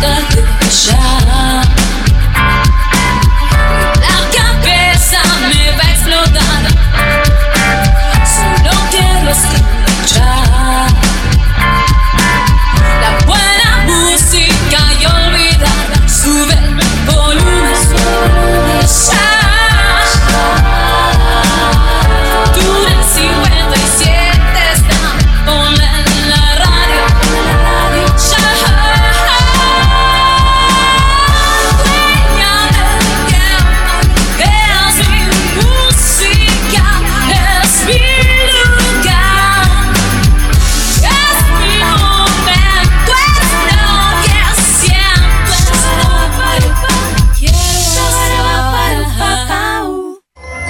как ты шаг.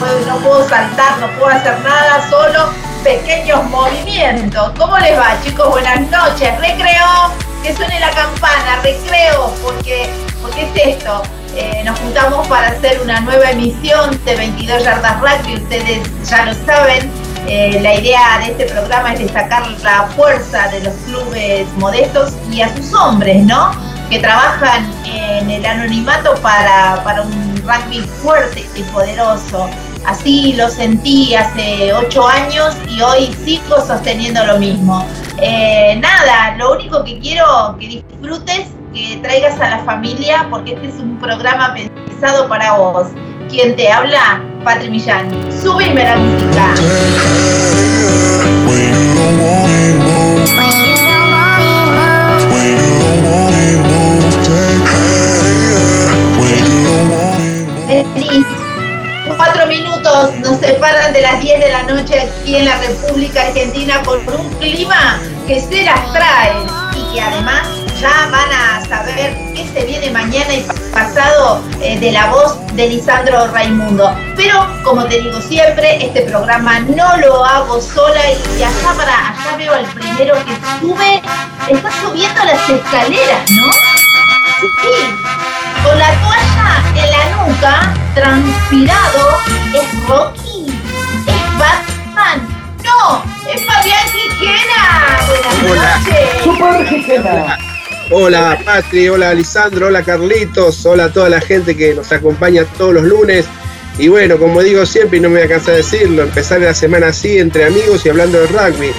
No, puedo saltar, no puedo hacer nada, solo pequeños movimientos. ¿Cómo les va, chicos? Buenas noches. Recreo, que suene la campana, recreo, porque, porque es esto. Eh, nos juntamos para hacer una nueva emisión de 22 Yardas Rugby, ustedes ya lo saben. Eh, la idea de este programa es destacar la fuerza de los clubes modestos y a sus hombres, ¿no? Que trabajan en el anonimato para, para un rugby fuerte y poderoso. Así lo sentí hace ocho años y hoy sigo sosteniendo lo mismo. Eh, nada, lo único que quiero que disfrutes, que traigas a la familia, porque este es un programa pensado para vos. ¿Quién te habla? Patri Millán. Subime la música. Minutos nos separan de las 10 de la noche aquí en la República Argentina con un clima que se las trae y que además ya van a saber qué se viene mañana y pasado eh, de la voz de Lisandro Raimundo. Pero como te digo siempre, este programa no lo hago sola y acá para allá veo al primero que sube, está subiendo las escaleras, ¿no? Sí, con la toalla en la nuca, transpirado, es Rocky, es Batman, no, es Fabián Quijena. Buenas noches. Super Quijena. Hola Patri, hola Lisandro, hola Carlitos, hola a toda la gente que nos acompaña todos los lunes. Y bueno, como digo siempre y no me voy a cansar de decirlo, empezar la semana así entre amigos y hablando de rugby.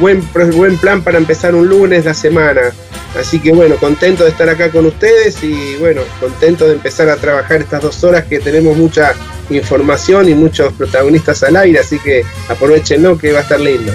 Buen, buen plan para empezar un lunes la semana. Así que bueno, contento de estar acá con ustedes y bueno, contento de empezar a trabajar estas dos horas que tenemos mucha información y muchos protagonistas al aire, así que aprovechenlo que va a estar lindo.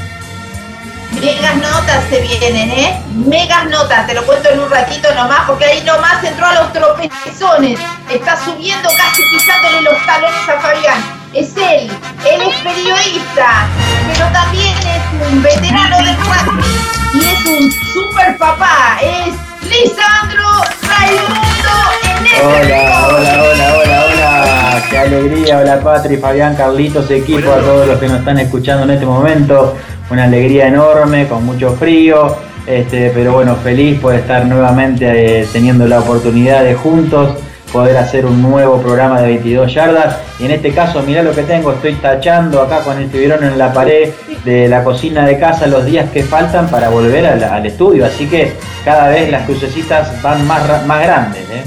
Megas notas se vienen, ¿eh? Megas notas, te lo cuento en un ratito nomás, porque ahí nomás entró a los tropezones. Está subiendo casi pisándole los talones a Fabián. Es él, él es periodista, pero también es un veterano del rugby y es un super papá. Es Lisandro Raimundo en este Hola, hola, hola, hola, hola. Qué alegría. Hola Patri, Fabián, Carlitos, equipo, a todos los que nos están escuchando en este momento. Una alegría enorme, con mucho frío. Este, pero bueno, feliz por estar nuevamente eh, teniendo la oportunidad de juntos poder hacer un nuevo programa de 22 yardas. Y en este caso, mirá lo que tengo, estoy tachando acá con el tiburón en la pared de la cocina de casa los días que faltan para volver al, estudio. Así que cada vez las crucecitas van más, más grandes. ¿eh?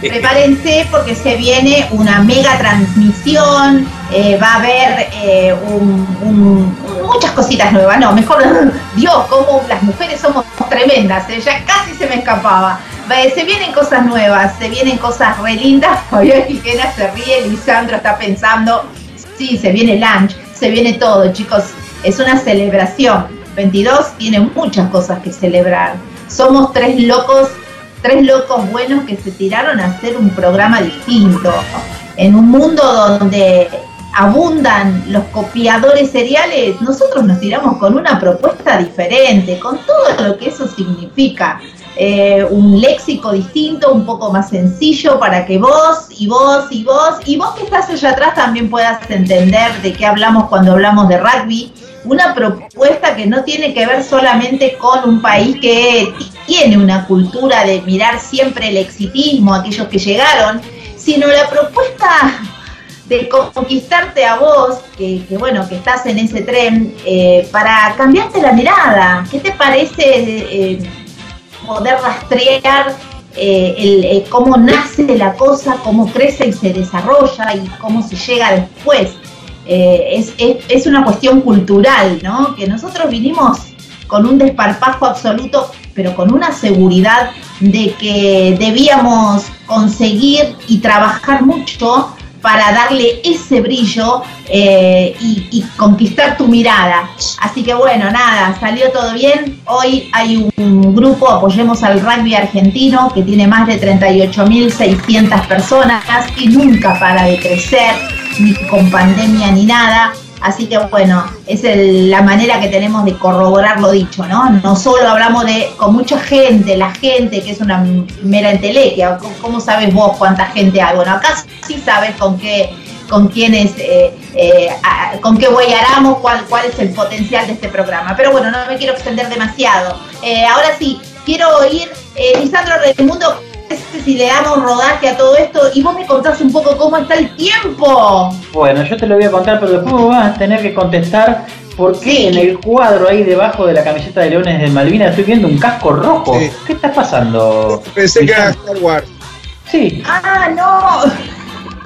prepárense porque se viene una mega transmisión, eh, va a haber eh, muchas cositas nuevas, no, mejor, Dios, como las mujeres somos tremendas, eh, ya casi se me escapaba. Se vienen cosas nuevas, se vienen cosas re lindas, Fabián Quiquena se ríe, Lisandro está pensando, sí, se viene lunch, se viene todo, chicos, es una celebración. 22 tiene muchas cosas que celebrar. Somos tres locos tres locos buenos que se tiraron a hacer un programa distinto. En un mundo donde abundan los copiadores seriales, nosotros nos tiramos con una propuesta diferente, con todo lo que eso significa. Eh, un léxico distinto, un poco más sencillo para que vos y vos y vos y vos que estás allá atrás también puedas entender de qué hablamos cuando hablamos de rugby una propuesta que no tiene que ver solamente con un país que tiene una cultura de mirar siempre el exitismo, aquellos que llegaron, sino la propuesta de conquistarte a vos, que, bueno, que estás en ese tren, eh, para cambiarte la mirada. ¿Qué te parece eh, poder rastrear eh, cómo nace la cosa, cómo crece y se desarrolla y cómo se llega después? Eh, es, una cuestión cultural, ¿no? Que nosotros vinimos con un desparpajo absoluto, pero con una seguridad de que debíamos conseguir y trabajar mucho para darle ese brillo eh, y, conquistar tu mirada. Así que bueno, nada, salió todo bien. Hoy hay un grupo, apoyemos al rugby argentino, que tiene más de 38.600 personas y nunca para de crecer ni con pandemia ni nada. Así que bueno, es la manera que tenemos de corroborar lo dicho, ¿no? No solo hablamos de con mucha gente, la gente que es una mera entelequia. ¿Cómo sabes vos cuánta gente hay? Bueno, acá sí sabes con qué con quiénes, eh, eh, con qué aramos, cuál, cuál es el potencial de este programa. Pero bueno, no me quiero extender demasiado. Eh, ahora sí, quiero oír, Lisandro Mundo si le damos rodaje a todo esto y vos me contás un poco cómo está el tiempo. Bueno, yo te lo voy a contar, pero después vos vas a tener que contestar por qué en el cuadro ahí debajo de la camiseta de Leones de Malvinas estoy viendo un casco rojo. ¿Qué está pasando? Pensé que era Star Wars. Sí. Ah, no.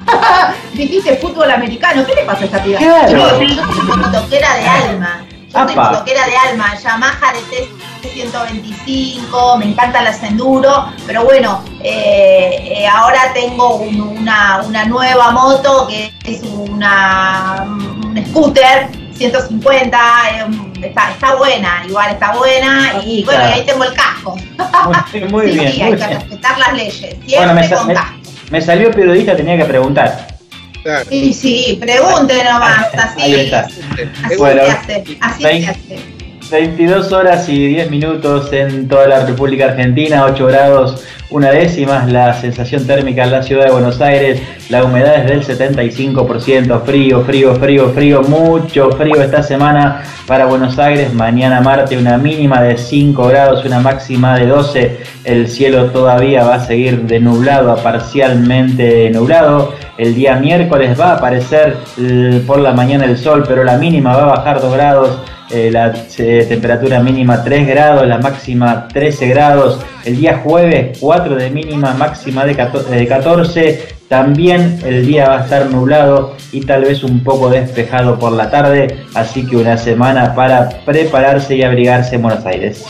Dijiste fútbol americano. ¿Qué le pasa a esta tía? Claro. Yo soy toquera de alma. Yo soy toquera de alma. Yamaha de test 125, me encanta las enduro, pero bueno, eh, eh, ahora tengo una, nueva moto que es una, un scooter 150, eh, está, buena, igual está buena, y bueno, ahí tengo el casco. Muy, bien. Sí, hay que respetar las leyes, siempre me, con casco. Me salió periodista, tenía que preguntar. Sí, sí, pregunte nomás, está. Así se hace, así se hace. 22 horas y 10 minutos en toda la República Argentina, 8 grados una décima, la sensación térmica en la ciudad de Buenos Aires, la humedad es del 75%, frío, frío, frío, frío, mucho frío esta semana para Buenos Aires, mañana martes una mínima de 5 grados, una máxima de 12, el cielo todavía va a seguir de nublado a parcialmente nublado, el día miércoles va a aparecer por la mañana el sol, pero la mínima va a bajar 2 grados, eh, la eh, temperatura mínima 3 grados, la máxima 13 grados, el día jueves 4 de mínima, máxima de 14, también el día va a estar nublado y tal vez un poco despejado por la tarde, así que una semana para prepararse y abrigarse en Buenos Aires.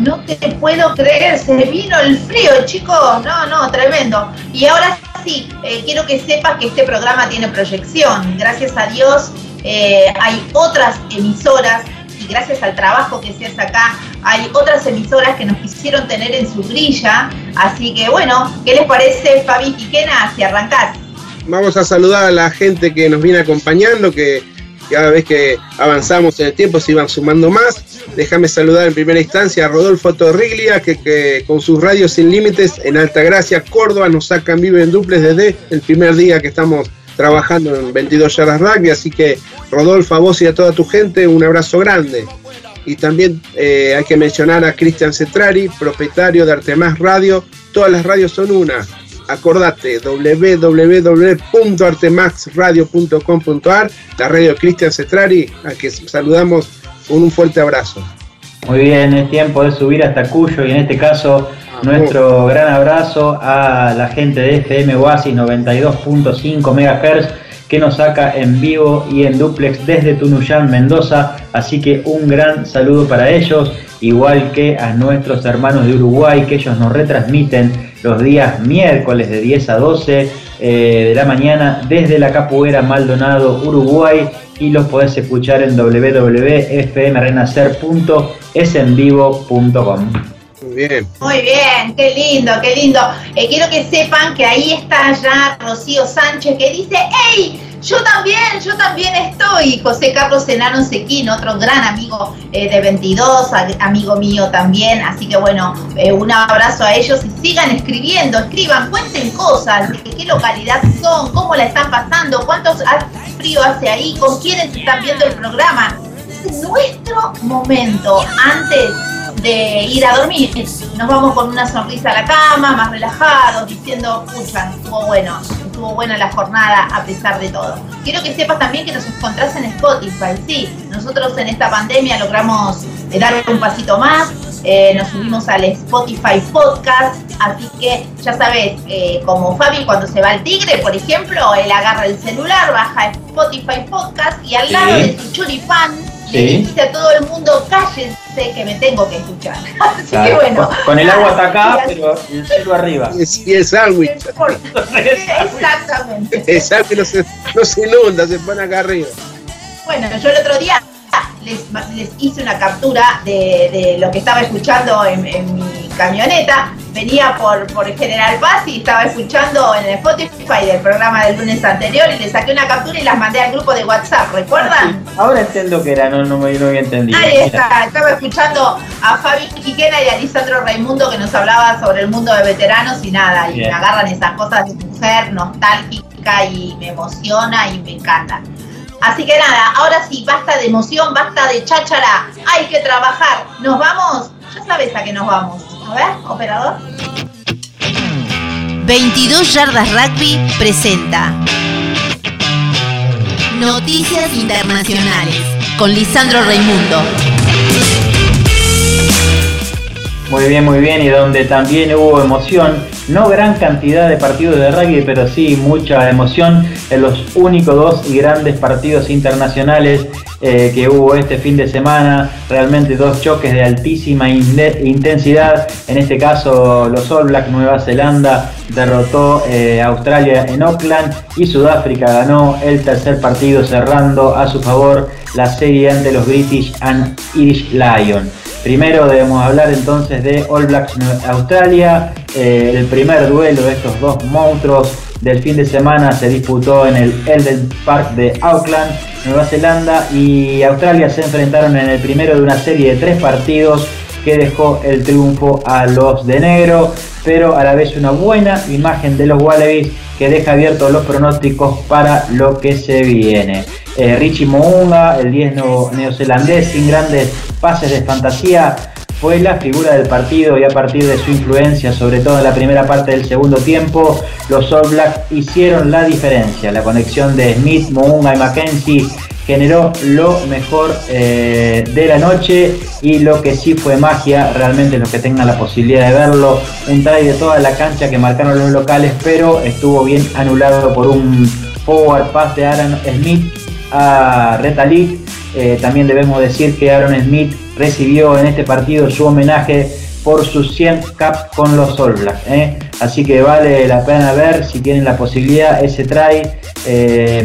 No te puedo creer, se vino el frío, chicos. No, no, tremendo. Y ahora sí, eh, quiero que sepas que este programa tiene proyección. Gracias a Dios hay otras emisoras gracias al trabajo que se hace acá, hay otras emisoras que nos quisieron tener en su grilla. Así que bueno, ¿qué les parece, Fabi Quiquena, si arrancás? Vamos a saludar a la gente que nos viene acompañando, que cada vez que avanzamos en el tiempo se iban sumando más. Déjame saludar en primera instancia a Rodolfo Torriglia, que, con sus radios sin límites en Altagracia, Córdoba, nos sacan vivo en duples desde el primer día que estamos trabajando en 22 yardas rugby, así que Rodolfo, a vos y a toda tu gente, un abrazo grande. Y también eh, hay que mencionar a Cristian Cetrari, propietario de Artemás Radio. Todas las radios son una. Acordate, www.artemaxradio.com.ar, la radio Cristian Cetrari, a que saludamos con un fuerte abrazo. Muy bien, es tiempo de subir hasta Cuyo y en este caso nuestro gran abrazo a la gente de FM Oasis 92.5 MHz que nos saca en vivo y en duplex desde Tunuyán, Mendoza. Así que un gran saludo para ellos, igual que a nuestros hermanos de Uruguay, que ellos nos retransmiten los días miércoles de 10 a 12 eh, de la mañana desde la Capoeira Maldonado, Uruguay. Y los podés escuchar en www.fmrenacer.esenvivo.com. Muy bien. Muy bien, qué lindo, qué lindo. Eh, quiero que sepan que ahí está ya Rocío Sánchez que dice, ¡Ey! Yo también, yo también estoy. José Carlos Enano Sequín, otro gran amigo eh, de 22, amigo mío también. Así que bueno, eh, un abrazo a ellos y sigan escribiendo, escriban, cuenten cosas, de qué localidad son, cómo la están pasando, cuánto frío hace ahí, con quiénes están viendo el programa. Es nuestro momento antes de ir a dormir. Nos vamos con una sonrisa a la cama, más relajados, diciendo, pucha, estuvo bueno, estuvo buena la jornada a pesar de todo. Quiero que sepas también que nos encontrás en Spotify, sí, nosotros en esta pandemia logramos eh, dar un pasito más, eh, nos subimos al Spotify Podcast, así que ya sabes, eh, como Fabi cuando se va al tigre, por ejemplo, él agarra el celular, baja Spotify Podcast y al lado de su choripán le dice a todo el mundo, cállense que me tengo que escuchar. Así que bueno. Con, el agua hasta acá, pero el cielo arriba. Y el sándwich. Exactamente. El sándwich no se, no se inunda, se pone acá arriba. Bueno, yo el otro día les, les hice una captura de, de, lo que estaba escuchando en, en mi camioneta venía por, por General Paz y estaba escuchando en el Spotify del programa del lunes anterior y le saqué una captura y las mandé al grupo de WhatsApp, ¿recuerdan? Ahora entiendo que era, no, no, me, no había entendido. Ahí está, estaba escuchando a Fabi Quiquena y a Lisandro Raimundo que nos hablaba sobre el mundo de veteranos y nada, y me agarran esas cosas de mujer nostálgica y me emociona y me encanta. Así que nada, ahora sí, basta de emoción, basta de cháchara, hay que trabajar. ¿Nos vamos? Ya sabes a qué nos vamos. A ver, operador. 22 Yardas Rugby presenta Noticias Internacionales con Lisandro Raimundo. Muy bien, muy bien, y donde también hubo emoción no gran cantidad de partidos de rugby, pero sí mucha emoción en los únicos dos grandes partidos internacionales eh, que hubo este fin de semana. Realmente dos choques de altísima intensidad. En este caso, los All Blacks Nueva Zelanda derrotó eh, a Australia en Auckland y Sudáfrica ganó el tercer partido cerrando a su favor la serie ante los British and Irish Lions. Primero debemos hablar entonces de All Blacks Australia. Eh, el primer duelo de estos dos monstruos del fin de semana se disputó en el Elden Park de Auckland, Nueva Zelanda, y Australia se enfrentaron en el primero de una serie de tres partidos que dejó el triunfo a los de negro, pero a la vez una buena imagen de los Wallabies que deja abiertos los pronósticos para lo que se viene. Eh, Richie Mounga, el 10 neozelandés, sin grandes pases de fantasía, fue la figura del partido y a partir de su influencia, sobre todo en la primera parte del segundo tiempo, los All Blacks hicieron la diferencia. La conexión de Smith, Mounga y Mackenzie generó lo mejor eh, de la noche y lo que sí fue magia, realmente los que tengan la posibilidad de verlo, un try de toda la cancha que marcaron los locales, pero estuvo bien anulado por un forward pass de Aaron Smith a Retalik. Eh, también debemos decir que Aaron Smith recibió en este partido su homenaje por sus 100 caps con los All Blacks. ¿eh? Así que vale la pena ver si tienen la posibilidad. Ese try eh,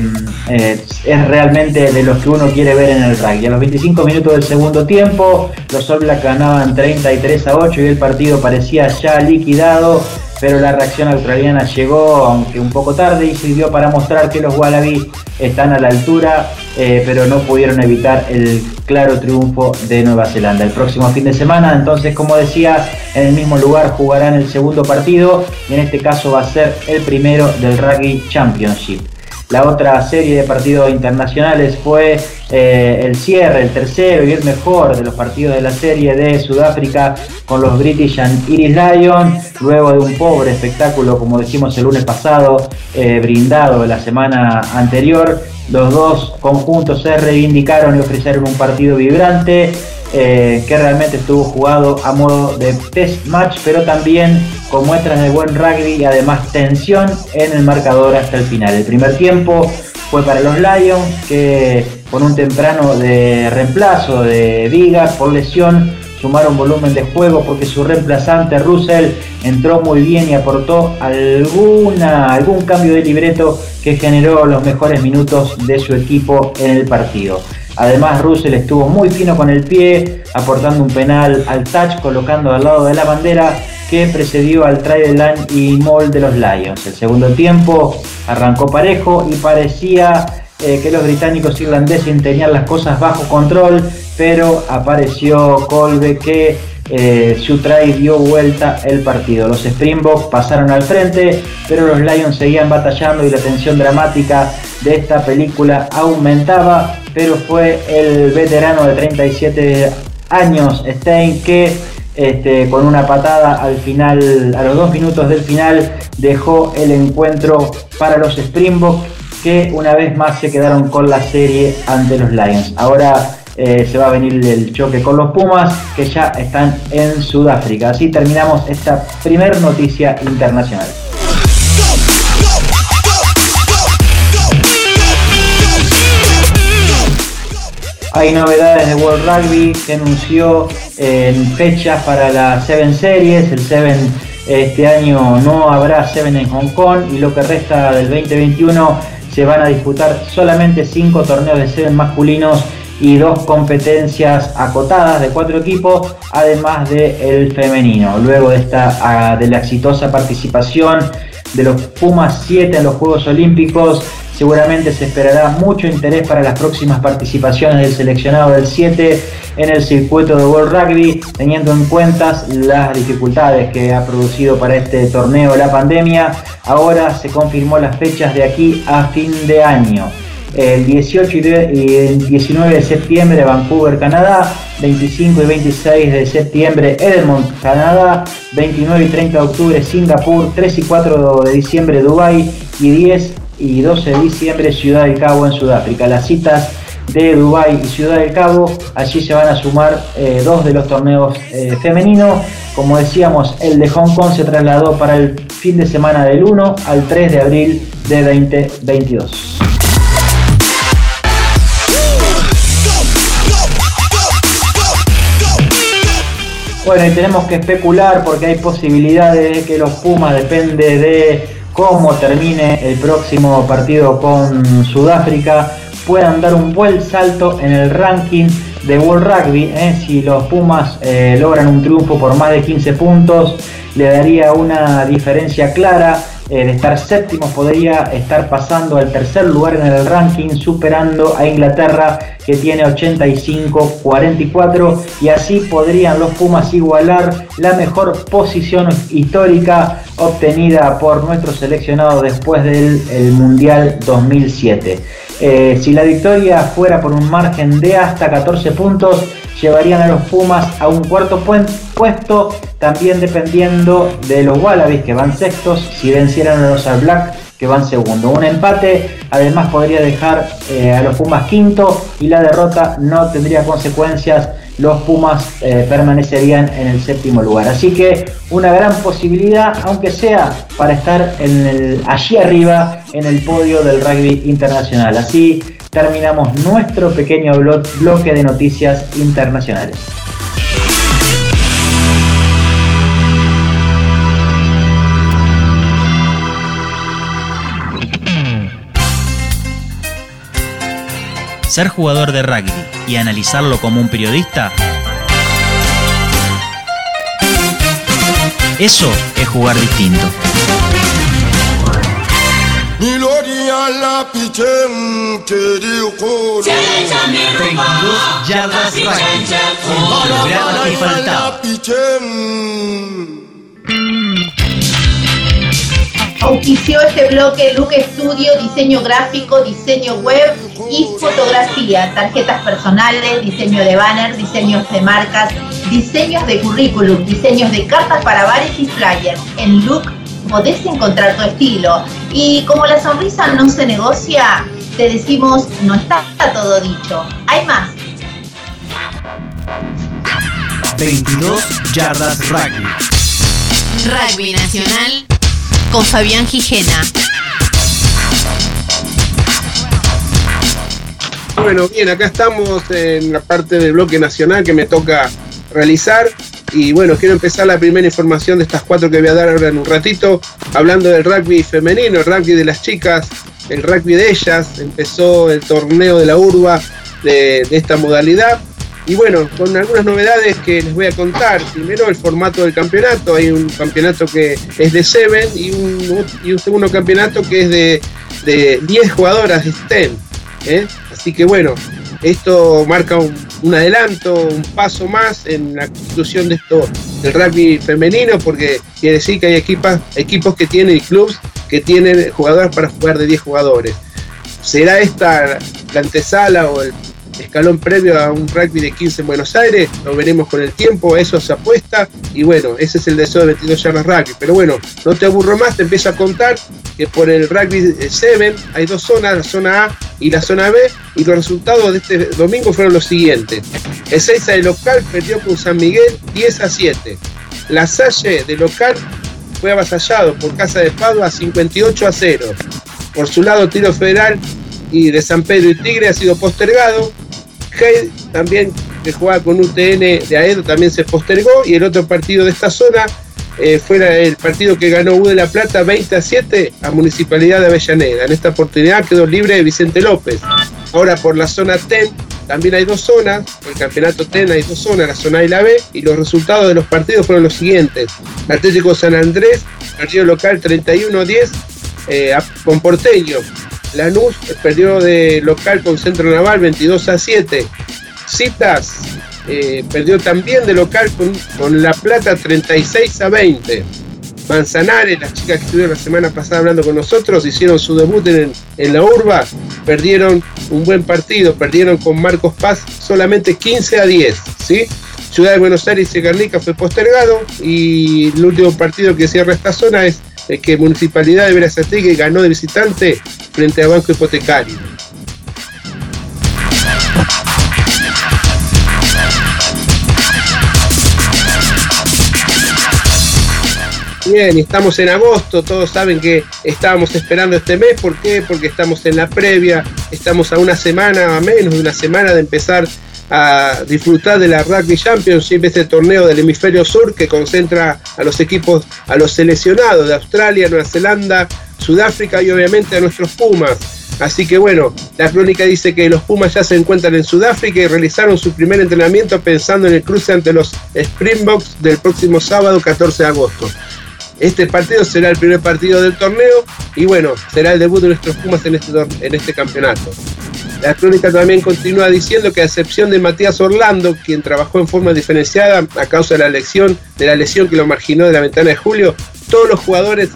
es realmente de los que uno quiere ver en el rugby. A los 25 minutos del segundo tiempo, los All Blacks ganaban 33 a 8 y el partido parecía ya liquidado pero la reacción australiana llegó, aunque un poco tarde, y sirvió para mostrar que los Wallabies están a la altura, eh, pero no pudieron evitar el claro triunfo de Nueva Zelanda. El próximo fin de semana, entonces, como decía, en el mismo lugar jugarán el segundo partido, y en este caso va a ser el primero del Rugby Championship. La otra serie de partidos internacionales fue eh, el cierre, el tercero y el mejor de los partidos de la serie de Sudáfrica con los British and Irish Lions, luego de un pobre espectáculo, como dijimos el lunes pasado, eh, brindado la semana anterior. Los dos conjuntos se reivindicaron y ofrecieron un partido vibrante eh, que realmente estuvo jugado a modo de test match, pero también con muestras de buen rugby y además tensión en el marcador hasta el final. El primer tiempo fue para los Lions, que con un temprano de reemplazo de Viga por lesión sumaron volumen de juego porque su reemplazante Russell entró muy bien y aportó alguna, algún cambio de libreto que generó los mejores minutos de su equipo en el partido. Además, Russell estuvo muy fino con el pie, aportando un penal al touch, colocando al lado de la bandera que precedió al try de Lan y Moll de los Lions. El segundo tiempo arrancó parejo y parecía eh, que los británicos irlandeses tenían las cosas bajo control, pero apareció Colbe que eh, dio vuelta el partido. Los Springboks pasaron al frente, pero los Lions seguían batallando y la tensión dramática de esta película aumentaba, pero fue el veterano de 37 años, Stein, que este, con una patada al final, a los dos minutos del final, dejó el encuentro para los Springboks que una vez más se quedaron con la serie ante los Lions. Ahora eh, se va a venir el choque con los Pumas que ya están en Sudáfrica. Así terminamos esta primer noticia internacional. Hay novedades de World Rugby que anunció en fechas para la Seven Series. El Seven este año no habrá Seven en Hong Kong y lo que resta del 2021 se van a disputar solamente cinco torneos de Seven masculinos y dos competencias acotadas de cuatro equipos, además del femenino. Luego de, esta, ah, de la exitosa participación de los Pumas 7 en los Juegos Olímpicos, seguramente se esperará mucho interés para las próximas participaciones del seleccionado del 7 en el circuito de World Rugby, teniendo en cuenta las dificultades que ha producido para este torneo la pandemia. Ahora se confirmó las fechas de aquí a fin de año el 18 y el 19 de septiembre Vancouver, Canadá, 25 y 26 de septiembre Edmond, Canadá, 29 y 30 de octubre Singapur, 3 y 4 de diciembre Dubai y 10 y 12 de diciembre Ciudad del Cabo en Sudáfrica. Las citas de Dubai y Ciudad del Cabo, allí se van a sumar eh, dos de los torneos eh, femeninos. Como decíamos, el de Hong Kong se trasladó para el fin de semana del 1 al 3 de abril de 2022. Bueno, y tenemos que especular porque hay posibilidades de que los Pumas, depende de cómo termine el próximo partido con Sudáfrica, puedan dar un buen salto en el ranking de World Rugby. ¿eh? Si los Pumas eh, logran un triunfo por más de 15 puntos, le daría una diferencia clara eh, de estar séptimo podría estar pasando al tercer lugar en el ranking, superando a Inglaterra que tiene 85-44 y así podrían los Pumas igualar la mejor posición histórica obtenida por nuestro seleccionado después del Mundial 2007. Eh, si la victoria fuera por un margen de hasta 14 puntos, llevarían a los Pumas a un cuarto puesto, también dependiendo de los Wallabies que van sextos, si vencieran a los All Black que van segundo. Un empate además podría dejar eh, a los Pumas quinto y la derrota no tendría consecuencias. Los Pumas eh, permanecerían en el séptimo lugar. Así que una gran posibilidad, aunque sea para estar allí arriba en el podio del rugby internacional. Así terminamos nuestro pequeño bloque de noticias internacionales. Ser jugador de rugby y analizarlo como un periodista, eso es jugar distinto. Auspició este bloque Look Studio, diseño gráfico, diseño web y fotografía, tarjetas personales, diseño de banner, diseños de marcas, diseños de currículum, diseños de cartas para bares y flyers. En Look podés encontrar tu estilo. Y como la sonrisa no se negocia, te decimos, no está todo dicho. Hay más. 22 Yardas Rugby. Rugby Nacional con Fabián Gijena. Bueno, bien, acá estamos en la parte del bloque nacional que me toca realizar. Y bueno, quiero empezar la primera información de estas cuatro que voy a dar ahora en un ratito, hablando del rugby femenino, el rugby de las chicas, el rugby de ellas. Empezó el torneo de la urba de, de esta modalidad. Y bueno, con algunas novedades que les voy a contar. Primero, el formato del campeonato. Hay un campeonato que es de 7 y un, y un segundo campeonato que es de, de 10 jugadoras de STEM. ¿eh? Así que bueno, esto marca un, adelanto, un paso más en la constitución de esto del rugby femenino, porque quiere decir que hay equipas, equipos que tienen y clubs que tienen jugadoras para jugar de 10 jugadores. ¿Será esta la antesala o el escalón previo a un rugby de 15 en Buenos Aires, lo veremos con el tiempo, eso se apuesta y bueno, ese es el deseo de 22 yardas rugby. Pero bueno, no te aburro más, te empiezo a contar que por el rugby 7 hay dos zonas, la zona A y la zona B, y los resultados de este domingo fueron los siguientes. El 6 de local perdió con San Miguel 10 a 7. La Salle de local fue avasallado por Casa de Padua 58 a 0. Por su lado, Tiro Federal y de San Pedro y Tigre ha sido postergado. También que jugaba con UTN de Aedo también se postergó y el otro partido de esta zona eh, fue el partido que ganó U de la Plata 20 a 7 a Municipalidad de Avellaneda. En esta oportunidad quedó libre Vicente López. Ahora por la zona TEN también hay dos zonas, por el campeonato TEN hay dos zonas, la zona A y la B, y los resultados de los partidos fueron los siguientes. Atlético San Andrés, partido local 31-10 eh, con Porteño. Lanús perdió de local con Centro Naval 22 a 7. Citas eh, perdió también de local con, con, La Plata 36 a 20. Manzanares, las chicas que estuvieron la semana pasada hablando con nosotros, hicieron su debut en, en, la urba, perdieron un buen partido, perdieron con Marcos Paz solamente 15 a 10. ¿sí? Ciudad de Buenos Aires y Guernica fue postergado y el último partido que cierra esta zona es el que Municipalidad de Verazategui ganó de visitante frente a Banco Hipotecario. Bien, estamos en agosto, todos saben que estábamos esperando este mes, ¿por qué? Porque estamos en la previa, estamos a una semana, a menos de una semana de empezar a disfrutar de la Rugby Championship, este torneo del hemisferio sur que concentra a los equipos, a los seleccionados de Australia, Nueva Zelanda, Sudáfrica y obviamente a nuestros Pumas. Así que bueno, la crónica dice que los Pumas ya se encuentran en Sudáfrica y realizaron su primer entrenamiento pensando en el cruce ante los Springboks del próximo sábado 14 de agosto. Este partido será el primer partido del torneo y bueno, será el debut de nuestros Pumas en este, en este campeonato. La crónica también continúa diciendo que a excepción de Matías Orlando, quien trabajó en forma diferenciada a causa de la lesión, de la lesión que lo marginó de la ventana de julio, todos los jugadores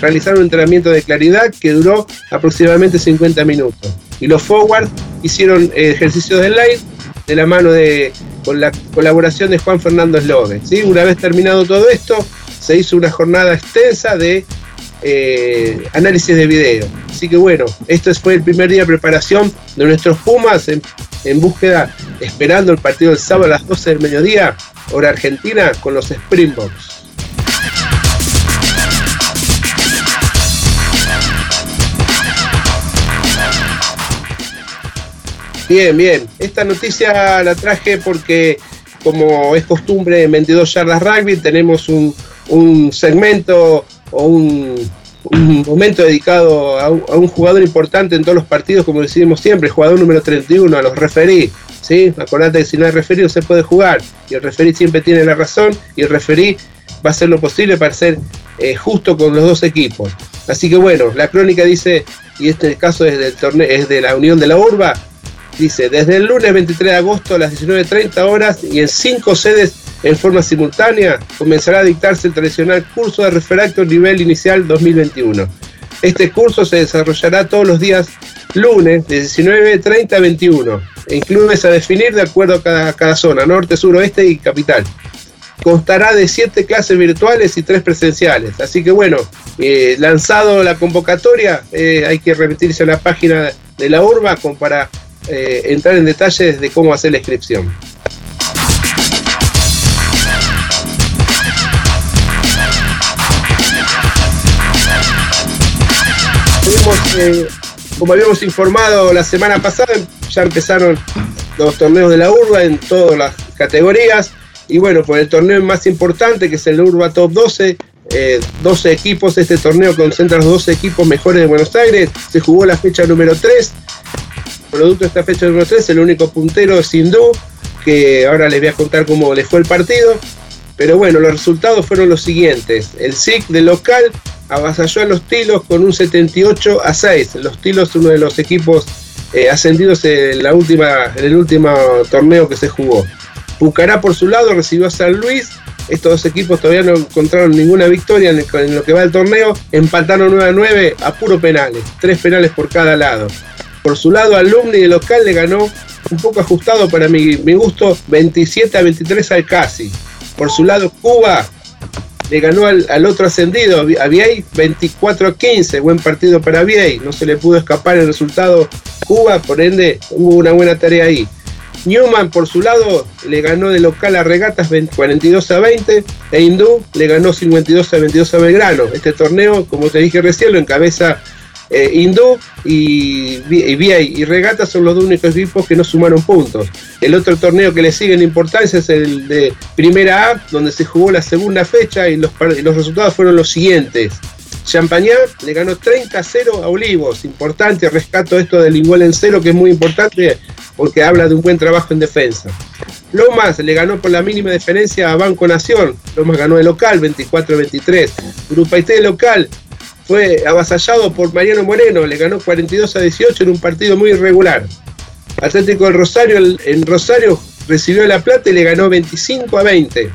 realizaron un entrenamiento de claridad que duró aproximadamente 50 minutos. Y los forwards hicieron ejercicios de live de la mano de con la colaboración de Juan Fernando Slove. ¿sí? Una vez terminado todo esto, se hizo una jornada extensa de eh, análisis de video. Así que bueno, este fue el primer día de preparación de nuestros Pumas en, en, búsqueda, esperando el partido del sábado a las 12 del mediodía, hora argentina, con los Springboks. Bien, bien. Esta noticia la traje porque, como es costumbre en 22 yardas rugby, tenemos un, un segmento o un, momento dedicado a un, jugador importante en todos los partidos, como decimos siempre, jugador número 31, a los referí. ¿sí? Acordate que si no hay referí no se puede jugar, y el referí siempre tiene la razón, y el referí va a hacer lo posible para ser eh, justo con los dos equipos. Así que bueno, la crónica dice, y este caso es del torneo, es de la Unión de la Urba, dice, desde el lunes 23 de agosto a las 19.30 horas y en cinco sedes en forma simultánea, comenzará a dictarse el tradicional curso de refracto nivel inicial 2021. Este curso se desarrollará todos los días lunes de 19.30 a 21. E incluye a definir de acuerdo a cada, cada zona, norte, sur, oeste y capital. Constará de siete clases virtuales y tres presenciales. Así que bueno, eh, lanzado la convocatoria, eh, hay que remitirse a la página de la urba para eh, entrar en detalles de cómo hacer la inscripción. Eh, como habíamos informado la semana pasada, ya empezaron los torneos de la urba en todas las categorías. Y bueno, por el torneo más importante, que es el Urba Top 12, 12 eh, equipos, este torneo concentra los 12 equipos mejores de Buenos Aires, se jugó la fecha número 3 producto esta fecha número 3, el único puntero es Hindú, que ahora les voy a contar cómo les fue el partido. Pero bueno, los resultados fueron los siguientes. El SIC de local avasalló a los Tilos con un 78 a 6. Los Tilos uno de los equipos eh, ascendidos en, la última, en el último torneo que se jugó. Pucará por su lado recibió a San Luis. Estos dos equipos todavía no encontraron ninguna victoria en, en lo que va del torneo. Empataron 9 a 9 a puro penales. Tres penales por cada lado. Por su lado, Alumni de local le ganó un poco ajustado para mi, gusto, 27 a 23 al Casi. Por su lado, Cuba le ganó al, otro ascendido, a Viey, 24 a 15. Buen partido para Viey. No se le pudo escapar el resultado Cuba, por ende hubo una buena tarea ahí. Newman, por su lado, le ganó de local a Regatas 42 a 20 e Hindú le ganó 52 a 22 a Belgrano. Este torneo, como te dije recién, lo encabeza eh, y, y, y Regata son los dos únicos equipos que no sumaron puntos. El otro torneo que le sigue en importancia es el de Primera A, donde se jugó la segunda fecha y los, resultados fueron los siguientes. Champañá le ganó 30 a 0 a Olivos. Importante, rescato esto del igual en cero, que es muy importante porque habla de un buen trabajo en defensa. Lomas le ganó por la mínima diferencia a Banco Nación. Lomas ganó de local, 24-23. Grupaité local fue avasallado por Mariano Moreno, le ganó 42 a 18 en un partido muy irregular. Atlético del Rosario en Rosario recibió la plata y le ganó 25 a 20.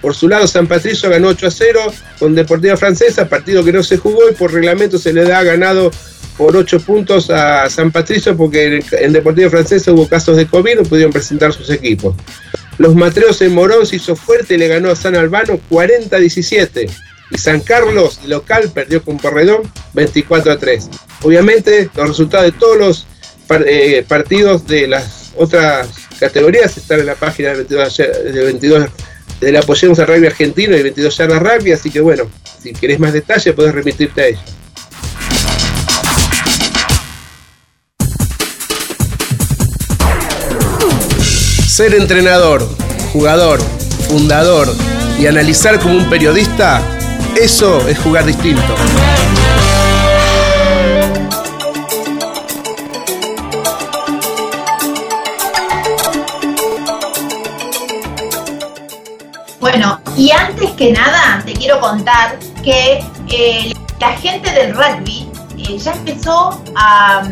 Por su lado, San Patricio ganó 8 a 0 con Deportiva Francesa, partido que no se jugó y por reglamento se le da ganado por 8 puntos a San Patricio porque en Deportiva Francesa hubo casos de COVID, no pudieron presentar sus equipos. Los Matreos en Morón se hizo fuerte y le ganó a San Albano 40 a 17 y San Carlos, local, perdió con Porredón 24 a 3. Obviamente, los resultados de todos los eh, partidos de las otras categorías están en la página de 22, de 22 del Apoyemos Rugby Argentino y 22 Yardas Rugby, así que bueno, si querés más detalle puedes remitirte a ello. Ser entrenador, jugador, fundador y analizar como un periodista eso es jugar distinto. Bueno, y antes que nada te quiero contar que eh, la gente del rugby eh, ya empezó a,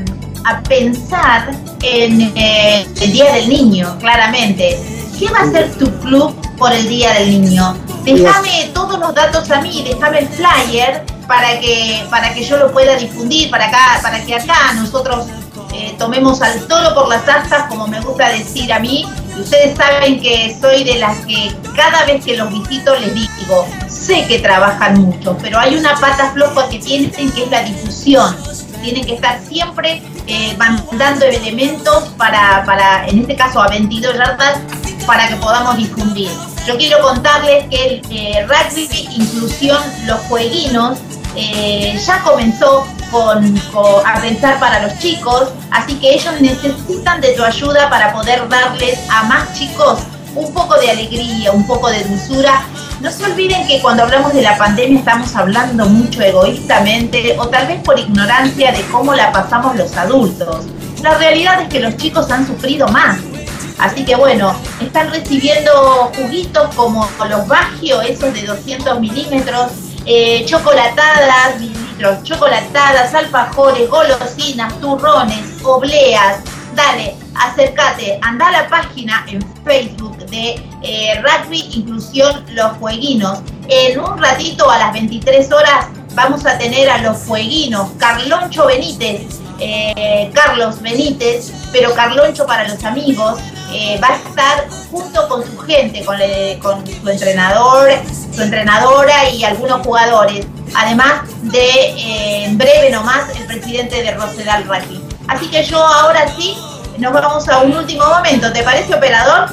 pensar en eh, el Día del Niño, claramente. ¿Qué va a ser tu club por el Día del Niño? Déjame todos los datos a mí, déjame el flyer para que, para que yo lo pueda difundir, para, acá, para que acá nosotros eh, tomemos al toro por las astas, como me gusta decir a mí. ustedes saben que soy de las que cada vez que los visito les digo, sé que trabajan mucho, pero hay una pata floja que tienen que es la difusión. Tienen que estar siempre eh, mandando elementos para, para, en este caso a 22 yardas, para que podamos difundir. Yo quiero contarles que el eh, rugby inclusión los jueguinos eh, ya comenzó con, a pensar para los chicos, así que ellos necesitan de tu ayuda para poder darles a más chicos un poco de alegría, un poco de dulzura. No se olviden que cuando hablamos de la pandemia estamos hablando mucho egoístamente o tal vez por ignorancia de cómo la pasamos los adultos. La realidad es que los chicos han sufrido más Así que bueno, están recibiendo juguitos como los Bagio, esos de 200 milímetros, eh, chocolatadas, mililitros, chocolatadas, alfajores, golosinas, turrones, obleas. Dale, acércate, anda a la página en Facebook de eh, Rugby Inclusión Los Jueguinos. En un ratito a las 23 horas vamos a tener a los Fueguinos, Carloncho Benítez, eh, Carlos Benítez, pero Carloncho para los amigos, eh, va a estar junto con su gente, con, su entrenador, su entrenadora y algunos jugadores, además de en breve nomás el presidente de Rosedal Rugby. Así que yo ahora sí nos vamos a un último momento. ¿Te parece, operador?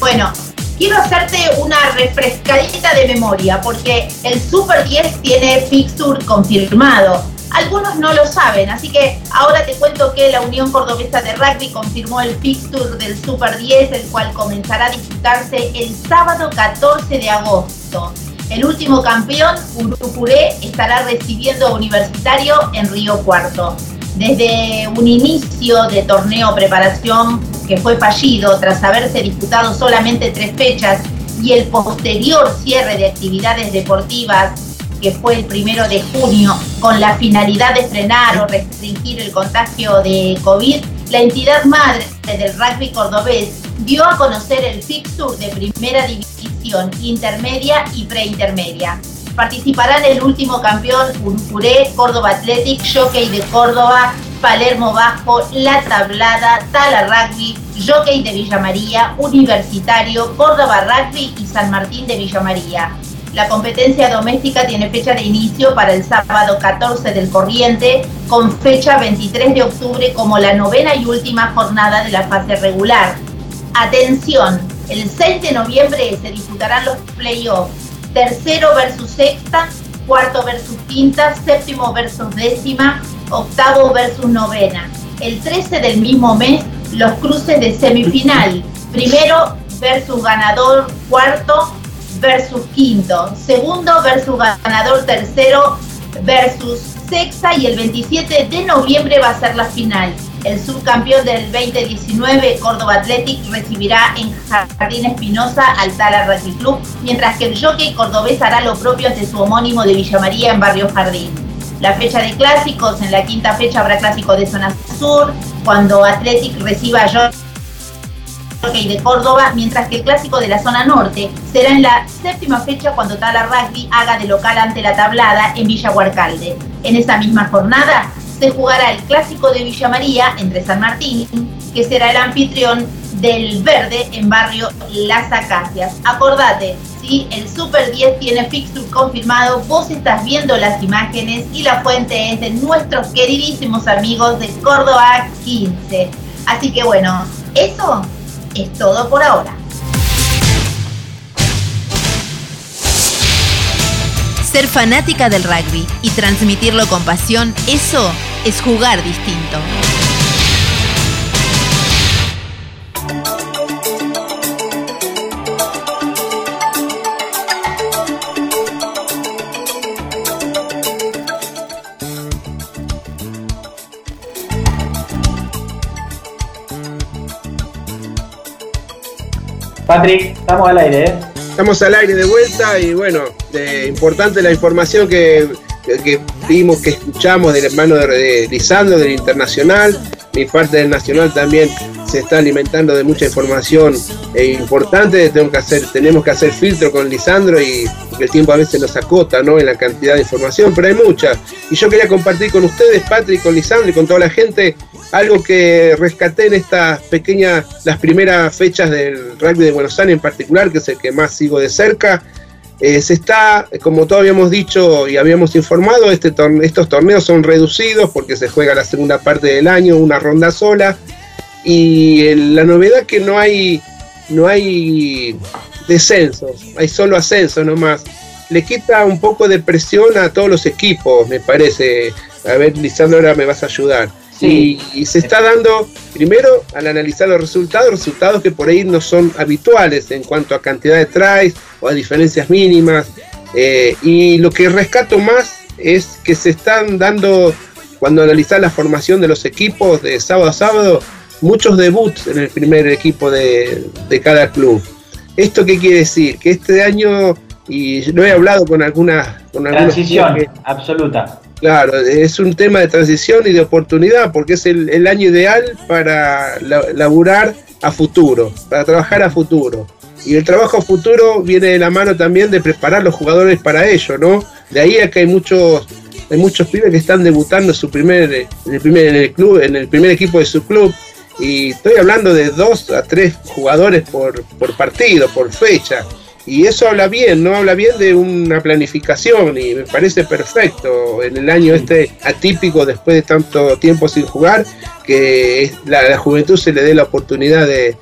Bueno, quiero hacerte una refrescadita de memoria porque el Super 10 tiene Pixur confirmado. Algunos no lo saben, así que ahora te cuento que la Unión Cordobesa de Rugby confirmó el fixture del Super 10, el cual comenzará a disputarse el sábado 14 de agosto. El último campeón, Urucuré, estará recibiendo a Universitario en Río Cuarto. Desde un inicio de torneo preparación que fue fallido tras haberse disputado solamente tres fechas y el posterior cierre de actividades deportivas que fue el primero de junio con la finalidad de frenar o restringir el contagio de COVID, la entidad madre del rugby cordobés dio a conocer el fixture de primera división intermedia y preintermedia. Participarán el último campeón Urucuré, Córdoba Athletic, Jockey de Córdoba, Palermo Bajo, La Tablada, Tala Rugby, Jockey de Villa María, Universitario, Córdoba Rugby y San Martín de Villa María. La competencia doméstica tiene fecha de inicio para el sábado 14 del corriente, con fecha 23 de octubre como la novena y última jornada de la fase regular. Atención, el 6 de noviembre se disputarán los playoffs, tercero versus sexta, cuarto versus quinta, séptimo versus décima, octavo versus novena. El 13 del mismo mes, los cruces de semifinal, primero versus ganador cuarto versus quinto, segundo versus ganador tercero versus sexta y el 27 de noviembre va a ser la final. El subcampeón del 2019, Córdoba Athletic, recibirá en Jardín Espinosa al Tala Rugby Club, mientras que el jockey cordobés hará lo propio ante su homónimo de Villa María en Barrio Jardín. La fecha de clásicos, en la quinta fecha habrá clásico de zona sur, cuando Athletic reciba a de Córdoba, mientras que el clásico de la zona norte será en la séptima fecha cuando Tala Rugby haga de local ante la tablada en Villa Huarcalde. En esa misma jornada se jugará el clásico de Villa María entre San Martín, que será el anfitrión del Verde en barrio Las Acacias. Acordate, si el Super 10 tiene fixture confirmado, vos estás viendo las imágenes y la fuente es de nuestros queridísimos amigos de Córdoba 15. Así que bueno, eso es todo por ahora. Ser fanática del rugby y transmitirlo con pasión, eso es jugar distinto. Patrick, estamos al aire, ¿eh? Estamos al aire de vuelta y bueno, de, importante la información que, que vimos, que escuchamos del hermano de, de Lisandro, del Internacional. Mi parte del Nacional también se está alimentando de mucha información eh, importante. Tengo que hacer, tenemos que hacer filtro con Lisandro y el tiempo a veces nos acota ¿no? en la cantidad de información, pero hay mucha. Y yo quería compartir con ustedes, Patrick, con Lisandro y con toda la gente, algo que rescaté en estas pequeñas, las primeras fechas del rugby de Buenos Aires en particular, que es el que más sigo de cerca. Eh, se está, como todos habíamos dicho y habíamos informado, este estos torneos son reducidos porque se juega la segunda parte del año, una ronda sola. Y el, la novedad que no hay, no hay descensos, hay solo ascenso nomás. Le quita un poco de presión a todos los equipos, me parece. A ver, Lisandro, ahora me vas a ayudar. Sí. Y, y se está dando, primero, al analizar los resultados, resultados que por ahí no son habituales en cuanto a cantidad de tries o a diferencias mínimas. Eh, y lo que rescato más es que se están dando, cuando analizar la formación de los equipos de sábado a sábado, muchos debuts en el primer equipo de, de cada club. ¿Esto qué quiere decir? Que este año, y lo he hablado con algunas... Con Transición que- absoluta. Claro, es un tema de transición y de oportunidad, porque es el, el año ideal para la- laburar a futuro, para trabajar a futuro. Y el trabajo a futuro viene de la mano también de preparar los jugadores para ello, ¿no? De ahí a que hay muchos, hay muchos pibes que están debutando su primer, en el primer, en el club, en el primer equipo de su club. Y estoy hablando de dos a tres jugadores por, por partido, por fecha. Y eso habla bien, ¿no? Habla bien de una planificación y me parece perfecto en el año este atípico después de tanto tiempo sin jugar, que la, la juventud se le dé la oportunidad de,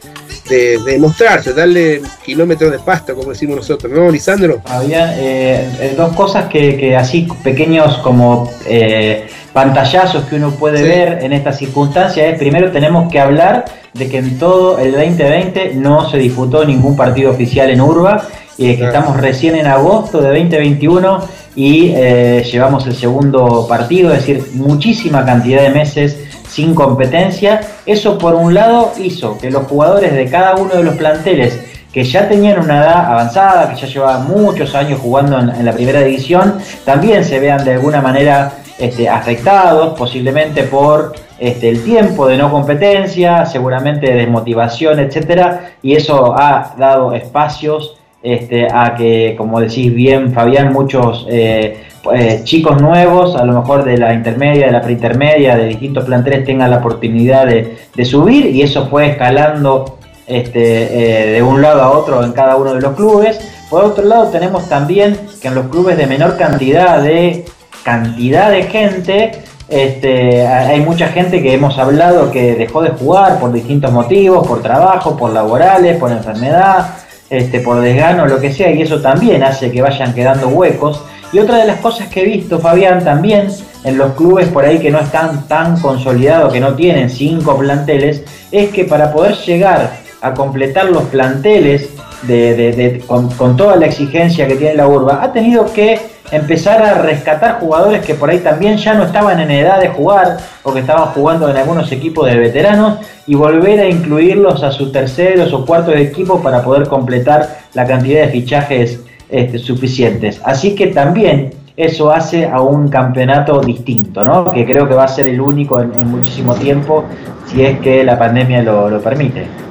de, de mostrarse, darle kilómetros de pasto, como decimos nosotros, ¿no, Lisandro? Había eh, dos cosas que, que, así pequeños como eh, pantallazos que uno puede Sí. ver en estas circunstancias es primero tenemos que hablar de que en todo el 2020 no se disputó ningún partido oficial en Urba y de que Claro. estamos recién en agosto de 2021 y eh, llevamos el segundo partido, es decir, muchísima cantidad de meses sin competencia. Eso por un lado hizo que los jugadores de cada uno de los planteles que ya tenían una edad avanzada, que ya llevaban muchos años jugando en, la primera división, también se vean de alguna manera este, afectados, posiblemente por este, el tiempo de no competencia, seguramente de desmotivación, etcétera, y eso ha dado espacios este, a que, como decís bien, Fabián, muchos eh, eh, chicos nuevos, a lo mejor de la intermedia, de la preintermedia, de distintos planteles, tengan la oportunidad de, subir, y eso fue escalando este, eh, de un lado a otro en cada uno de los clubes. Por otro lado, tenemos también que en los clubes de menor cantidad de cantidad de gente, este, hay mucha gente que hemos hablado que dejó de jugar por distintos motivos, por trabajo, por laborales, por enfermedad, este, por desgano, lo que sea, y eso también hace que vayan quedando huecos. Y otra de las cosas que he visto, Fabián, también en los clubes por ahí que no están tan consolidados, que no tienen cinco planteles, es que para poder llegar a completar los planteles de, con, toda la exigencia que tiene la urba, ha tenido que empezar a rescatar jugadores que por ahí también ya no estaban en edad de jugar o que estaban jugando en algunos equipos de veteranos y volver a incluirlos a sus terceros o cuartos de equipo para poder completar la cantidad de fichajes este, suficientes. Así que también eso hace a un campeonato distinto, ¿no? que creo que va a ser el único en, muchísimo tiempo si es que la pandemia lo permite.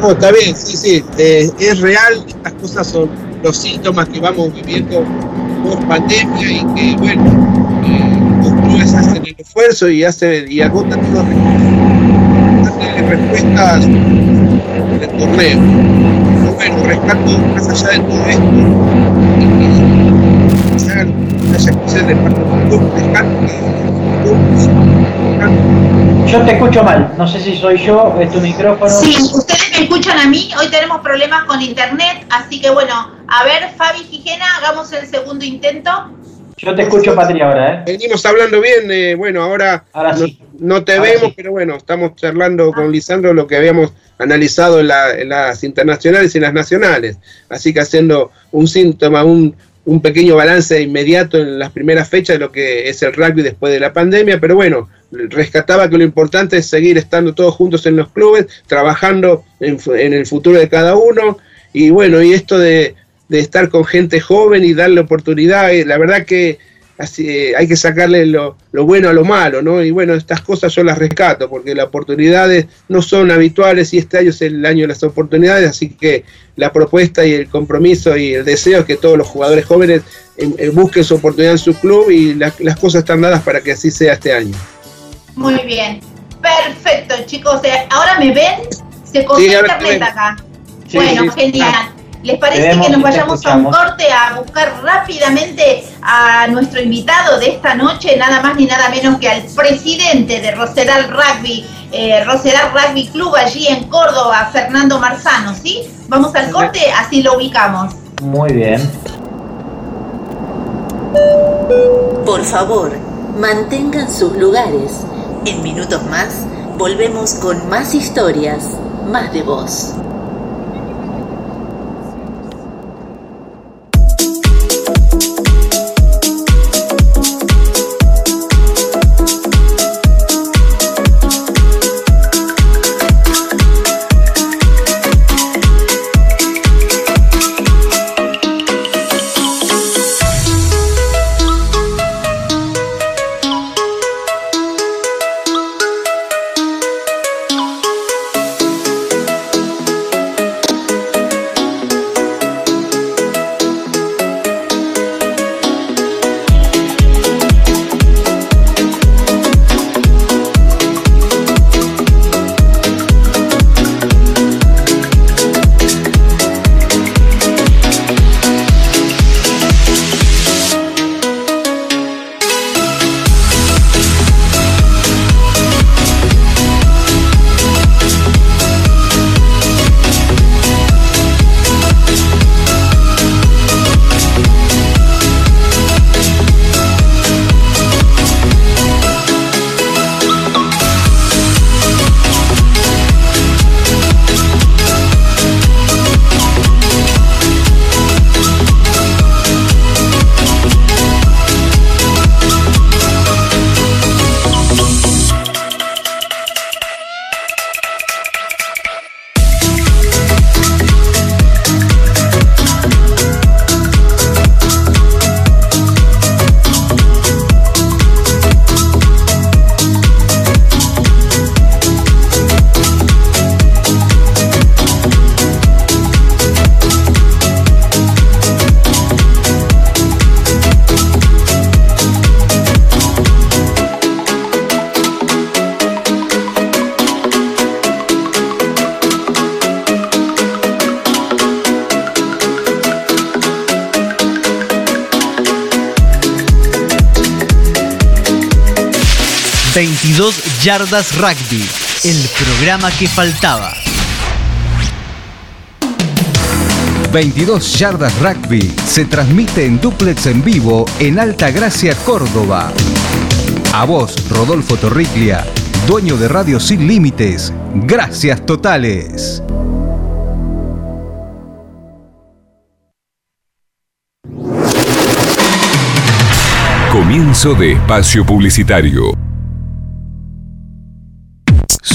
No, está bien, sí, sí, eh, es real, estas cosas son los síntomas que vamos viviendo por pandemia y que, bueno, eh, los clubes hacen el esfuerzo y, hacen, y agotan recursos, darle respuestas en el torneo. Pero bueno, rescato más allá de todo esto, y que se hagan, hacer de parte del club, rescato Yo te escucho mal, no sé si soy yo, es tu micrófono. Sí, ustedes me escuchan a mí, hoy tenemos problemas con internet, así que bueno, a ver, Fabi Gijena, hagamos el segundo intento. Yo te escucho, Patria, ahora, ¿eh? Venimos hablando bien, eh, bueno, ahora, Ahora no, sí. no te Ahora vemos, sí. pero bueno, estamos charlando con Lisandro lo que habíamos analizado en, la- en las internacionales y en las nacionales. Así que haciendo un síntoma, un, un pequeño balance inmediato en las primeras fechas de lo que es el rugby después de la pandemia, pero bueno, rescataba que lo importante es seguir estando todos juntos en los clubes, trabajando en, en el futuro de cada uno, y bueno, y esto de, de estar con gente joven y darle oportunidad, eh, la verdad que así, hay que sacarle lo, lo bueno a lo malo, ¿no? Y bueno, estas cosas yo las rescato porque las oportunidades no son habituales y este año es el año de las oportunidades, así que la propuesta y el compromiso y el deseo es que todos los jugadores jóvenes eh, eh, busquen su oportunidad en su club y la- las cosas están dadas para que así sea este año. Muy bien, perfecto chicos, Eh, ahora me ven, se cortó Sí, acá. Sí, bueno, sí. genial. ¿Les parece que nos vayamos a un corte a buscar rápidamente a nuestro invitado de esta noche, nada más ni nada menos que al presidente de Rosedal Rugby, eh, Rosedal Rugby Club allí en Córdoba, Fernando Marzano, ¿sí? Vamos al corte, así lo ubicamos. Muy bien. Por favor, mantengan sus lugares. En minutos más, volvemos con más historias, más de voz. Yardas Rugby, el programa que faltaba. 22 Yardas Rugby se transmite en duplex en vivo en Alta Gracia, Córdoba. A vos, Rodolfo Torriclia, dueño de Radio Sin Límites. Gracias totales. Comienzo de espacio publicitario.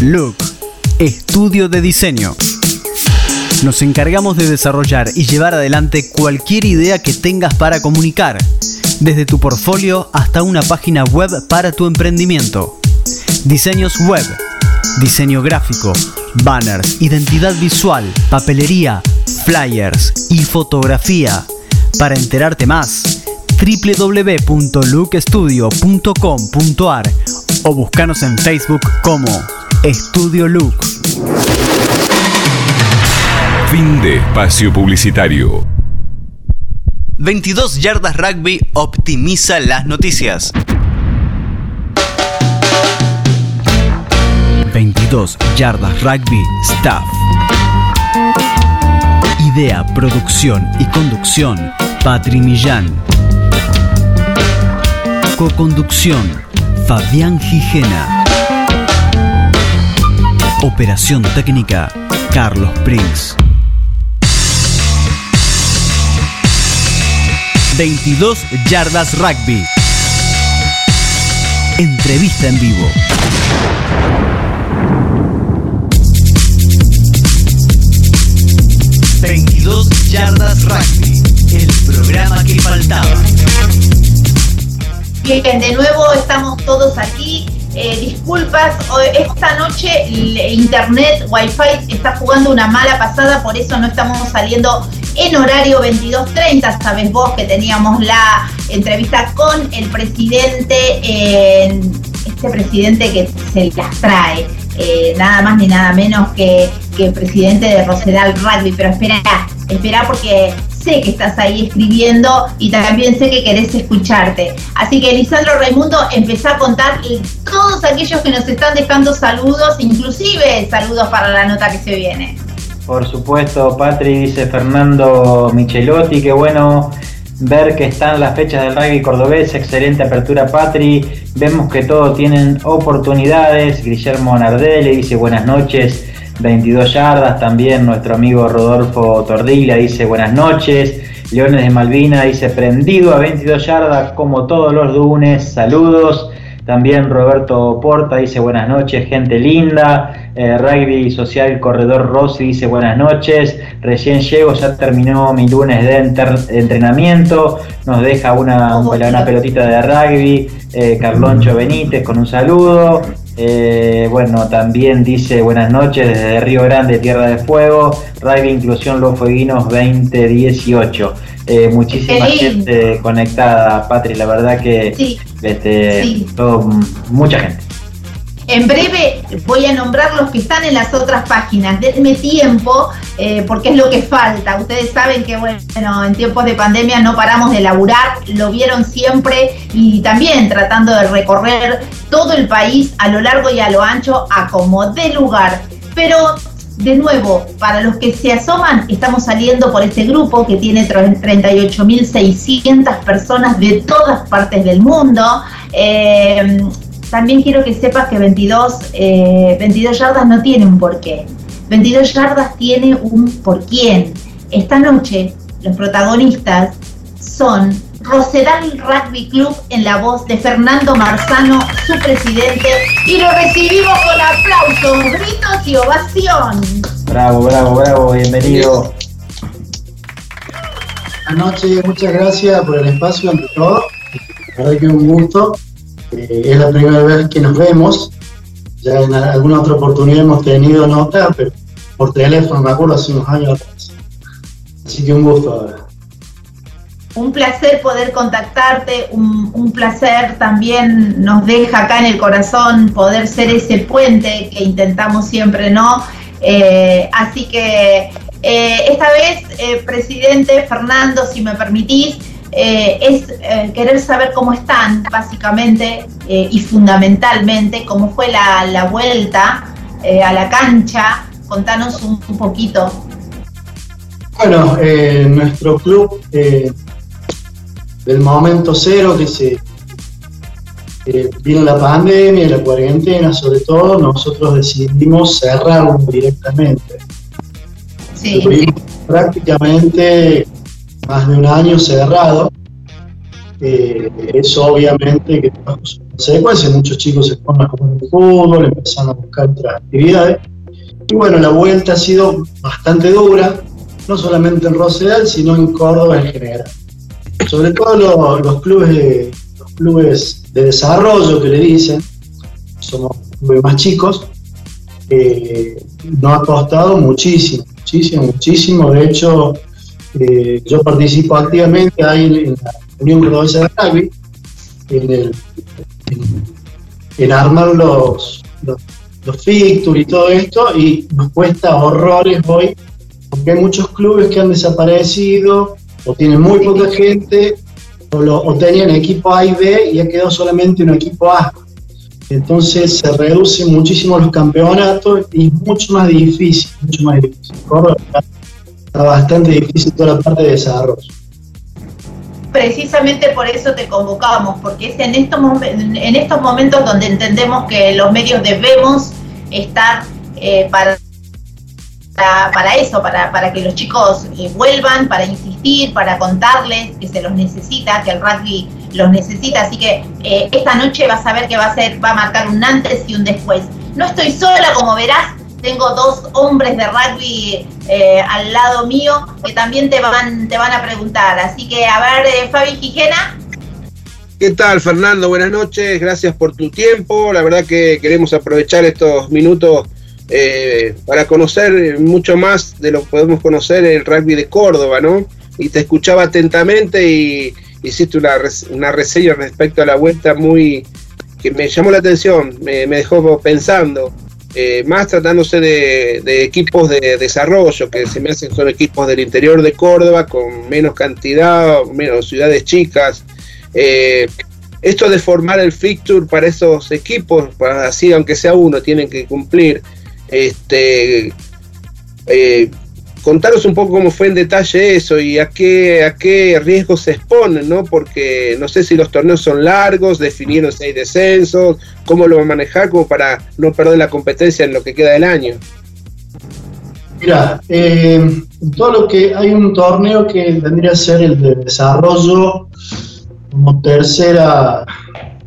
Look, estudio de diseño. Nos encargamos de desarrollar y llevar adelante cualquier idea que tengas para comunicar, desde tu portfolio hasta una página web para tu emprendimiento. Diseños web, diseño gráfico, banners, identidad visual, papelería, flyers y fotografía. Para enterarte más, www.lookestudio.com.ar o búscanos en Facebook como Estudio Look. Fin de espacio publicitario. 22 Yardas Rugby optimiza las noticias. 22 Yardas Rugby Staff. Idea, producción y conducción, Patri Millán. Co-conducción, Fabián Gijena. Operación técnica, Carlos Prince. 22 Yardas Rugby. Entrevista en vivo. ...22 Yardas Rugby... ...el programa que faltaba. Bien, de nuevo estamos todos aquí. Eh, disculpas, esta noche internet, wifi está jugando una mala pasada, por eso no estamos saliendo en horario 22.30. Sabes vos que teníamos la entrevista con el presidente, este presidente que se las trae, eh, nada más ni nada menos que, que el presidente de Rosedal Rugby. Pero espera, espera porque sé que estás ahí escribiendo y también sé que querés escucharte. Así que Lisandro Raimundo, empezá a contar todos aquellos que nos están dejando saludos, inclusive saludos para la nota que se viene. Por supuesto, Patri, dice Fernando Michelotti, qué bueno ver que están las fechas del rugby cordobés, excelente apertura Patri, vemos que todos tienen oportunidades, Guillermo Nardelli dice buenas noches, 22 yardas. También nuestro amigo Rodolfo Tordilla dice buenas noches. Leones de Malvina dice prendido a 22 yardas como todos los lunes. Saludos. También Roberto Porta dice buenas noches, gente linda. Eh, rugby Social Corredor Rossi dice buenas noches. Recién llego, ya terminó mi lunes de entrenamiento. Nos deja una, una pelotita de rugby. Eh, Carloncho Benítez con un saludo. Eh, bueno, también dice buenas noches desde Río Grande, Tierra de Fuego, Rugby Inclusión Los Fueguinos 2018. Eh, muchísima gente conectada, Patri, la verdad que este, mucha gente. En breve voy a nombrar los que están en las otras páginas. Denme tiempo eh, porque es lo que falta. Ustedes saben que, bueno, en tiempos de pandemia no paramos de laburar, lo vieron siempre y también tratando de recorrer todo el país a lo largo y a lo ancho a como de lugar. Pero de nuevo, para los que se asoman, estamos saliendo por este grupo que tiene 38.600 personas de todas partes del mundo. Eh, también quiero que sepas que 22, eh, 22 yardas no tiene un porqué. 22 yardas tiene un por quién. Esta noche los protagonistas son Rosedal Rugby Club en la voz de Fernando Marzano, su presidente, y lo recibimos con aplausos, gritos y ovación. Bravo, bravo, bravo, bienvenido. Anoche, muchas gracias por el espacio ante todo. La verdad que un gusto. Eh, es la primera vez que nos vemos. Ya en alguna otra oportunidad hemos tenido nota, pero por teléfono, me acuerdo, hace unos años atrás. Así que un gusto ahora. Un placer poder contactarte, un, un, placer también nos deja acá en el corazón poder ser ese puente que intentamos siempre, ¿no? Eh, así que eh, esta vez, eh, presidente Fernando, si me permitís, eh, es eh, querer saber cómo están, básicamente eh, y fundamentalmente, cómo fue la, la vuelta a la cancha. Contanos un, un poquito. Bueno, nuestro club del momento cero que se vino la pandemia y la cuarentena, sobre todo, nosotros decidimos cerrarlo directamente. Sí. prácticamente más de un año cerrado. Eh, eso obviamente que trajo consecuencias, muchos chicos se ponen a jugar fútbol, empezaron a buscar otras actividades. Y bueno, la vuelta ha sido bastante dura, no solamente en Rosedal, sino en Córdoba en general. Sobre todo los, los clubes, de, los clubes de desarrollo que le dicen, somos clubes más chicos, eh, nos ha costado muchísimo, muchísimo, muchísimo. De hecho, eh, yo participo activamente ahí en, la Unión Cordobesa de Rugby, en, el, en, armar los, los, los fixtures y todo esto, y nos cuesta horrores hoy, porque hay muchos clubes que han desaparecido, o tienen muy poca gente, o, lo, tenían equipo A y B y ha quedado solamente un equipo A. Entonces se reducen muchísimo los campeonatos y es mucho más difícil, mucho más difícil. Está bastante difícil toda la parte de desarrollo. Precisamente por eso te convocamos, porque es en estos, en estos momentos donde entendemos que los medios debemos estar eh, para, para, eso, para, para que los chicos eh, vuelvan, para insistir, para contarles que se los necesita, que el rugby los necesita. Así que eh, esta noche vas a ver que va a ser, va a marcar un antes y un después. No estoy sola, como verás, tengo dos hombres de rugby eh, al lado mío que también te van, te van a preguntar. Así que, a ver, eh, Fabi Quijena. ¿Qué tal, Fernando? Buenas noches, gracias por tu tiempo. La verdad que queremos aprovechar estos minutos eh, para conocer mucho más de lo que podemos conocer el rugby de Córdoba, ¿no? Y te escuchaba atentamente y hiciste una, una reseña respecto a la vuelta muy que me llamó la atención, me, me dejó pensando. Eh, más tratándose de, equipos de desarrollo, que se me hacen son equipos del interior de Córdoba, con menos cantidad, menos ciudades chicas. Eh, esto de formar el fixture para esos equipos, para así aunque sea uno, tienen que cumplir. Este, eh, contaros un poco cómo fue en detalle eso y a qué, a qué riesgos se exponen, ¿no? Porque no sé si los torneos son largos, definieron si hay descensos, cómo lo van a manejar como para no perder la competencia en lo que queda del año. Mira, eh, todo lo que hay un torneo que tendría que ser el de desarrollo como tercera,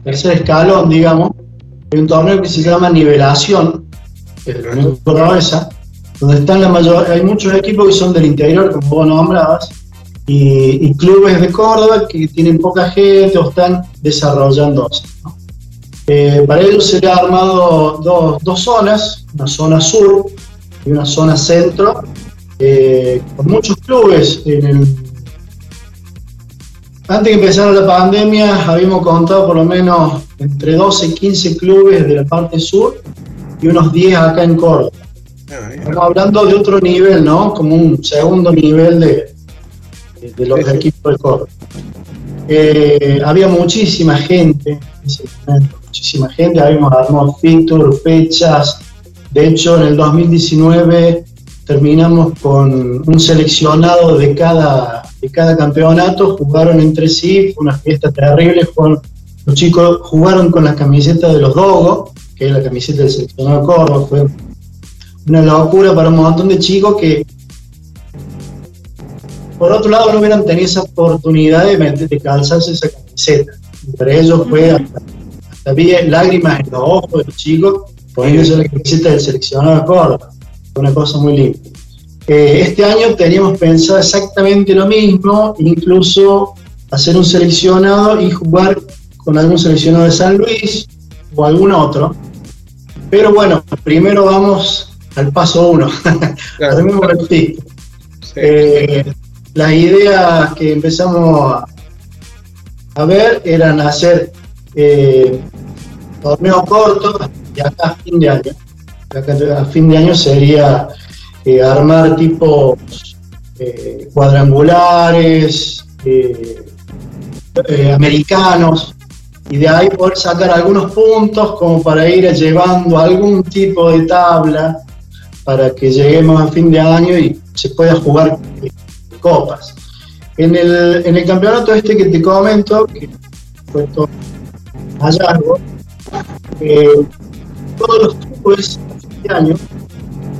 tercer escalón, digamos. Hay un torneo que se llama nivelación, que es donde están la mayor, hay muchos equipos que son del interior, como vos nombrabas, y, clubes de Córdoba que tienen poca gente o están desarrollándose. ¿no? Eh, para ello se le ha armado dos, dos, zonas, una zona sur y una zona centro, eh, con muchos clubes. En el... Antes de empezar la pandemia habíamos contado por lo menos entre 12 y 15 clubes de la parte sur y unos 10 acá en Córdoba. Estamos hablando de otro nivel, ¿no? Como un segundo nivel de, de los equipos de Córdoba. Eh, había muchísima gente en ese momento, muchísima gente, habíamos armado features, fechas. De hecho, en el 2019 terminamos con un seleccionado de cada, de cada campeonato, jugaron entre sí, fue una fiesta terrible, fueron los chicos jugaron con la camiseta de los Dogos, que es la camiseta del seleccionado de Córdoba, fue una locura para un montón de chicos que por otro lado no hubieran tenido esa oportunidad de, de calzarse esa camiseta. Entre ellos fue hasta, había lágrimas en los ojos de los chicos poniéndose la camiseta del seleccionado de Córdoba. Fue una cosa muy linda. Eh, este año teníamos pensado exactamente lo mismo, incluso hacer un seleccionado y jugar con algún seleccionado de San Luis o algún otro. Pero bueno, primero vamos al paso uno. Eh, las ideas que empezamos a ver eran hacer eh, torneos cortos y acá a fin de año. a fin de año sería eh, armar tipos cuadrangulares, americanos, y de ahí poder sacar algunos puntos como para ir llevando algún tipo de tabla para que lleguemos a fin de año y se pueda jugar copas. En el, en el campeonato este que te comento, que fue todo hallazgo, eh, todos los clubes este año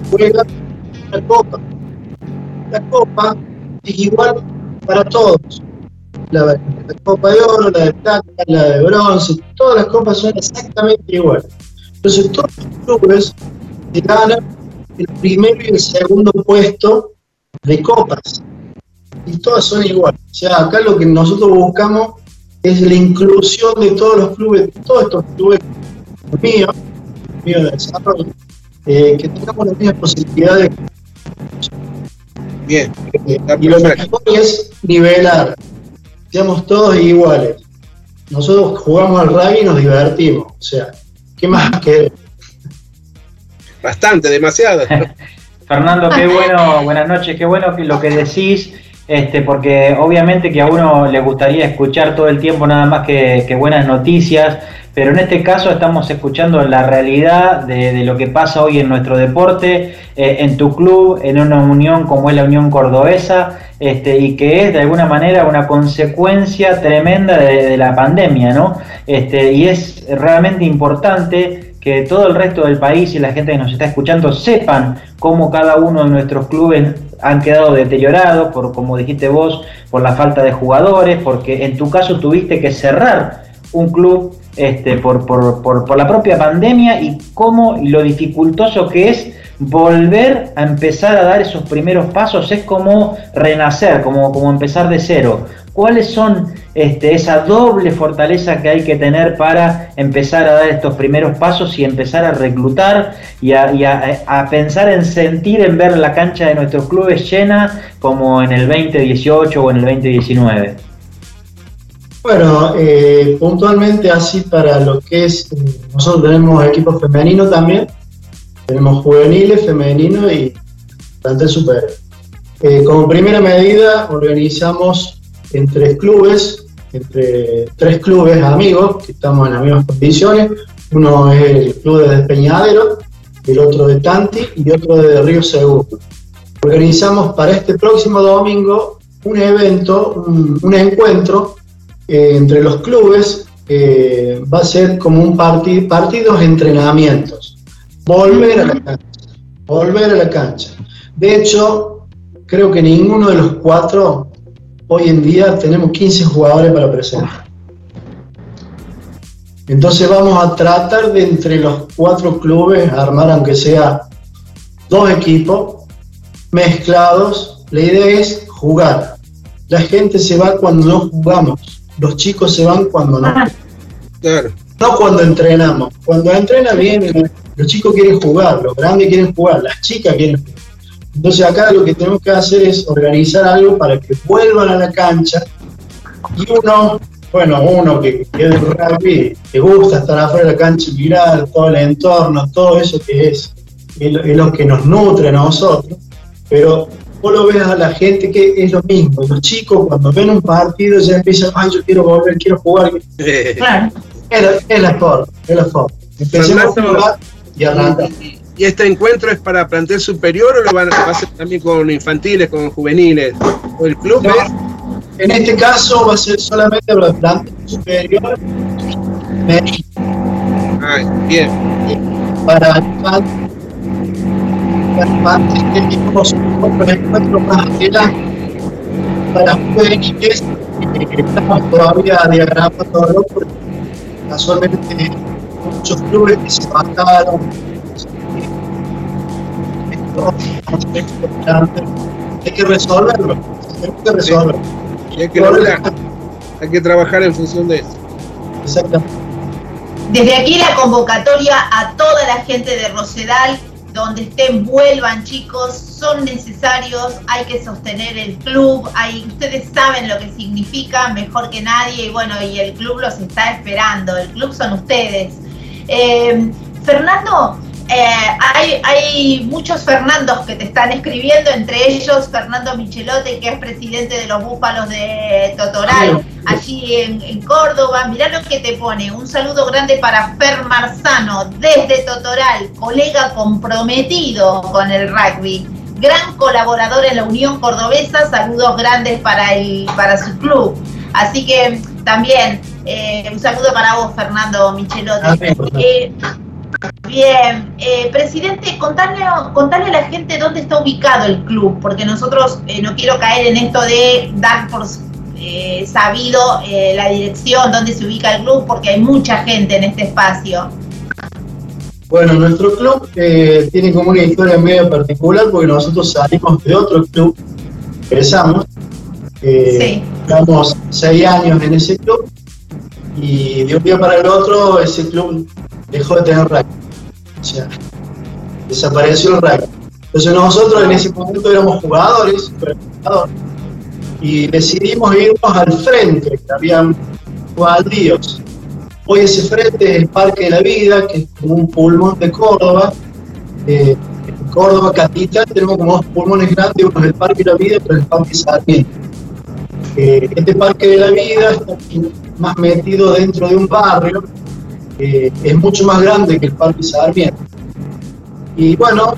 juegan la copa. La copa es igual para todos. La, copa de oro, la de plata, la de bronce, todas las copas son exactamente iguales. Entonces todos los clubes ganan el primero y el segundo puesto de copas y todas son iguales. O sea, acá lo que nosotros buscamos es la inclusión de todos los clubes, todos estos clubes míos, míos de desarrollo, eh, que tengamos las mismas posibilidades. Bien. Eh, y lo mejor es nivelar, seamos todos iguales. Nosotros jugamos al rugby y nos divertimos. O sea, ¿qué más que Bastante, demasiado. Fernando, qué bueno, buenas noches, qué bueno que lo que decís este, porque obviamente que a uno le gustaría escuchar todo el tiempo nada más que, buenas noticias, pero en este caso estamos escuchando la realidad de, lo que pasa hoy en nuestro deporte, eh, en tu club, en una unión como es la Unión Cordobesa, este, y que es de alguna manera una consecuencia tremenda de, la pandemia, ¿no? Este, y es realmente importante que todo el resto del país y la gente que nos está escuchando sepan cómo cada uno de nuestros clubes han quedado deteriorados, por como dijiste vos, por la falta de jugadores, porque en tu caso tuviste que cerrar un club este, por, por, por, por la propia pandemia y cómo y lo dificultoso que es volver a empezar a dar esos primeros pasos es como renacer, como, como empezar de cero. ¿Cuáles son este, esa doble fortaleza que hay que tener para empezar a dar estos primeros pasos y empezar a reclutar y a, pensar en sentir, en ver la cancha de nuestros clubes llena como en el 2018 o en el 2019? Bueno, eh, puntualmente así para lo que es, nosotros tenemos equipo femenino también, tenemos juveniles, femenino y plantel super. Eh, como primera medida organizamos en tres clubes, entre tres clubes amigos, que estamos en las mismas condiciones. Uno es el club de Despeñadero, el otro de Tanti y otro de Río Seguro. Organizamos para este próximo domingo un evento, un, encuentro eh, entre los clubes, va a ser como un partido, partidos entrenamientos. Volver a la cancha, volver a la cancha. De hecho, creo que ninguno de los cuatro hoy en día tenemos 15 jugadores para presentar. Entonces vamos a tratar de entre los cuatro clubes armar aunque sea dos equipos mezclados. La idea es jugar. La gente se va cuando no jugamos. Los chicos se van cuando no. No cuando entrenamos. Cuando entrena bien, los chicos quieren jugar, los grandes quieren jugar, las chicas quieren jugar. Entonces acá lo que tenemos que hacer es organizar algo para que vuelvan a la cancha y uno, bueno, uno que, que es rugby, que gusta estar afuera de la cancha y mirar todo el entorno, todo eso que es, es, lo que nos nutre a nosotros, pero vos lo ves a la gente que es lo mismo, los chicos cuando ven un partido ya empiezan, ay, yo quiero volver, quiero jugar. Claro. Es, la forma, es la forma. Empecemos a jugar y. ¿Y este encuentro es para plantel superior o lo van a hacer también con infantiles, con juveniles? el club En este caso va a ser solamente para plantel superior Ay, bien. Para infantes, para tenemos otro encuentro más adelante para juveniles estamos todavía diagramando porque casualmente muchos clubes que se bajaron. Hay que resolverlo hay que resolverlo. Hay que, hay que trabajar en función de eso. Exactamente. Desde aquí la convocatoria a toda la gente de Rosedal donde estén, vuelvan chicos, son necesarios, hay que sostener el club, hay, ustedes saben lo que significa mejor que nadie y bueno, y el club los está esperando, el club son ustedes. Eh, Fernando, eh, hay, hay, muchos Fernandos que te están escribiendo, entre ellos Fernando Michelote, que es presidente de los Búfalos de Totoral, allí en, Córdoba. Mirá lo que te pone. Un saludo grande para Fer Marzano, desde Totoral, colega comprometido con el rugby. Gran colaborador en la Unión Cordobesa, saludos grandes para, el, para su club. Así que también eh, un saludo para vos, Fernando Michelote. Bien, eh, presidente, contale, a la gente dónde está ubicado el club, porque nosotros eh, no quiero caer en esto de dar por eh, sabido la dirección, dónde se ubica el club, porque hay mucha gente en este espacio. Bueno, nuestro club tiene como una historia medio particular, porque nosotros salimos de otro club, empezamos, sí. estamos seis años en ese club, y de un día para el otro ese club dejó de tener rugby. O sea, desapareció el rugby. Entonces nosotros en ese momento éramos jugadores, y decidimos irnos al frente, que habían baldíos. Hoy ese frente es el Parque de la Vida, que es como un pulmón de Córdoba. Eh, en Córdoba capital tenemos como dos pulmones grandes, uno es el Parque de la Vida y es el Parque Sarmiento. Eh, este Parque de la Vida está más metido dentro de un barrio es mucho más grande que el Parque Sarmiento. Y bueno,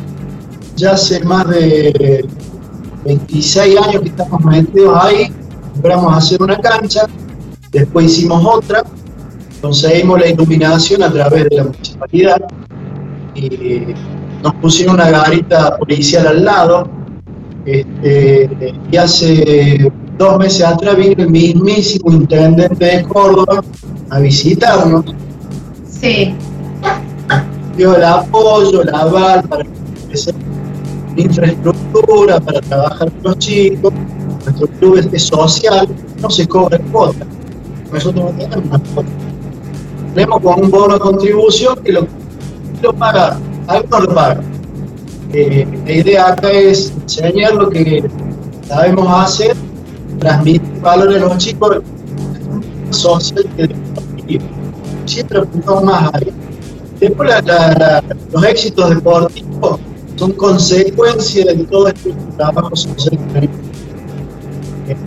ya hace más de 26 años que estamos metidos ahí, logramos hacer una cancha, después hicimos otra, conseguimos la iluminación a través de la municipalidad y nos pusieron una garita policial al lado. Este, y hace dos meses atrás vino el mismísimo intendente de Córdoba a visitarnos Sí. Dio el apoyo, la aval para empezar infraestructura, para trabajar con los chicos. Nuestro club es social, no se cobra cuota. Nosotros no tenemos una cuota. Tenemos con un bono de contribución que lo, lo paga, algunos lo pagan. Eh, la idea acá es enseñar lo que sabemos hacer, transmitir valores a los chicos social que siempre apuntamos más ahí. Después los éxitos deportivos son consecuencia de todo este trabajo social que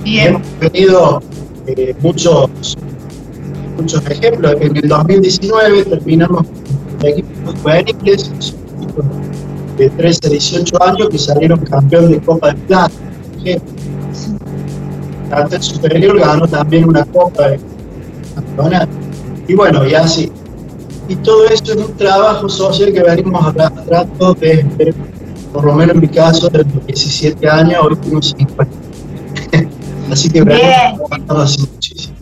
Hemos tenido eh, muchos, muchos ejemplos. En el 2019 terminamos con equipos juveniles de 13 a 18 años que salieron campeón de Copa de Plata. El superior ganó también una Copa de campeonato. Y bueno, y así. Y todo esto es un trabajo social que venimos arrastrando desde, por lo menos en mi caso, desde los 17 años, hoy tengo 50. así que venimos así muchísimo.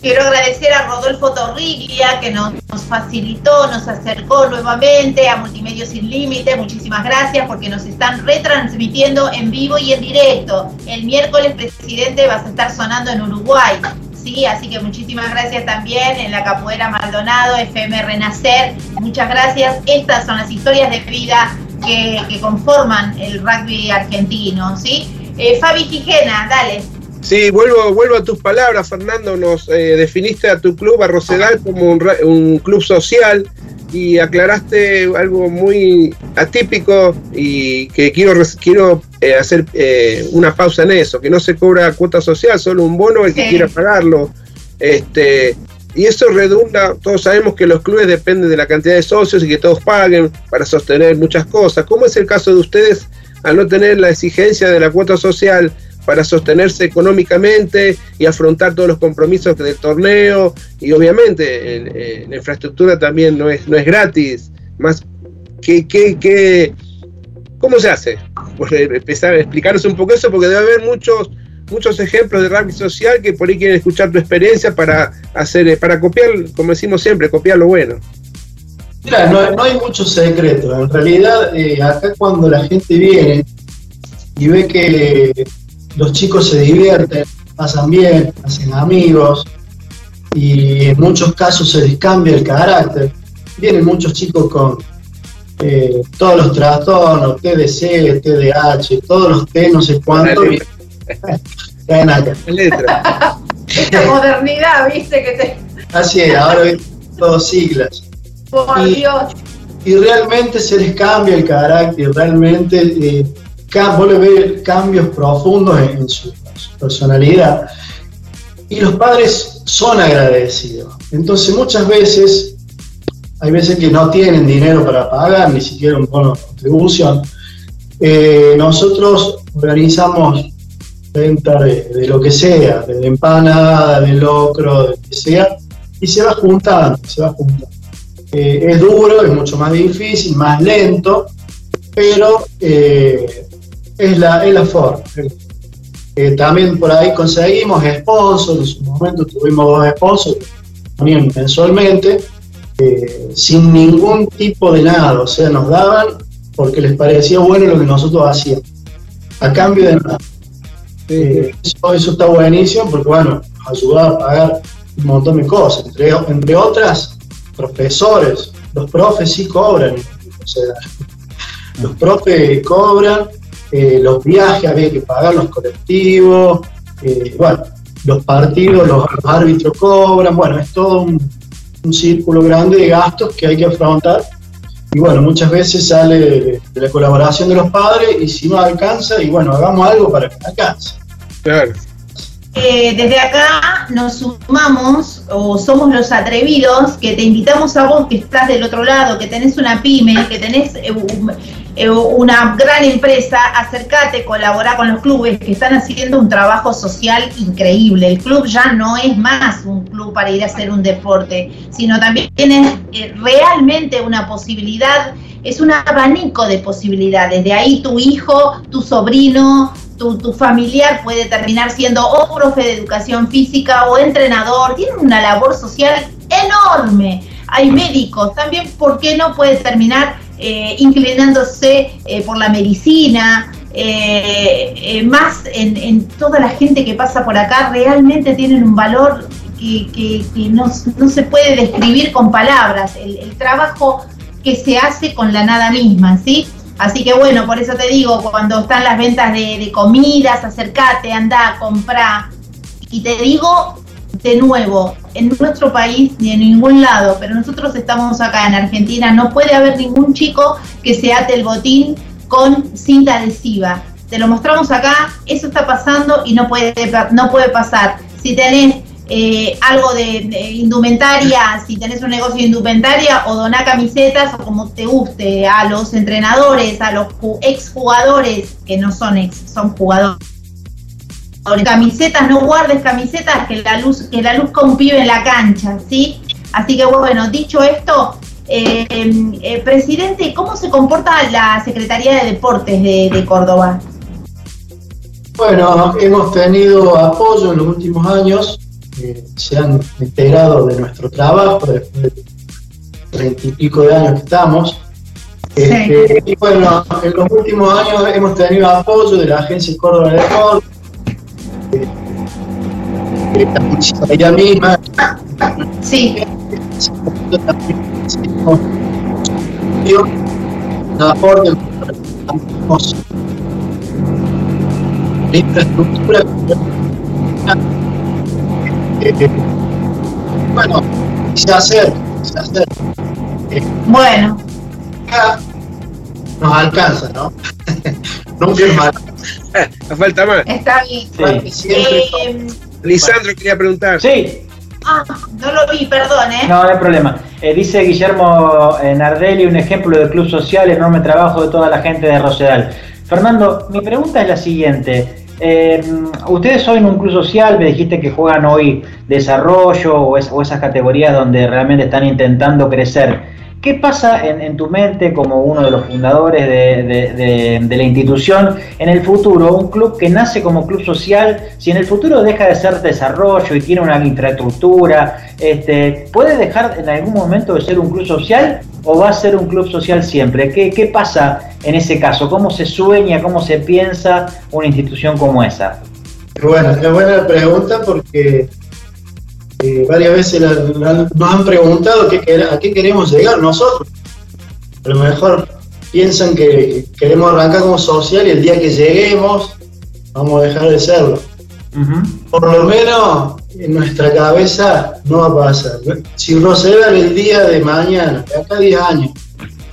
Quiero agradecer a Rodolfo Torriglia que nos, facilitó, nos acercó nuevamente a Multimedios Sin Límite. Muchísimas gracias porque nos están retransmitiendo en vivo y en directo. El miércoles, presidente, vas a estar sonando en Uruguay. ¿sí? Así que muchísimas gracias también en la Capoeira Maldonado, FM Renacer. Muchas gracias. Estas son las historias de vida que, conforman el rugby argentino, ¿sí? Eh, Fabi Quijena, dale. Sí, vuelvo, vuelvo a tus palabras, Fernando. Nos eh, definiste a tu club, a Rosedal, como un club social y aclaraste algo muy atípico y que quiero, quiero eh, hacer eh, una pausa en eso, que no se cobra cuota social, solo un bono el que quiera pagarlo. Este, y eso redunda, todos sabemos que los clubes dependen de la cantidad de socios y que todos paguen para sostener muchas cosas. ¿Cómo es el caso de ustedes al no tener la exigencia de la cuota social? Para sostenerse económicamente y afrontar todos los compromisos del torneo. Y obviamente eh, la infraestructura también no es, no es gratis. Más que, que, ¿Cómo se hace? Pues eh, empezar a explicarnos un poco eso, porque debe haber muchos muchos ejemplos de rugby social que por ahí quieren escuchar tu experiencia para hacer, eh, para copiar, como decimos siempre, copiar lo bueno. Mira, no, hay mucho secreto. En realidad, acá cuando la gente viene y ve que los chicos se divierten, pasan bien, hacen amigos y en muchos casos se les cambia el carácter. Vienen muchos chicos con eh, todos los trastornos, TDC, TDAH, todos los T, no sé cuánto. Esta modernidad, viste que te. Así es, ahora ven todos siglas. Por y, Dios. Y realmente se les cambia el carácter, realmente eh, vos le cambios profundos en, su, personalidad. Y los padres son agradecidos. Entonces muchas veces, hay veces que no tienen dinero para pagar, ni siquiera un bono de contribución. Eh, nosotros organizamos venta de, lo que sea, de empanada, de locro, de lo que sea, y se va juntando, se va juntando. Eh, es duro, es mucho más difícil, más lento, pero eh, es la, es la forma. Eh, también por ahí conseguimos sponsors, en su momento tuvimos dos sponsors, también mensualmente, eh, sin ningún tipo de nada, o sea, nos daban porque les parecía bueno lo que nosotros hacíamos, a cambio de nada. Eh, eso, está buenísimo porque, bueno, nos ayudaba a pagar un montón de cosas, entre, entre otras, profesores, los profes sí cobran, o sea, los profes cobran, eh, los viajes había que pagar los colectivos, eh, bueno, los partidos, los, árbitros cobran, bueno, es todo un, círculo grande de gastos que hay que afrontar. Y bueno, muchas veces sale de, la colaboración de los padres y si no alcanza, y bueno, hagamos algo para que alcance. Claro. Eh, desde acá nos sumamos o somos los atrevidos que te invitamos a vos que estás del otro lado, que tenés una pyme, que tenés eh, una gran empresa, acércate, colabora con los clubes que están haciendo un trabajo social increíble. El club ya no es más un club para ir a hacer un deporte, sino también es eh, realmente una posibilidad, es un abanico de posibilidades. De ahí tu hijo, tu sobrino, tu, familiar puede terminar siendo o profe de educación física o entrenador, tiene una labor social enorme. Hay médicos, también, ¿por qué no puede terminar eh, inclinándose eh, por la medicina? Eh, más en, toda la gente que pasa por acá, realmente tienen un valor que, no, se puede describir con palabras, el, trabajo que se hace con la nada misma, ¿sí? Así que bueno, por eso te digo, cuando están las ventas de, comidas, acércate, anda, compra. Y te digo de nuevo, en nuestro país ni en ningún lado, pero nosotros estamos acá en Argentina, no puede haber ningún chico que se ate el botín con cinta adhesiva. Te lo mostramos acá, eso está pasando y no puede, no puede pasar. Si tenés eh, algo de, indumentaria, si tenés un negocio de indumentaria, o doná camisetas, o como te guste, a los entrenadores, a los exjugadores, que no son ex, son jugadores. Camisetas, no guardes camisetas, que la luz, que la luz convive en la cancha, ¿sí? Así que bueno, dicho esto, eh, eh, presidente, ¿cómo se comporta la Secretaría de Deportes de Córdoba? Bueno, hemos tenido apoyo en los últimos años se han integrado de nuestro trabajo después de treinta y pico de años que estamos. Este, y bueno, en los últimos años hemos tenido apoyo de la Agencia Córdoba de Deportes, ella misma. Sí. aporte la infraestructura bueno, se hacer, se hacer. bueno. Nos alcanza, ¿no? Nunca es mal. No falta más. Está bien. Eh, Lisandro quería preguntar. Sí. Ah, no lo vi, perdón, ¿eh? No, no hay problema. Eh, dice Guillermo eh, Nardelli, un ejemplo de club social, enorme trabajo de toda la gente de Rosedal. Fernando, mi pregunta es la siguiente. Eh, ustedes hoy en un club social, me dijiste que juegan hoy desarrollo o, esas categorías donde realmente están intentando crecer. ¿Qué pasa en, tu mente como uno de los fundadores de, la institución en el futuro? Un club que nace como club social, si en el futuro deja de ser desarrollo y tiene una infraestructura, este, ¿puede dejar en algún momento de ser un club social o va a ser un club social siempre? ¿Qué, pasa en ese caso? ¿Cómo se sueña, cómo se piensa una institución como esa? Bueno, es buena pregunta porque eh, varias veces nos han preguntado a qué queremos llegar nosotros. A lo mejor piensan que queremos arrancar como social y el día que lleguemos vamos a dejar de serlo. Por lo menos en nuestra cabeza no va a pasar. Si Rosedal el día de mañana, de acá a 10 años,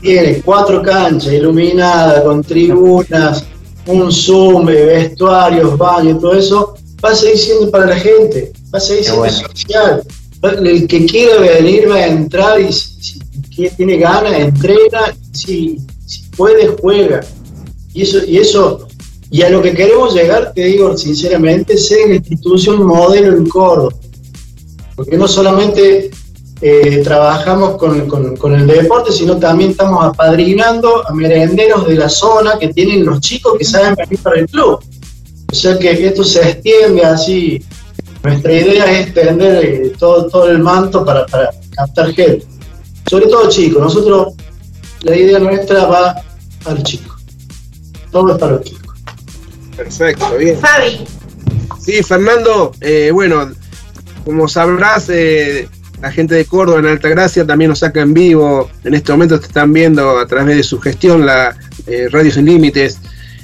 tiene cuatro canchas iluminadas con tribunas, un zoom, vestuarios, baños, todo eso, va a seguir siendo para la gente, va a seguir siendo social. El que quiera venir va a entrar y si, tiene ganas, entrena, si, si, puede, juega. Y eso, y eso, y a lo que queremos llegar, te digo sinceramente, es ser una institución modelo en Córdoba. Porque no solamente eh, trabajamos con, con, el deporte, sino también estamos apadrinando a merenderos de la zona que tienen los chicos que saben venir para el club. O sea que esto se extiende así. Nuestra idea es extender eh, todo, todo el manto para, captar gente. Sobre todo chicos. Nosotros, la idea nuestra va al chico. Todo es para los chicos. Perfecto, bien. Fabi. Sí, Fernando, eh, bueno, como sabrás, eh, la gente de Córdoba en Altagracia también nos saca en vivo. En este momento te están viendo a través de su gestión, la Radio Sin Límites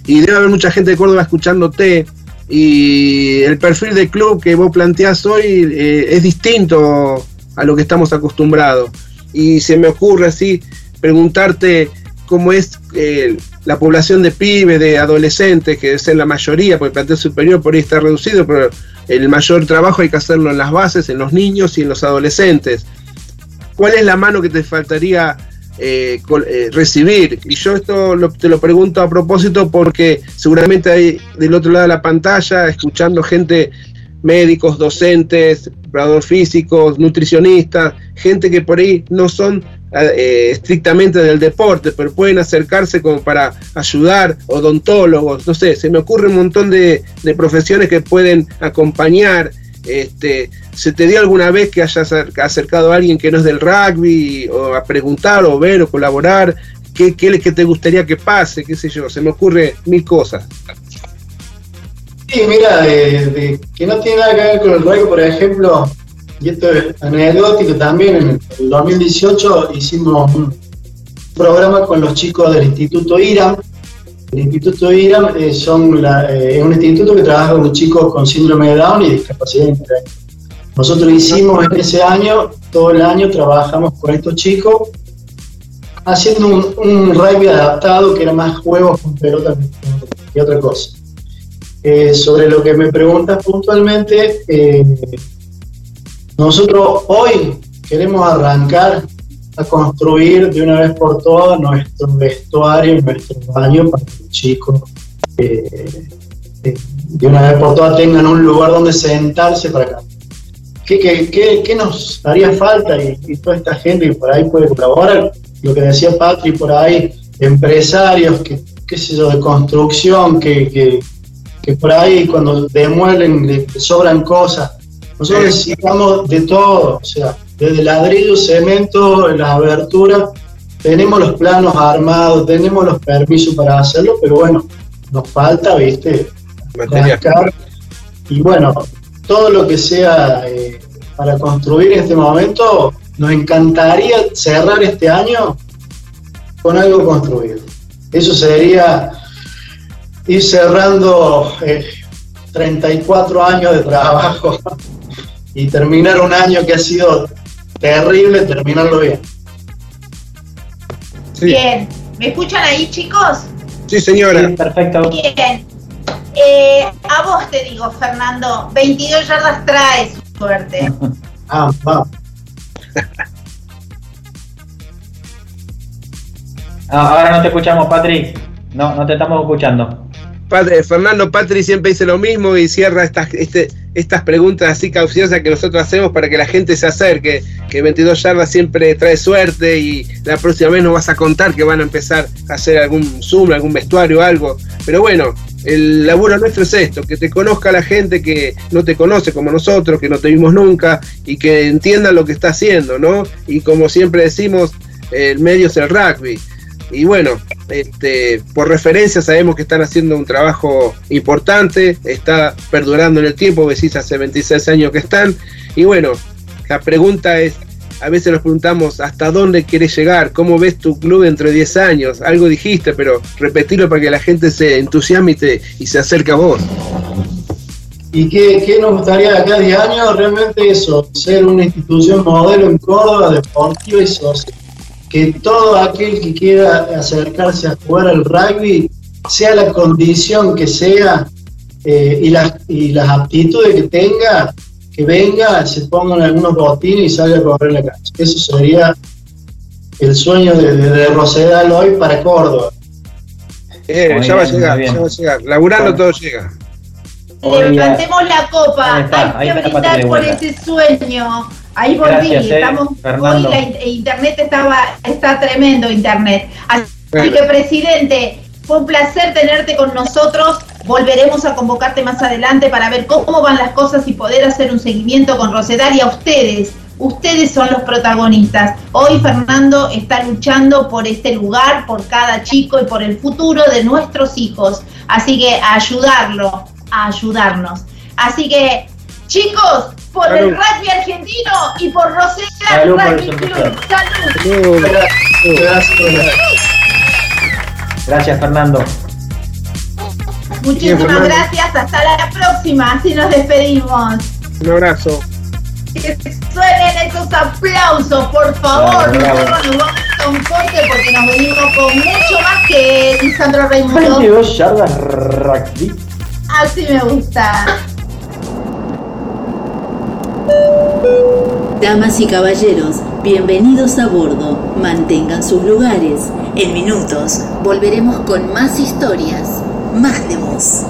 y debe haber mucha gente de Córdoba escuchándote. Y el perfil de club que vos planteás hoy eh, es distinto a lo que estamos acostumbrados. Y se me ocurre así preguntarte cómo es eh, la población de pibes, de adolescentes, que es la mayoría, porque el plantel superior por ahí está reducido, pero el mayor trabajo hay que hacerlo en las bases, en los niños y en los adolescentes. ¿Cuál es la mano que te faltaría eh, eh, recibir. Y yo esto te lo pregunto a propósito porque seguramente hay del otro lado de la pantalla, escuchando gente, médicos, docentes, preparadores físicos, nutricionistas, gente que por ahí no son eh, estrictamente del deporte, pero pueden acercarse como para ayudar, odontólogos, no sé, se me ocurre un montón de profesiones que pueden acompañar este, ¿Se te dio alguna vez que hayas acercado a alguien que no es del rugby o a preguntar o ver o colaborar? ¿Qué, qué, qué te gustaría que pase? ¿Qué sé yo? Se me ocurre mil cosas. Sí, mira, que no tiene nada que ver con el rugby, por ejemplo, y esto es anecdótico también, en el 2018 hicimos un programa con los chicos del Instituto IRAM, el Instituto IRAM eh, eh, es un instituto que trabaja con chicos con síndrome de Down y discapacidad intelectual. Nosotros hicimos en ese año, todo el año trabajamos con estos chicos haciendo un, rugby adaptado que era más juegos con pelota que otra cosa. Eh, sobre lo que me preguntas puntualmente, nosotros hoy queremos arrancar a construir de una vez por todas nuestro vestuario, nuestro baño para que los chicos eh, eh, de una vez por todas tengan un lugar donde sentarse para acá. ¿Qué, qué, nos haría falta? Y, toda esta gente que por ahí puede colaborar, lo que decía Patrick por ahí, empresarios, que, qué sé yo, de construcción, que, que, por ahí cuando demuelen le sobran cosas. Nosotros necesitamos de todo, o sea, desde ladrillo, cemento, las aberturas, tenemos los planos armados, tenemos los permisos para hacerlo, pero bueno, nos falta, viste, y bueno, todo lo que sea eh, para construir en este momento, nos encantaría cerrar este año con algo construido. Eso sería ir cerrando 34 eh, años de trabajo y terminar un año que ha sido terrible terminarlo bien. Bien, ¿me escuchan ahí chicos? Sí, señora. perfecto. Bien. Eh, a vos te digo, Fernando, 22 yardas traes, suerte. ah, va. Ah, ahora no te escuchamos, Patrick. No, no te estamos escuchando. Padre, Fernando Patri siempre dice lo mismo y cierra estas, este, estas preguntas así cauciosas que nosotros hacemos para que la gente se acerque, que 22 yardas siempre trae suerte y la próxima vez nos vas a contar que van a empezar a hacer algún Zoom, algún vestuario, algo. Pero bueno, el laburo nuestro es esto, que te conozca la gente que no te conoce como nosotros, que no te vimos nunca y que entienda lo que está haciendo, ¿no? Y como siempre decimos, el medio es el rugby. Y bueno, este, por referencia sabemos que están haciendo un trabajo importante, está perdurando en el tiempo, decís hace 26 años que están. Y bueno, la pregunta es, a veces nos preguntamos hasta dónde quieres llegar, cómo ves tu club dentro de 10 años. Algo dijiste, pero repetirlo para que la gente se entusiasme y, se acerque a vos. ¿Y qué, nos gustaría de acá a 10 años? Realmente eso, ser una institución modelo en Córdoba, deportiva y social que todo aquel que quiera acercarse a jugar al rugby, sea la condición que sea eh, y, las, y las aptitudes que tenga, que venga, se pongan algunos botines y salga a correr la cancha. Eso sería el sueño de, de, Rosedal hoy para Córdoba. Eh, ya va a llegar, ya va a llegar. Laburando todo llega. Levantemos la copa, hay que brindar por ese sueño. Ahí volví, eh, estamos, hoy la internet estaba, está tremendo internet. Así que presidente, fue un placer tenerte con nosotros. Volveremos a convocarte más adelante para ver cómo van las cosas y poder hacer un seguimiento con Rosedal y a ustedes. Ustedes son los protagonistas. Hoy Fernando está luchando por este lugar, por cada chico y por el futuro de nuestros hijos. Así que a ayudarlo, a ayudarnos. Así que, chicos, por el rugby argentino y por Rosella Rugby Club. Salud. Gracias. Gracias, Fernando. Muchísimas gracias. Hasta la próxima. Así nos despedimos. Un abrazo. Que suenen esos aplausos, por favor. Nosotros nos vamos a un corte porque nos venimos con mucho más que Lisandro Raimundo. 22 yardas rugby. Así me gusta. Damas y caballeros, bienvenidos a bordo. Mantengan sus lugares. En minutos volveremos con más historias, más de voz.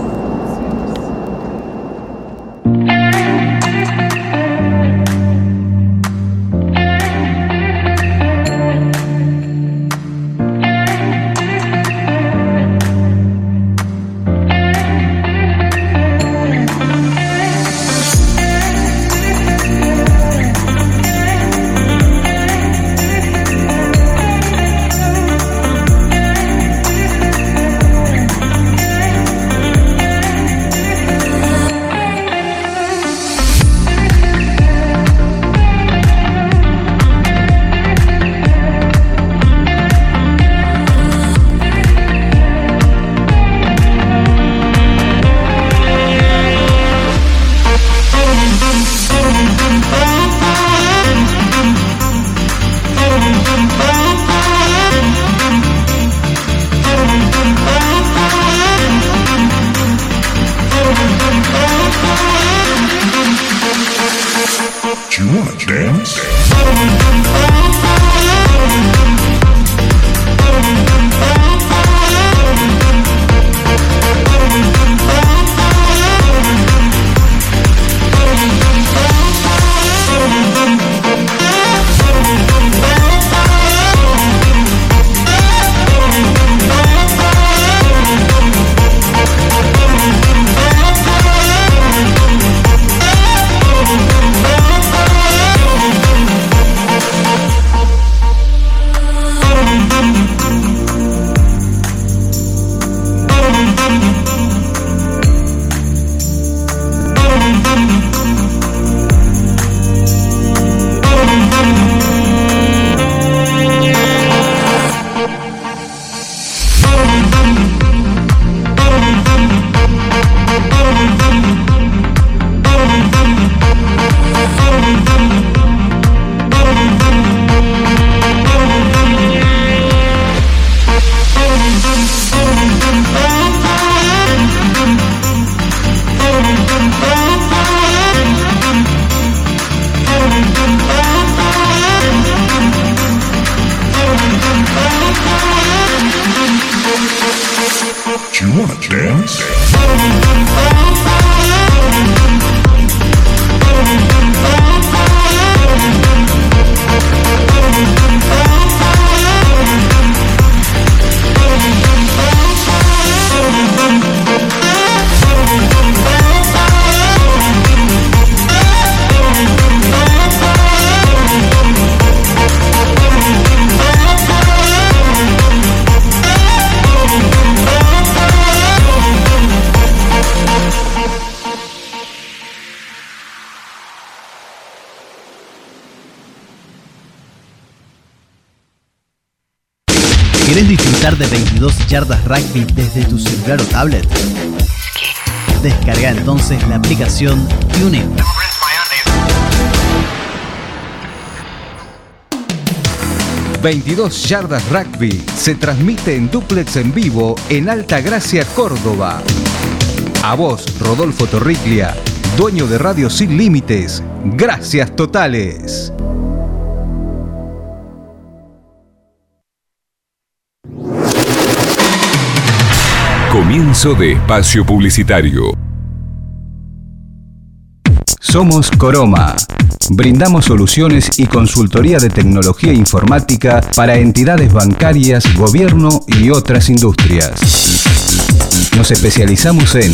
Yardas rugby desde tu celular o tablet? Descarga entonces la aplicación TuneIn. ...22 Yardas Rugby... ...se transmite en duplex en vivo... ...en Alta Gracia, Córdoba. A vos, Rodolfo Torriglia... ...dueño de Radio Sin Límites... ...gracias totales. Comienzo de espacio publicitario. Somos Coroma. Brindamos soluciones y consultoría de tecnología informática para entidades bancarias, gobierno y otras industrias. Nos especializamos en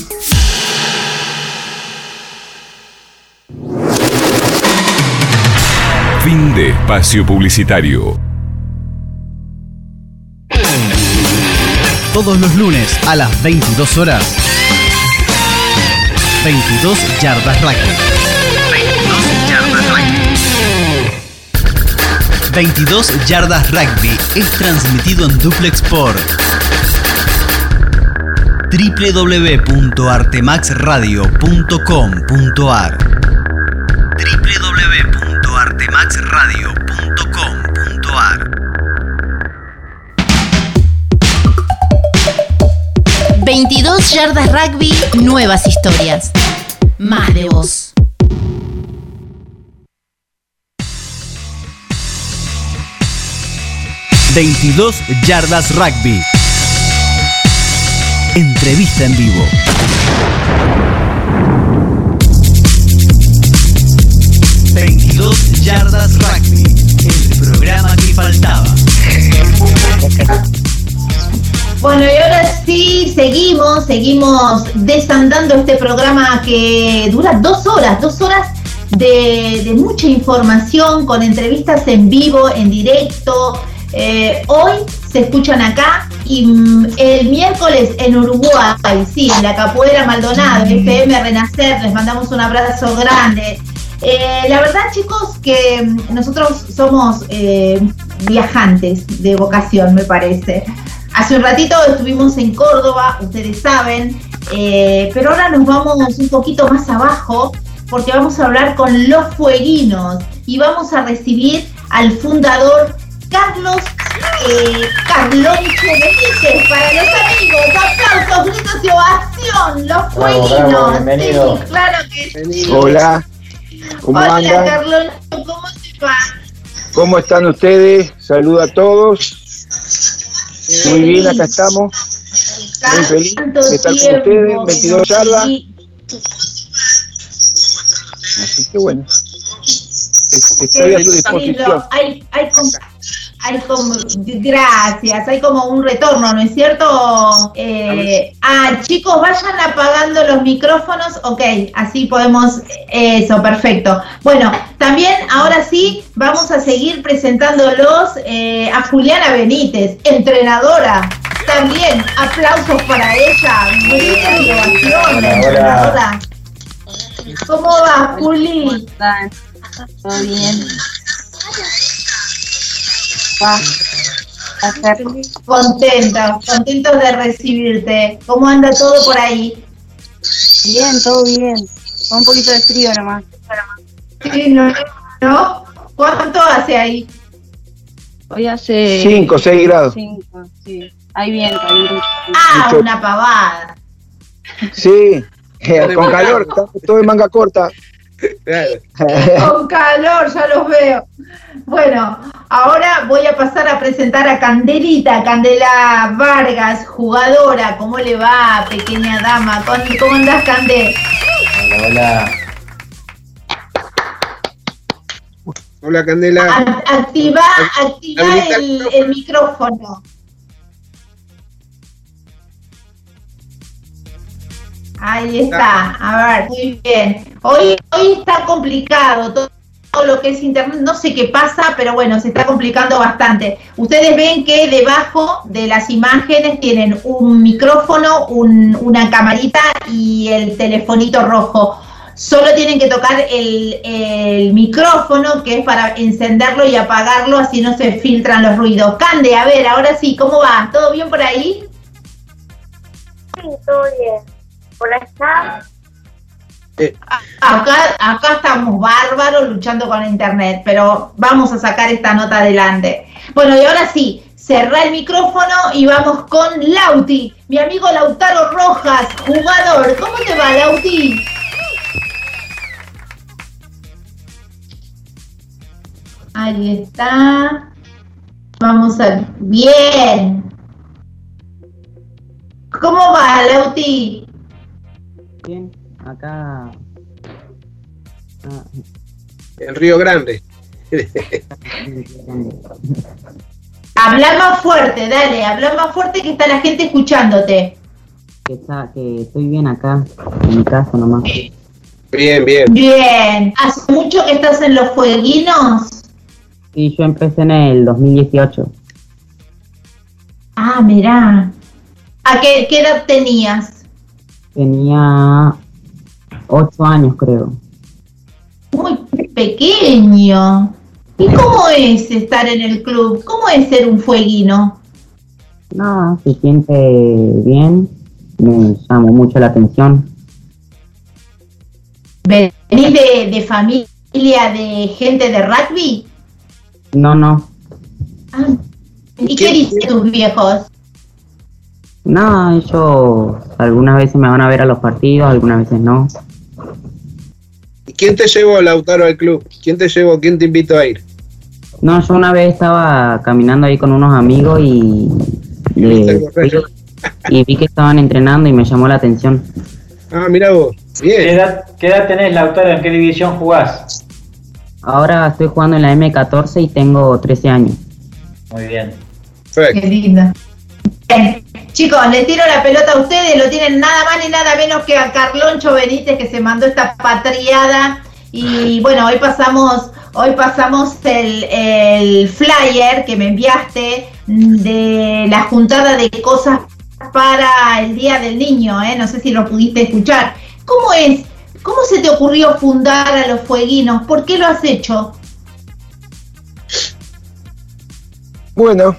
Fin de espacio publicitario. Todos los lunes a las 22 horas. 22 yardas rugby. 22 yardas rugby. 22 yardas rugby es transmitido en duplex por www.artemaxradio.com.ar 22 yardas rugby, nuevas historias. Más de vos. ...22 yardas rugby. Entrevista en vivo. ...22 yardas rugby. El programa que faltaba. Bueno, y ahora sí, seguimos, seguimos desandando este programa que dura dos horas, dos horas de, mucha información, con entrevistas en vivo, en directo. Eh, hoy se escuchan acá y mm, el miércoles en Uruguay, sí, en la Capoeira Maldonado, FM Renacer, les mandamos un abrazo grande. Eh, la verdad, chicos, que mm, nosotros somos eh, viajantes de vocación, me parece. Hace un ratito estuvimos en Córdoba, ustedes saben, eh, pero ahora nos vamos un poquito más abajo porque vamos a hablar con los fueguinos y vamos a recibir al fundador Carlos eh, Carloncho Benítez para los amigos. Aplausos, gritos y ovación, los fueguinos. bienvenido. Sí, claro que sí. Hola, ¿cómo Hola, andan? Carloncho, ¿cómo te va? ¿Cómo están ustedes? Saludo a todos. Muy bien, acá estamos. Muy feliz de estar con ustedes, 22 yardas. Así que bueno, es- estoy a su disposición. Hay, hay hay como, gracias, hay como un retorno, ¿no es cierto? Eh, ah, chicos, vayan apagando los micrófonos, ok, así podemos, eso, perfecto. Bueno, también ahora sí vamos a seguir presentándolos eh, a Juliana Benítez, entrenadora. También aplausos para ella, gritos Hola, hola. entrenadora. ¿Cómo va, Juli? ¿Todo bien? Contentos, contentos de recibirte. ¿Cómo anda todo por ahí? Bien, todo bien. Con un poquito de frío nomás. Sí, no, ¿no? ¿Cuánto hace ahí? Hoy hace... 5, 6 grados. 5, sí. Hay viento, hay viento. Ah, Mucho. una pavada. Sí, eh, con calor, todo en manga corta. Con calor, ya los veo. Bueno, ahora voy a pasar a presentar a Candelita, Candela Vargas, jugadora. ¿Cómo le va, pequeña dama? ¿Cómo andás, Candel? Hola, hola. Hola, Candela. Activa, activa el micrófono. Ahí está, a ver, muy bien. Hoy, hoy está complicado todo, todo lo que es internet, no sé qué pasa, pero bueno, se está complicando bastante. Ustedes ven que debajo de las imágenes tienen un micrófono, un- una camarita y el telefonito rojo. Solo tienen que tocar el, el micrófono, que es para encenderlo y apagarlo, así no se filtran los ruidos. Cande, a ver, ahora sí, ¿cómo va? ¿Todo bien por ahí? Sí, todo bien. Por acá, Acá, acá estamos bárbaros luchando con internet, pero vamos a sacar esta nota adelante. Bueno, y ahora sí, cerrá el micrófono y vamos con Lauti, mi amigo Lautaro Rojas, jugador. ¿Cómo te va, Lauti? Ahí está. Vamos a... Bien. ¿Cómo va, Lauti? Bien, acá. ah, En Río Grande. Habla más fuerte, dale, habla más fuerte que está la gente escuchándote. que, está, que estoy bien acá, en mi casa nomás. Bien, bien. Bien. ¿Hace mucho que estás en los fueguinos? Sí, yo empecé en el 2018. Ah, mirá. ¿A qué, qué edad tenías? Tenía 8 años, creo. Muy pequeño. ¿Y cómo es estar en el club? ¿Cómo es ser un fueguino? No, se siente bien. Me llamó mucho la atención. ¿Venís de, de familia de gente de rugby? No, no. ¿Y qué dicen tus viejos? No, ellos algunas veces me van a ver a los partidos, algunas veces no. ¿Y quién te llevó, Lautaro, al club? ¿Quién te llevó? ¿Quién te invitó a ir? No, yo una vez estaba caminando ahí con unos amigos y, le- y vi que estaban entrenando y me llamó la atención. Ah, mira vos. Bien. ¿Qué edad, ¿Qué edad tenés, Lautaro? ¿En qué división jugás? Ahora estoy jugando en la M14 y tengo 13 años. Muy bien. Qué linda. Bien. Chicos, les tiro la pelota a ustedes, lo tienen nada más ni nada menos que a Carloncho Benítez que se mandó esta patriada. Y bueno, hoy pasamos, hoy pasamos el, el flyer que me enviaste de la juntada de cosas para el Día del Niño, ¿eh? no sé si lo pudiste escuchar. ¿Cómo es? ¿Cómo se te ocurrió fundar a los fueguinos? ¿Por qué lo has hecho? Bueno,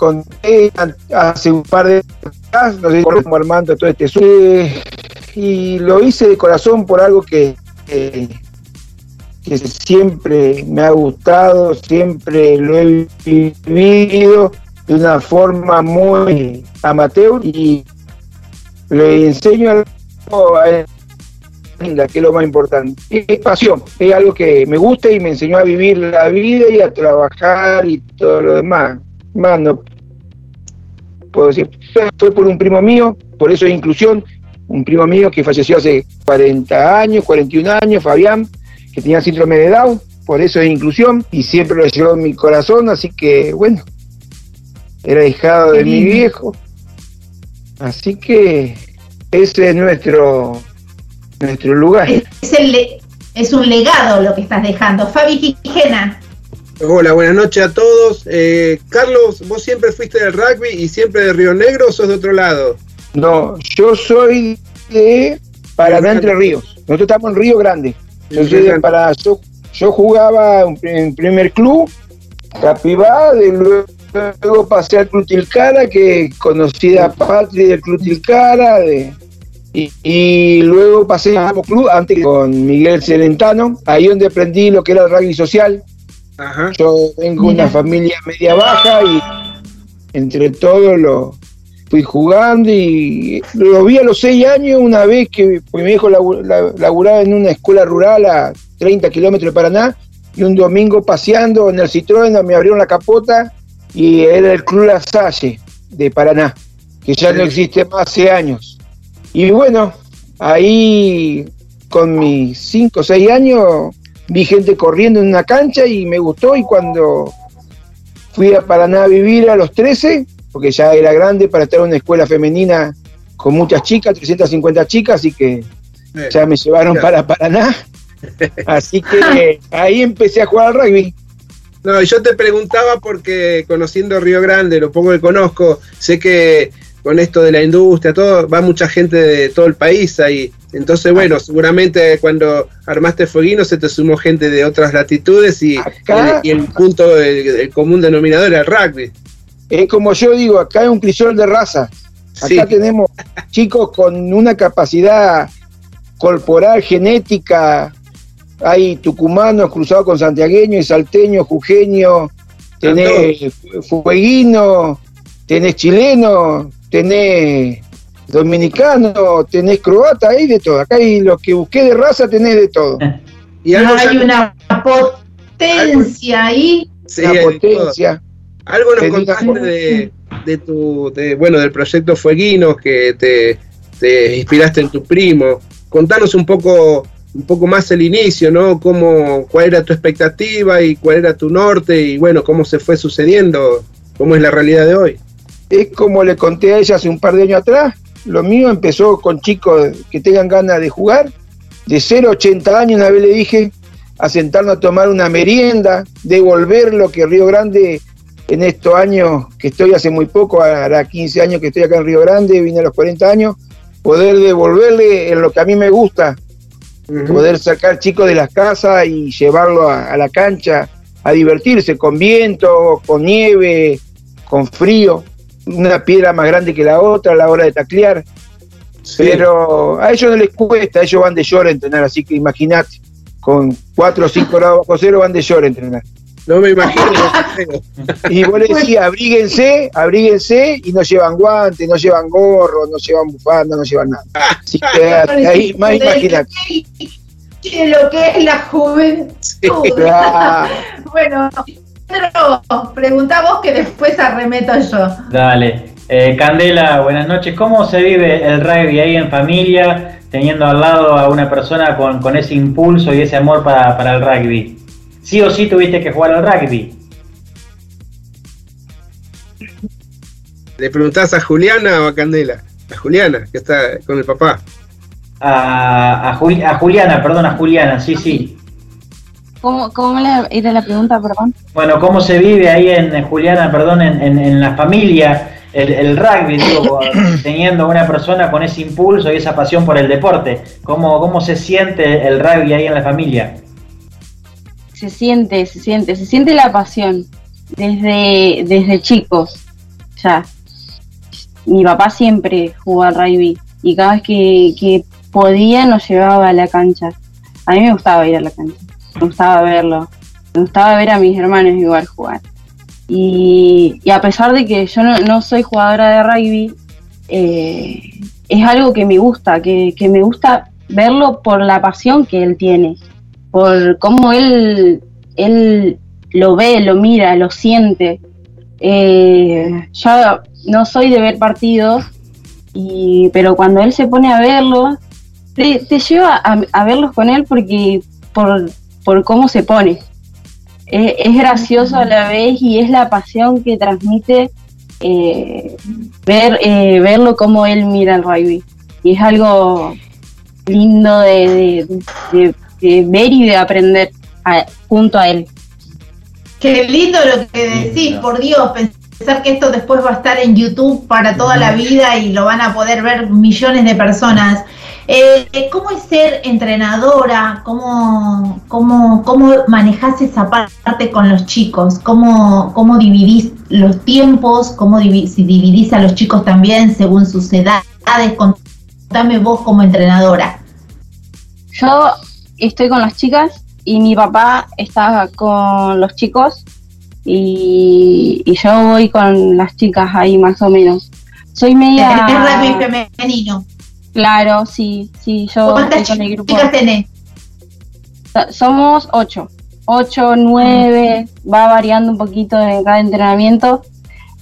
conté hace un par de días, no sé cómo armando todo este su- eh, y lo hice de corazón por algo que, que, siempre me ha gustado, siempre lo he vivido de una forma muy amateur y le enseño a linda, que es lo más importante. Es pasión, es algo que me gusta y me enseñó a vivir la vida y a trabajar y todo lo demás. Más no puedo decir. Fue por un primo mío, por eso es inclusión, un primo mío que falleció hace 40 años, 41 años, Fabián, que tenía síndrome de Down, por eso es inclusión y siempre lo llevó en mi corazón, así que bueno, era hijado de mi viejo. Así que ese es nuestro nuestro lugar. Es, el le- es un legado lo que estás dejando. Fabi Quijena. Hola, buenas noches a todos. Eh, Carlos, ¿vos siempre fuiste del rugby y siempre de Río Negro o sos de otro lado? No, yo soy de Paraná Entre Ríos. Nosotros estamos en Río Grande. Yo soy de Paraná. Yo, yo jugaba en primer club, Capibá, luego, pasé al Club Tilcara, que conocí a Patri del Club Tilcara, de, y, luego pasé al club antes con Miguel Celentano, ahí donde aprendí lo que era el rugby social. Yo vengo de una familia media baja y entre todos lo fui jugando y lo vi a los seis años una vez que pues, mi hijo laburaba en una escuela rural a 30 kilómetros de Paraná y un domingo paseando en el Citroën me abrieron la capota y era el Club La Salle de Paraná, que ya no existe más hace años. Y bueno, ahí con mis 5 o 6 años vi gente corriendo en una cancha y me gustó y cuando fui a Paraná a vivir a los 13, porque ya era grande para estar en una escuela femenina con muchas chicas, 350 chicas, así que ya me llevaron para Paraná. Así que ahí empecé a jugar al rugby. No, yo te preguntaba porque conociendo Río Grande, lo poco que conozco, sé que con esto de la industria, todo, va mucha gente de todo el país ahí. Entonces, bueno, seguramente cuando armaste Fueguino se te sumó gente de otras latitudes y, el, punto el, común denominador era el rugby. Es como yo digo, acá hay un crisol de raza. Acá tenemos chicos con una capacidad corporal, genética. Hay tucumanos cruzados con santiagueños y salteños, jujeños, tenés fueguino, tenés chileno, tenés dominicano, tenés croata, hay de todo. Acá hay lo que busqué de raza, tenés de todo. Y hay una potencia ahí. Sí, una potencia. Algo nos contaste de, de, tu, de, bueno, del proyecto Fueguinos que te, te, inspiraste en tu primo. Contanos un poco, un poco más el inicio, ¿no? Cómo, cuál era tu expectativa y cuál era tu norte y bueno, cómo se fue sucediendo, cómo es la realidad de hoy. Es como le conté a ella hace un par de años atrás. Lo mío empezó con chicos que tengan ganas de jugar. De 0 a 80 años, una vez le dije, a sentarnos a tomar una merienda, devolver lo que Río Grande en estos años que estoy hace muy poco, hará 15 años que estoy acá en Río Grande, vine a los 40 años, poder devolverle en lo que a mí me gusta, poder sacar chicos de las casas y llevarlo a, la cancha a divertirse con viento, con nieve, con frío, una piedra más grande que la otra a la hora de taclear. Pero a ellos no les cuesta, ellos van de llora a entrenar, así que imagínate, con 4 o 5 grados bajo cero van de llora a entrenar. No me imagino. y vos le decías, abríguense, abríguense, y no llevan guantes, no llevan gorro, no llevan bufanda, no llevan nada. Así que ahí, más imagínate. Lo que es la juventud. bueno, pero pregunta vos que después arremeto yo. Dale. Eh, Candela, buenas noches. ¿Cómo se vive el rugby ahí en familia, teniendo al lado a una persona con, con ese impulso y ese amor para, para el rugby? sí o sí tuviste que jugar al rugby. ¿Le preguntás a Juliana o a Candela? A Juliana, que está con el papá. A, a, Juliana, perdón, a Juliana, sí, sí. ¿Cómo, cómo era la pregunta, perdón? Bueno, ¿cómo se vive ahí en, Juliana, perdón, en, en, la familia el, el, rugby, digo, teniendo una persona con ese impulso y esa pasión por el deporte? ¿Cómo, ¿Cómo se siente el rugby ahí en la familia? se siente, se siente, se siente la pasión desde, desde chicos. Ya. Mi papá siempre jugó al rugby y cada vez que, podía nos llevaba a la cancha. A mí me gustaba ir a la cancha, me gustaba verlo, me gustaba ver a mis hermanos igual jugar. Y, a pesar de que yo no, soy jugadora de rugby, eh, es algo que me gusta, que, que me gusta verlo por la pasión que él tiene por cómo él, él lo ve, lo mira, lo siente. Eh, yo no soy de ver partidos, y, pero cuando él se pone a verlos, te, lleva a, verlos con él porque por, por cómo se pone. es gracioso a la vez y es la pasión que transmite eh, ver eh, verlo como él mira el rugby. Y es algo lindo de, de ver y de aprender junto a él. Qué lindo lo que decís, por Dios, pensar que esto después va a estar en YouTube para toda la vida y lo van a poder ver millones de personas. Eh, ¿Cómo es ser entrenadora? ¿Cómo, cómo, cómo manejás esa parte con los chicos? ¿Cómo, cómo dividís los tiempos? ¿Cómo si dividís a los chicos también según sus edades? Contame vos como entrenadora. Yo estoy con las chicas y mi papá está con los chicos y, yo voy con las chicas ahí más o menos. Soy media... Es rugby femenino. Claro, sí, sí, yo ¿Cuántas chicas tenés? Somos ocho, ocho, nueve, va variando un poquito en cada entrenamiento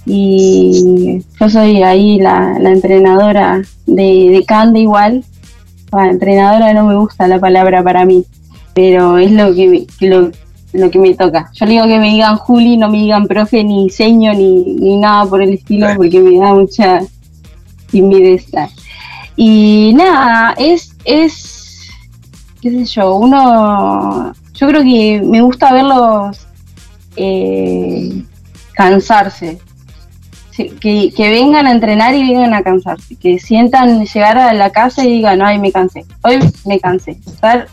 y yo soy ahí la, entrenadora de, de Cande igual. entrenadora no me gusta la palabra para mí, pero es lo que, lo, lo, que me toca. Yo le digo que me digan Juli, no me digan profe, ni diseño, ni, ni nada por el estilo, porque me da mucha timidez. Y nada, es, es, qué sé yo, uno, yo creo que me gusta verlos eh, cansarse, que, que, vengan a entrenar y vengan a cansarse, que sientan llegar a la casa y digan, ay, me cansé, hoy me cansé. Estar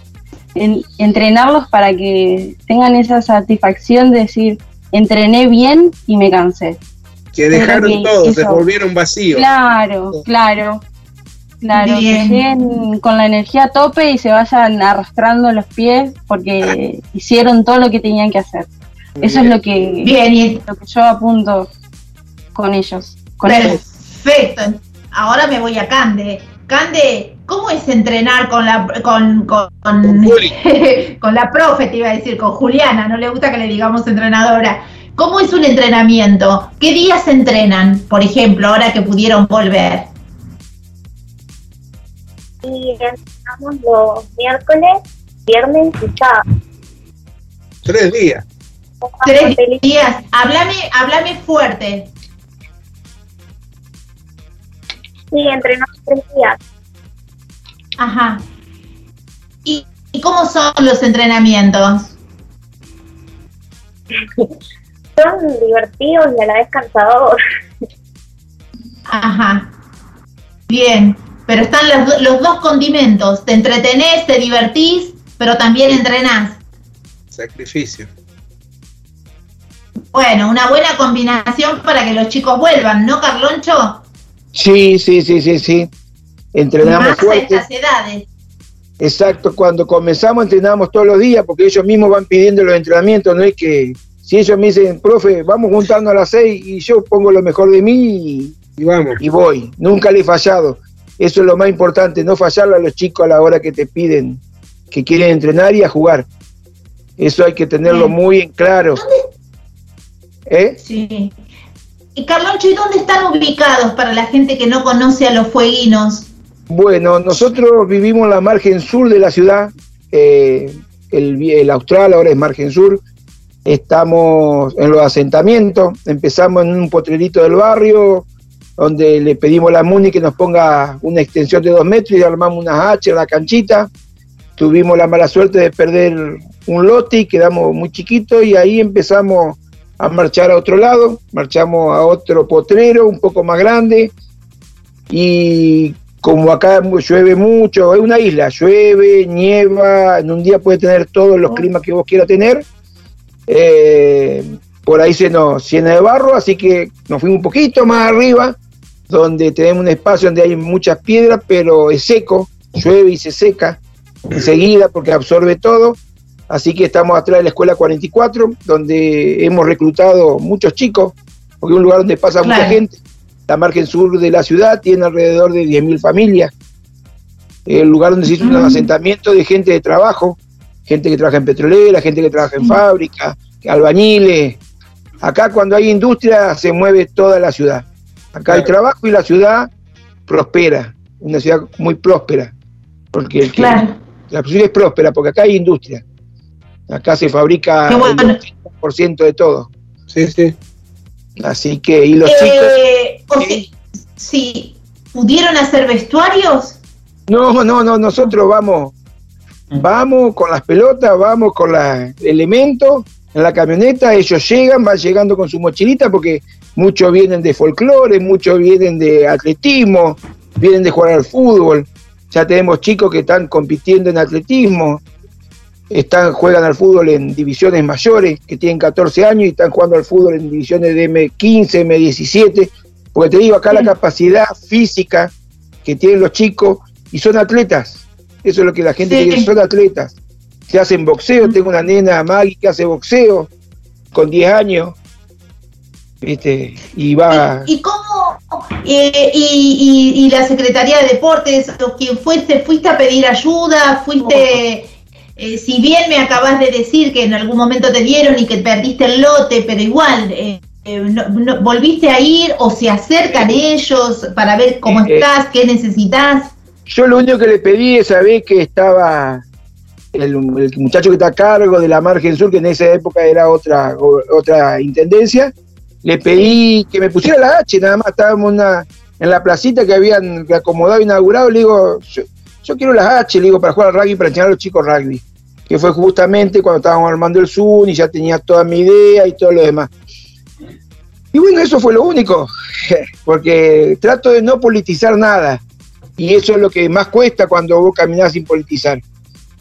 en, entrenarlos para que tengan esa satisfacción de decir, entrené bien y me cansé. Que dejaron todo, se volvieron vacíos. Claro, claro. Claro, que lleguen con la energía a tope y se vayan arrastrando los pies porque hicieron todo lo que tenían que hacer. Eso es lo que, bien. lo que yo apunto con ellos. Perfecto. Ahora me voy a Cande. Cande, ¿cómo es entrenar con la con, con, con, la profe, te iba a decir, con Juliana? No le gusta que le digamos entrenadora. ¿Cómo es un entrenamiento? ¿Qué días entrenan, por ejemplo, ahora que pudieron volver? Y entrenamos los miércoles, viernes y sábado. Tres días. Tres días. Háblame, háblame fuerte. Sí, entrenamos tres días. Ajá. ¿Y, ¿Y cómo son los entrenamientos? son divertidos y a la vez cansadores. Ajá. Bien. Pero están los, los dos condimentos, te entretenés, te divertís, pero también entrenás. Sacrificio. Bueno, una buena combinación para que los chicos vuelvan, ¿no, Carloncho? Sí, sí, sí, sí, sí. Entrenamos Más fuerte. A estas edades. Exacto, cuando comenzamos entrenamos todos los días porque ellos mismos van pidiendo los entrenamientos, no es que si ellos me dicen, profe, vamos juntando a las seis y yo pongo lo mejor de mí y, vamos. y voy, nunca le he fallado. Eso es lo más importante, no fallarle a los chicos a la hora que te piden que quieren entrenar y a jugar. Eso hay que tenerlo muy en claro. ¿Eh? Sí. Y Carloncho, ¿y dónde están ubicados para la gente que no conoce a los fueguinos? Bueno, nosotros vivimos en la margen sur de la ciudad. Eh, el, el Austral ahora es margen sur. Estamos en los asentamientos. Empezamos en un potrerito del barrio, donde le pedimos a la MUNI que nos ponga una extensión de dos metros y armamos unas H en la canchita. Tuvimos la mala suerte de perder un lote y quedamos muy chiquitos y ahí empezamos a marchar a otro lado, marchamos a otro potrero un poco más grande. Y como acá llueve mucho, es una isla, llueve, nieva, en un día puede tener todos los climas que vos quieras tener, eh, por ahí se nos llena de barro, así que nos fuimos un poquito más arriba donde tenemos un espacio donde hay muchas piedras, pero es seco, llueve y se seca enseguida porque absorbe todo. Así que estamos atrás de la escuela 44, donde hemos reclutado muchos chicos, porque es un lugar donde pasa mucha gente. La margen sur de la ciudad tiene alrededor de 10.000 familias. El lugar donde se hizo un asentamiento de gente de trabajo, gente que trabaja en petrolera, gente que trabaja en fábrica, albañiles. Acá cuando hay industria se mueve toda la ciudad. Acá hay trabajo y la ciudad prospera, una ciudad muy próspera, porque el la ciudad es próspera, porque acá hay industria. Acá se fabrica el 50% de todo. Sí, sí. Así que, y los eh, chicos. ¿sí? ¿Pudieron hacer vestuarios? No, no, no, nosotros vamos, vamos con las pelotas, vamos con los elementos en la camioneta, ellos llegan, van llegando con su mochilita porque muchos vienen de folclore, muchos vienen de atletismo, vienen de jugar al fútbol. ya tenemos chicos que están compitiendo en atletismo, están, juegan al fútbol en divisiones mayores, que tienen 14 años y están jugando al fútbol en divisiones de M15, M17, porque te digo, acá la capacidad física que tienen los chicos y son atletas, eso es lo que la gente quiere, son atletas, se hacen boxeo, tengo una nena Maggie que hace boxeo con 10 años, ¿viste? Y va... ¿Y, cómo? Eh, y, la Secretaría de Deportes, quien fuiste, fuiste a pedir ayuda, fuiste... Eh, si bien me acabas de decir que en algún momento te dieron y que perdiste el lote, pero igual, eh, ¿volviste a ir o se acercan ellos para ver cómo estás, qué necesitas? Yo lo único que le pedí es saber que estaba el, muchacho que está a cargo de la margen sur, que en esa época era otra, otra intendencia, le pedí que me pusiera la H, nada más estábamos en la placita que habían acomodado, inaugurado, le digo, yo, quiero las H, le digo, para jugar al rugby, para enseñar a los chicos rugby, que fue justamente cuando estábamos armando el Zoom y ya tenía toda mi idea y todo lo demás. Y bueno, eso fue lo único, porque trato de no politizar nada, y eso es lo que más cuesta cuando vos caminás sin politizar.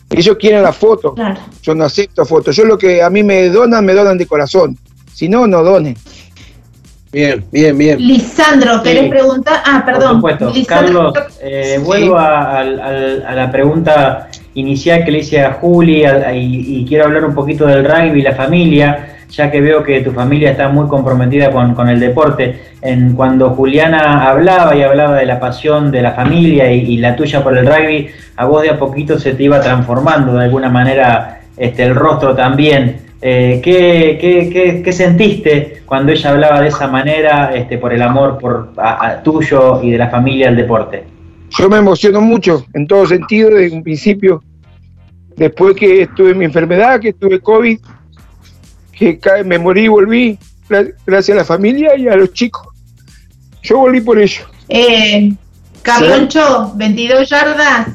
Ellos quieren la foto, yo no acepto fotos, yo lo que a mí me donan, me donan de corazón, si no, no donen. Bien, bien, bien. Lisandro, ¿querés preguntar? Ah, perdón. Por supuesto. Carlos, eh, vuelvo a, la pregunta inicial que le hice a Juli y, quiero hablar un poquito del rugby y la familia, ya que veo que tu familia está muy comprometida con, el deporte. En, cuando Juliana hablaba y hablaba de la pasión de la familia y, la tuya por el rugby, a vos de a poquito se te iba transformando de alguna manera este, el rostro también. Eh, ¿qué, sentiste cuando ella hablaba de esa manera este, por el amor por, tuyo y de la familia al deporte? Yo me emociono mucho en todo sentido desde un principio. Después que estuve en mi enfermedad, que tuve COVID, que me morí y volví, gracias a la familia y a los chicos. Yo volví por ello. Eh, Carloncho, 22 yardas,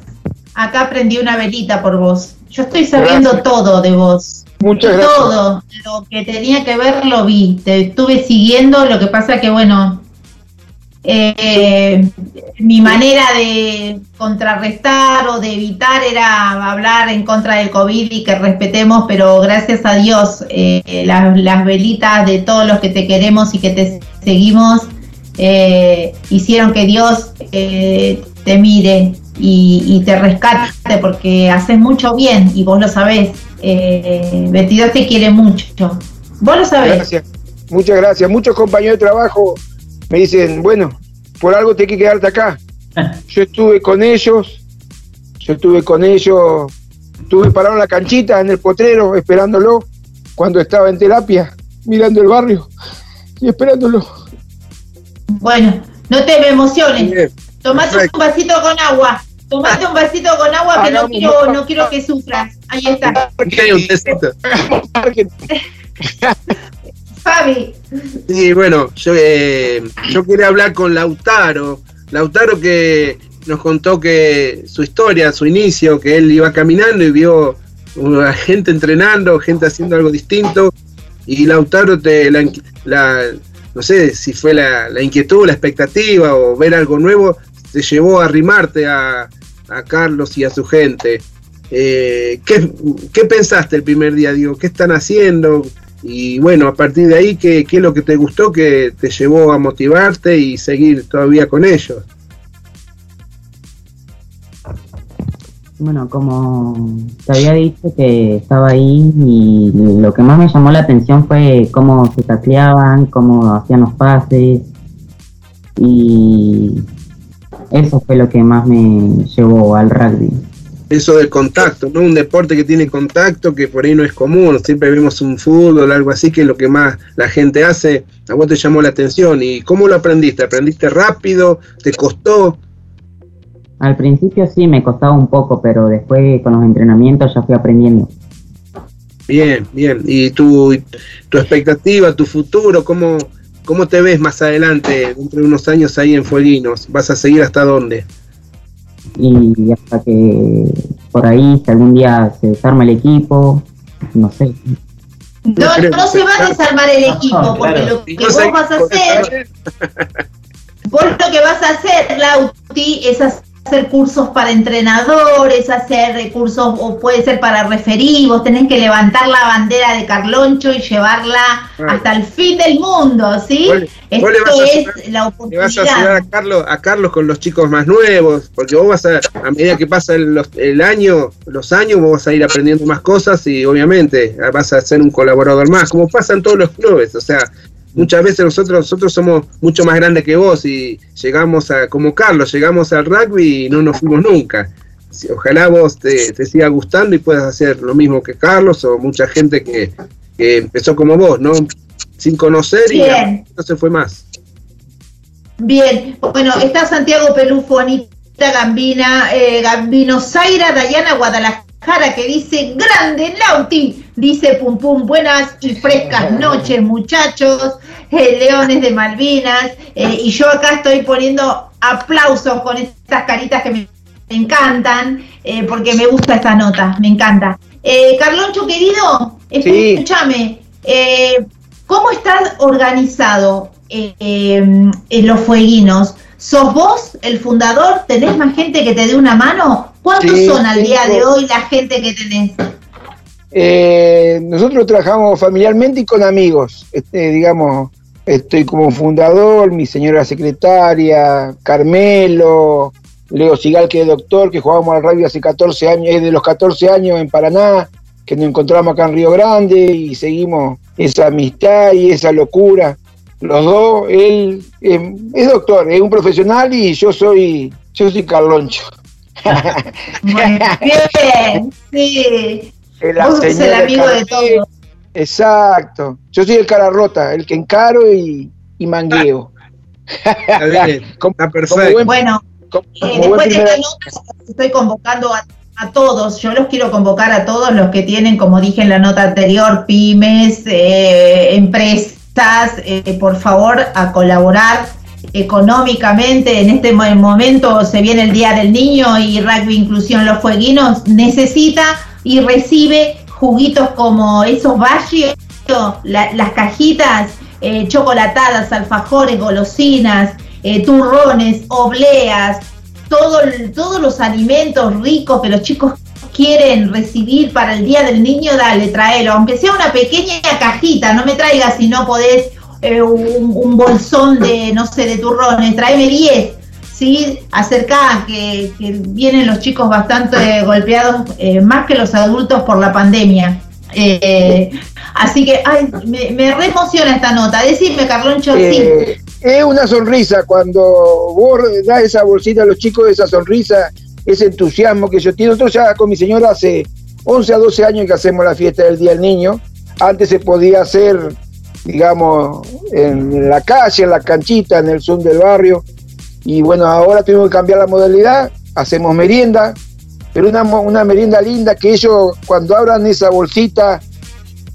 acá prendí una velita por vos. Yo estoy sabiendo todo de vos. Muchas gracias. Todo lo que tenía que ver lo vi, te estuve siguiendo, lo que pasa que bueno, eh, mi manera de contrarrestar o de evitar era hablar en contra del COVID y que respetemos, pero gracias a Dios eh, las, velitas de todos los que te queremos y que te seguimos eh, hicieron que Dios te mire y, te rescate porque haces mucho bien y vos lo sabés eh, 22 te quiere mucho. Vos lo sabés. Muchas gracias. Muchos compañeros de trabajo me dicen, bueno, por algo te hay que quedarte acá. Yo estuve con ellos, yo estuve con ellos, estuve parado en la canchita, en el potrero, esperándolo cuando estaba en terapia, mirando el barrio y esperándolo. Bueno, no te me emociones. Tomate un vasito con agua. Tomate un vasito con agua que no quiero, no quiero que sufras. Ahí está. hay un tecito. Fabi. Sí, bueno, yo, eh, yo quería hablar con Lautaro. Lautaro que nos contó que su historia, su inicio, que él iba caminando y vio gente entrenando, gente haciendo algo distinto. Y Lautaro te la, no sé si fue la, la, inquietud, la expectativa o ver algo nuevo, te llevó a arrimarte a, a Carlos y a su gente. Eh, ¿qué, pensaste el primer día? Digo, ¿qué están haciendo? Y bueno, a partir de ahí, ¿qué, ¿qué, es lo que te gustó que te llevó a motivarte y seguir todavía con ellos? Bueno, como te había dicho que estaba ahí y lo que más me llamó la atención fue cómo se tacleaban, cómo hacían los pases y eso fue lo que más me llevó al rugby. Eso del contacto, ¿no? Un deporte que tiene contacto, que por ahí no es común, siempre vemos un fútbol, algo así, que es lo que más la gente hace, a vos te llamó la atención. ¿Y cómo lo aprendiste? ¿Aprendiste rápido? ¿Te costó? Al principio sí me costaba un poco, pero después con los entrenamientos ya fui aprendiendo. Bien, bien. ¿Y tu, tu expectativa, tu futuro, cómo, ¿Cómo te ves más adelante, dentro de unos años ahí en Fueguinos? ¿Vas a seguir hasta dónde? Y hasta que por ahí, si algún día se desarma el equipo, no sé. No, no se va a desarmar el equipo, porque lo que vos vas a hacer, vos lo que vas a hacer, Lauti, es hacer cursos para entrenadores, hacer cursos o puede ser para referir, vos tenés que levantar la bandera de Carloncho y llevarla hasta el fin del mundo, ¿sí? Esto es la oportunidad. Le vas a ayudar a Carlos, a Carlos con los chicos más nuevos, porque vos vas a, a medida que pasa el, el año, los años, vos vas a ir aprendiendo más cosas y obviamente vas a ser un colaborador más, como pasa en todos los clubes, o sea, muchas veces nosotros, nosotros somos mucho más grandes que vos y llegamos a, como Carlos, llegamos al rugby y no nos fuimos nunca. Ojalá vos te, te siga gustando y puedas hacer lo mismo que Carlos o mucha gente que, empezó como vos, ¿no? Sin conocer y no se fue más. Bien, bueno, está Santiago Pelufo, Anita Gambina, eh, Gambino Zaira, Dayana Guadalajara, que dice, grande Lauti, dice Pum Pum, buenas y frescas noches muchachos, eh, Leones de Malvinas, eh, y yo acá estoy poniendo aplausos con estas caritas que me, encantan, eh, porque me gusta esta nota, me encanta. Carloncho querido, escúchame, ¿cómo estás organizado en los fueguinos? ¿Sos vos el fundador? ¿Tenés más gente que te dé una mano? ¿Cuántos son al día de hoy la gente que tenés? Eh, nosotros trabajamos familiarmente y con amigos. Este, digamos, estoy como fundador, mi señora secretaria, Carmelo, Leo Sigal, que es doctor, que jugamos al rugby hace 14 años, es de los 14 años en Paraná, que nos encontramos acá en Río Grande y seguimos esa amistad y esa locura. Los dos, él eh, es doctor, es un profesional y yo soy, yo soy Carloncho. bien, sí. El, el amigo de todos. Exacto. Yo soy el cara rota, el que encaro y, y mangueo. Está perfecto. bueno, eh, después de esta nota estoy convocando a, todos, yo los quiero convocar a todos los que tienen, como dije en la nota anterior, pymes, eh, empresas, eh, por favor, a colaborar económicamente. En este momento se viene el Día del Niño y Rugby Inclusión Los Fueguinos necesita y recibe juguitos como esos valles, las cajitas eh, chocolatadas, alfajores, golosinas, eh, turrones, obleas, todo, todos los alimentos ricos que los chicos quieren recibir para el Día del Niño, dale, tráelo, aunque sea una pequeña cajita, no me traigas si no podés eh, un, bolsón de, no sé, de turrones, tráeme 10, ¿sí? Acerca que, vienen los chicos bastante golpeados, eh, más que los adultos por la pandemia. Eh, así que, ay, me, me emociona esta nota. Decime, Carloncho, sí. Eh, es una sonrisa cuando vos das esa bolsita a los chicos, esa sonrisa, ese entusiasmo que yo tengo. Nosotros ya con mi señora hace 11 a 12 años que hacemos la fiesta del Día del Niño. Antes se podía hacer, digamos, en la calle, en la canchita, en el sur del barrio. Y bueno, ahora tenemos que cambiar la modalidad, hacemos merienda, pero una, una merienda linda que ellos cuando abran esa bolsita,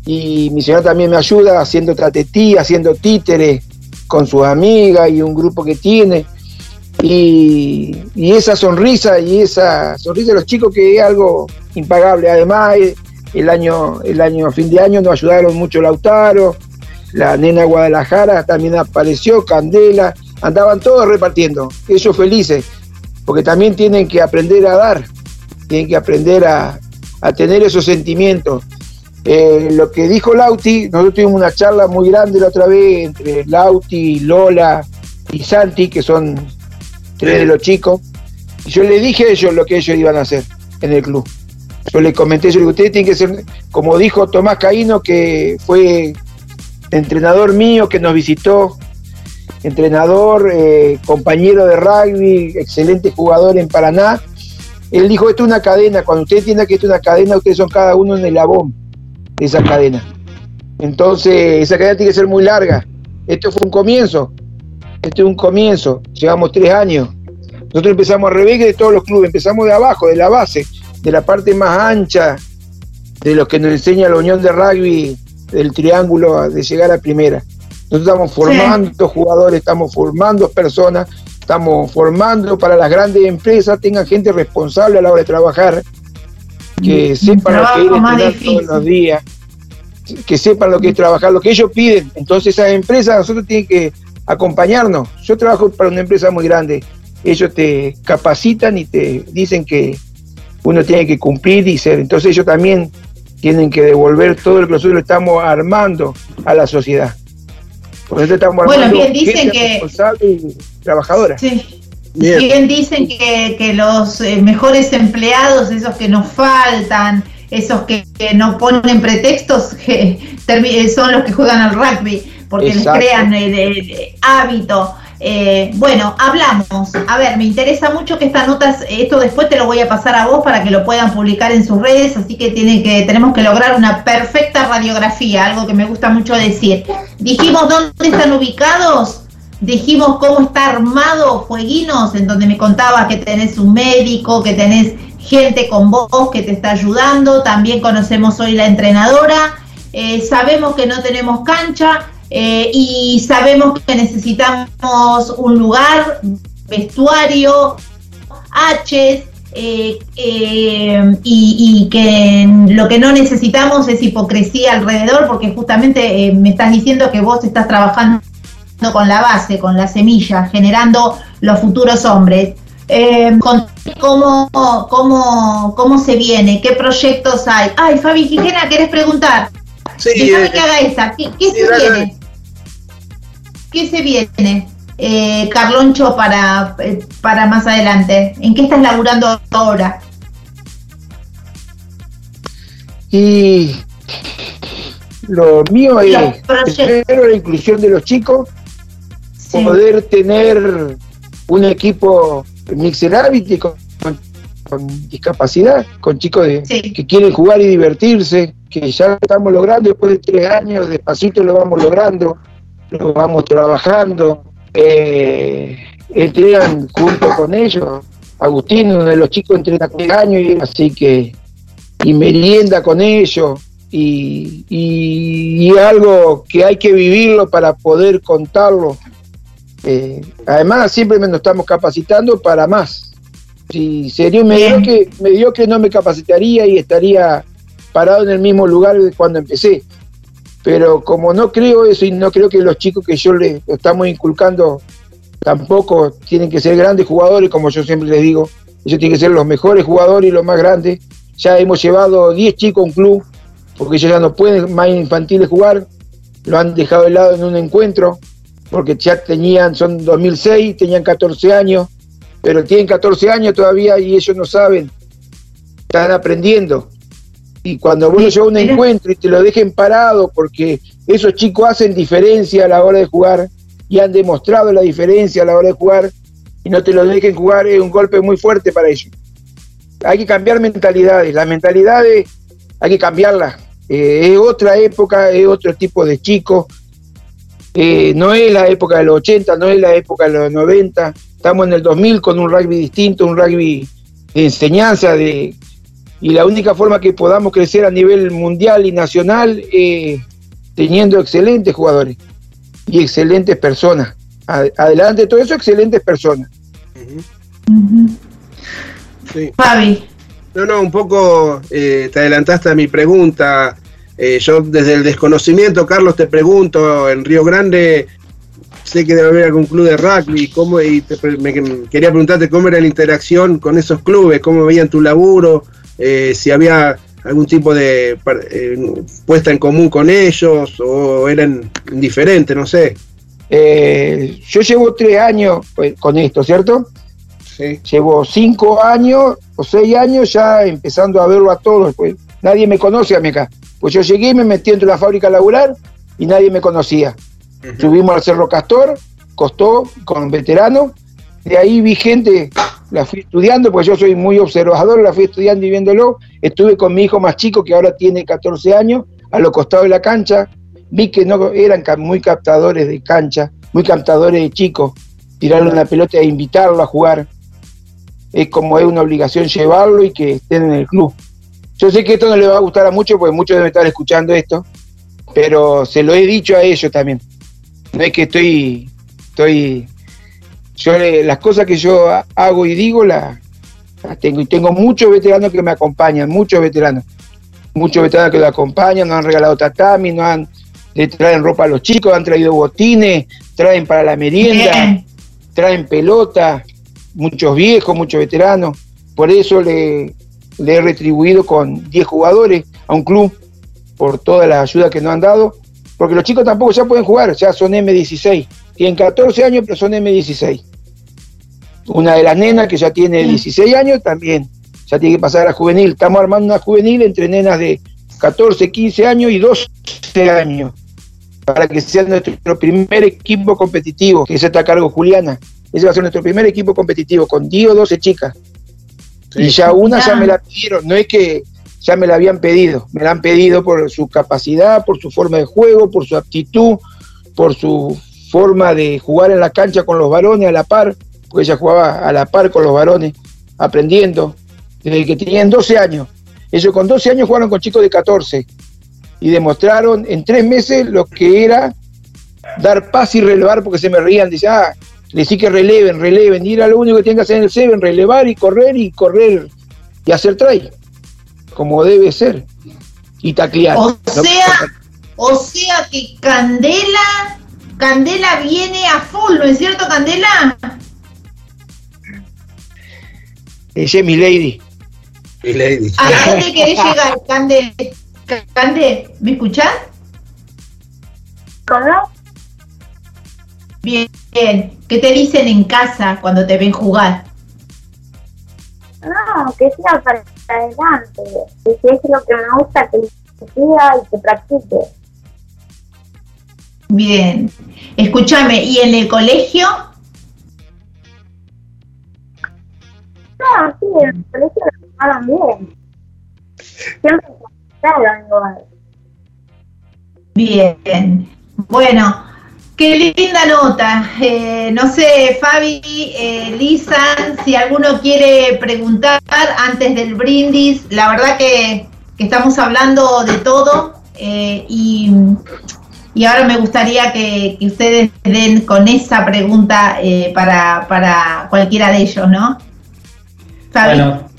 y mi señora también me ayuda haciendo tratetí, haciendo títeres con sus amigas y un grupo que tiene. Y, esa sonrisa y esa sonrisa de los chicos que es algo impagable. Además, eh, el año, el año, fin de año nos ayudaron mucho Lautaro, la nena Guadalajara también apareció, Candela, andaban todos repartiendo, ellos felices, porque también tienen que aprender a dar, tienen que aprender a, tener esos sentimientos. Eh, lo que dijo Lauti, nosotros tuvimos una charla muy grande la otra vez entre Lauti, Lola y Santi, que son tres de los chicos, y yo le dije a ellos lo que ellos iban a hacer en el club. Yo les comenté, yo le ustedes tienen que ser, como dijo Tomás Caíno, que fue entrenador mío, que nos visitó entrenador, eh, compañero de rugby, excelente jugador en Paraná. Él dijo, esto es una cadena, cuando usted entienda que esto es una cadena, ustedes son cada uno en el labón de esa cadena. Entonces, esa cadena tiene que ser muy larga. Esto fue un comienzo, esto es un comienzo, llevamos tres años. Nosotros empezamos a revés de todos los clubes, empezamos de abajo, de la base, de la parte más ancha, de lo que nos enseña la Unión de Rugby, del triángulo de llegar a primera. Nosotros estamos formando jugadores, estamos formando personas, estamos formando para las grandes empresas, tengan gente responsable a la hora de trabajar, que sepan lo que es todos los días, que sepan lo que es trabajar, lo que ellos piden. Entonces esas empresas nosotros tienen que acompañarnos. Yo trabajo para una empresa muy grande ellos te capacitan y te dicen que uno tiene que cumplir y ser. Entonces ellos también tienen que devolver todo lo que nosotros estamos armando a la sociedad. Por eso estamos bueno, bien dicen que y trabajadora. Sí. Bien. dicen que, que los eh, mejores empleados, esos que nos faltan, esos que, no ponen pretextos, que son los que juegan al rugby, porque les crean el hábito. Eh, bueno, hablamos. A ver, me interesa mucho que esta nota, esto después te lo voy a pasar a vos para que lo puedan publicar en sus redes, así que, tenemos que lograr una perfecta radiografía, algo que me gusta mucho decir. Dijimos dónde están ubicados, dijimos cómo está armado Fueguinos, en donde me contaba que tenés un médico, que tenés gente con vos que te está ayudando, también conocemos hoy la entrenadora, eh, sabemos que no tenemos cancha, eh, y sabemos que necesitamos un lugar, vestuario, H, eh, eh, y, que lo que no necesitamos es hipocresía alrededor, porque justamente me estás diciendo que vos estás trabajando con la base, con la semilla, generando los futuros hombres. ¿cómo, cómo, ¿Cómo se viene? ¿Qué proyectos hay? Ay, Fabi Gijena, ¿querés preguntar? Sí, Déjame que haga esta. ¿Qué, se viene? ¿Qué se viene, eh, Carloncho, para, eh, para más adelante? ¿En qué estás laburando ahora? Y lo mío es primero la inclusión de los chicos, poder tener un equipo mixed con, con, discapacidad, con chicos que quieren jugar y divertirse, que ya estamos logrando después de tres años, despacito lo vamos logrando lo vamos trabajando, eh, entrenan junto con ellos. Agustín, uno de los chicos, entrena con años y así que, y merienda con ellos, y, y, algo que hay que vivirlo para poder contarlo. Eh, además, siempre nos estamos capacitando para más. Si sería un mediocre, mediocre, no me capacitaría y estaría parado en el mismo lugar de cuando empecé. Pero como no creo eso y no creo que los chicos que yo les estamos inculcando tampoco tienen que ser grandes jugadores, como yo siempre les digo, ellos tienen que ser los mejores jugadores y los más grandes. Ya hemos llevado 10 chicos a un club, porque ellos ya no pueden más infantiles jugar, lo han dejado de lado en un encuentro, porque ya tenían, son 2006, tenían 14 años, pero tienen 14 años todavía y ellos no saben, están aprendiendo. Y cuando vos lo llevas a un encuentro y te lo dejen parado, porque esos chicos hacen diferencia a la hora de jugar y han demostrado la diferencia a la hora de jugar, y no te lo dejen jugar, es un golpe muy fuerte para ellos. Hay que cambiar mentalidades, las mentalidades hay que cambiarlas. Eh, es otra época, es otro tipo de chicos. Eh, no es la época de los 80, no es la época de los 90. Estamos en el 2000 con un rugby distinto, un rugby de enseñanza, de y la única forma que podamos crecer a nivel mundial y nacional es teniendo excelentes jugadores y excelentes personas. Adelante de todo eso, excelentes personas. Fabi. No, no, un poco eh, te adelantaste a mi pregunta. Eh, yo desde el desconocimiento, Carlos, te pregunto, en Río Grande sé que debe haber algún club de rugby, ¿cómo, y me, quería preguntarte cómo era la interacción con esos clubes, cómo veían tu laburo, eh, si había algún tipo de eh, puesta en común con ellos o eran indiferentes, no sé. Eh, yo llevo tres años pues, con esto, ¿cierto? Sí. Llevo cinco años o seis años ya empezando a verlo a todos. Pues nadie me conoce a mí acá. Pues yo llegué, me metí de la fábrica laboral y nadie me conocía. Subimos al Cerro Castor, costó con veteranos. De ahí vi gente la fui estudiando, pues yo soy muy observador, la fui estudiando y viéndolo. Estuve con mi hijo más chico, que ahora tiene 14 años, a los costados de la cancha. Vi que no eran muy captadores de cancha, muy captadores de chicos. Tirarle una pelota e invitarlo a jugar. Es como es una obligación llevarlo y que estén en el club. Yo sé que esto no le va a gustar a muchos, porque muchos deben estar escuchando esto, pero se lo he dicho a ellos también. No es que estoy, estoy yo las cosas que yo hago y digo las, tengo. Y tengo muchos veteranos que me acompañan, muchos veteranos. Muchos veteranos que lo acompañan, nos han regalado tatami, nos han, le traen ropa a los chicos, han traído botines, traen para la merienda, traen pelota. muchos viejos, muchos veteranos. Por eso le, le he retribuido con 10 jugadores a un club por toda la ayuda que nos han dado, porque los chicos tampoco ya pueden jugar, ya son M16, tienen 14 años son M16. Una de las nenas que ya tiene 16 años también, ya tiene que pasar a juvenil. Estamos armando una juvenil entre nenas de 14, 15 años y 12 años, para que sea nuestro primer equipo competitivo, que se está a cargo Juliana. Ese va a ser nuestro primer equipo competitivo, con 10 o 12 chicas. Y ya una ya me la pidieron, no es que ya me la habían pedido, me la han pedido por su capacidad, por su forma de juego, por su aptitud, por su forma de jugar en la cancha con los varones a la par, porque ella jugaba a la par con los varones, aprendiendo, desde que tenían 12 años. Ellos con 12 años jugaron con chicos de 14 y demostraron en tres meses lo que era dar paz y relevar, porque se me reían, dice, ah, sí que releven, releven, y era lo único que tienen que hacer en el Seven, relevar y correr y correr y hacer try, como debe ser, y taclear. O sea, o sea que Candela, Candela viene a full, ¿no es cierto, Candela? Ese es mi lady. Mi lady. ¿A dónde querés llegar, Cande? Cande, ¿me escuchás? ¿Cómo? Bien, bien. ¿Qué te dicen en casa cuando te ven jugar? No, que sea para adelante. Que si es lo que me gusta, que siga y que practique. Bien. Escúchame, ¿y en el colegio? No, sí, en el colegio tomaron bien. Siempre igual. Bien. Bueno, qué linda nota. Eh, no sé, Fabi, eh, Lisa, si alguno quiere preguntar antes del brindis. La verdad que, que estamos hablando de todo eh, y, y ahora me gustaría que, que ustedes den con esa pregunta eh, para, para cualquiera de ellos, ¿no? Bueno,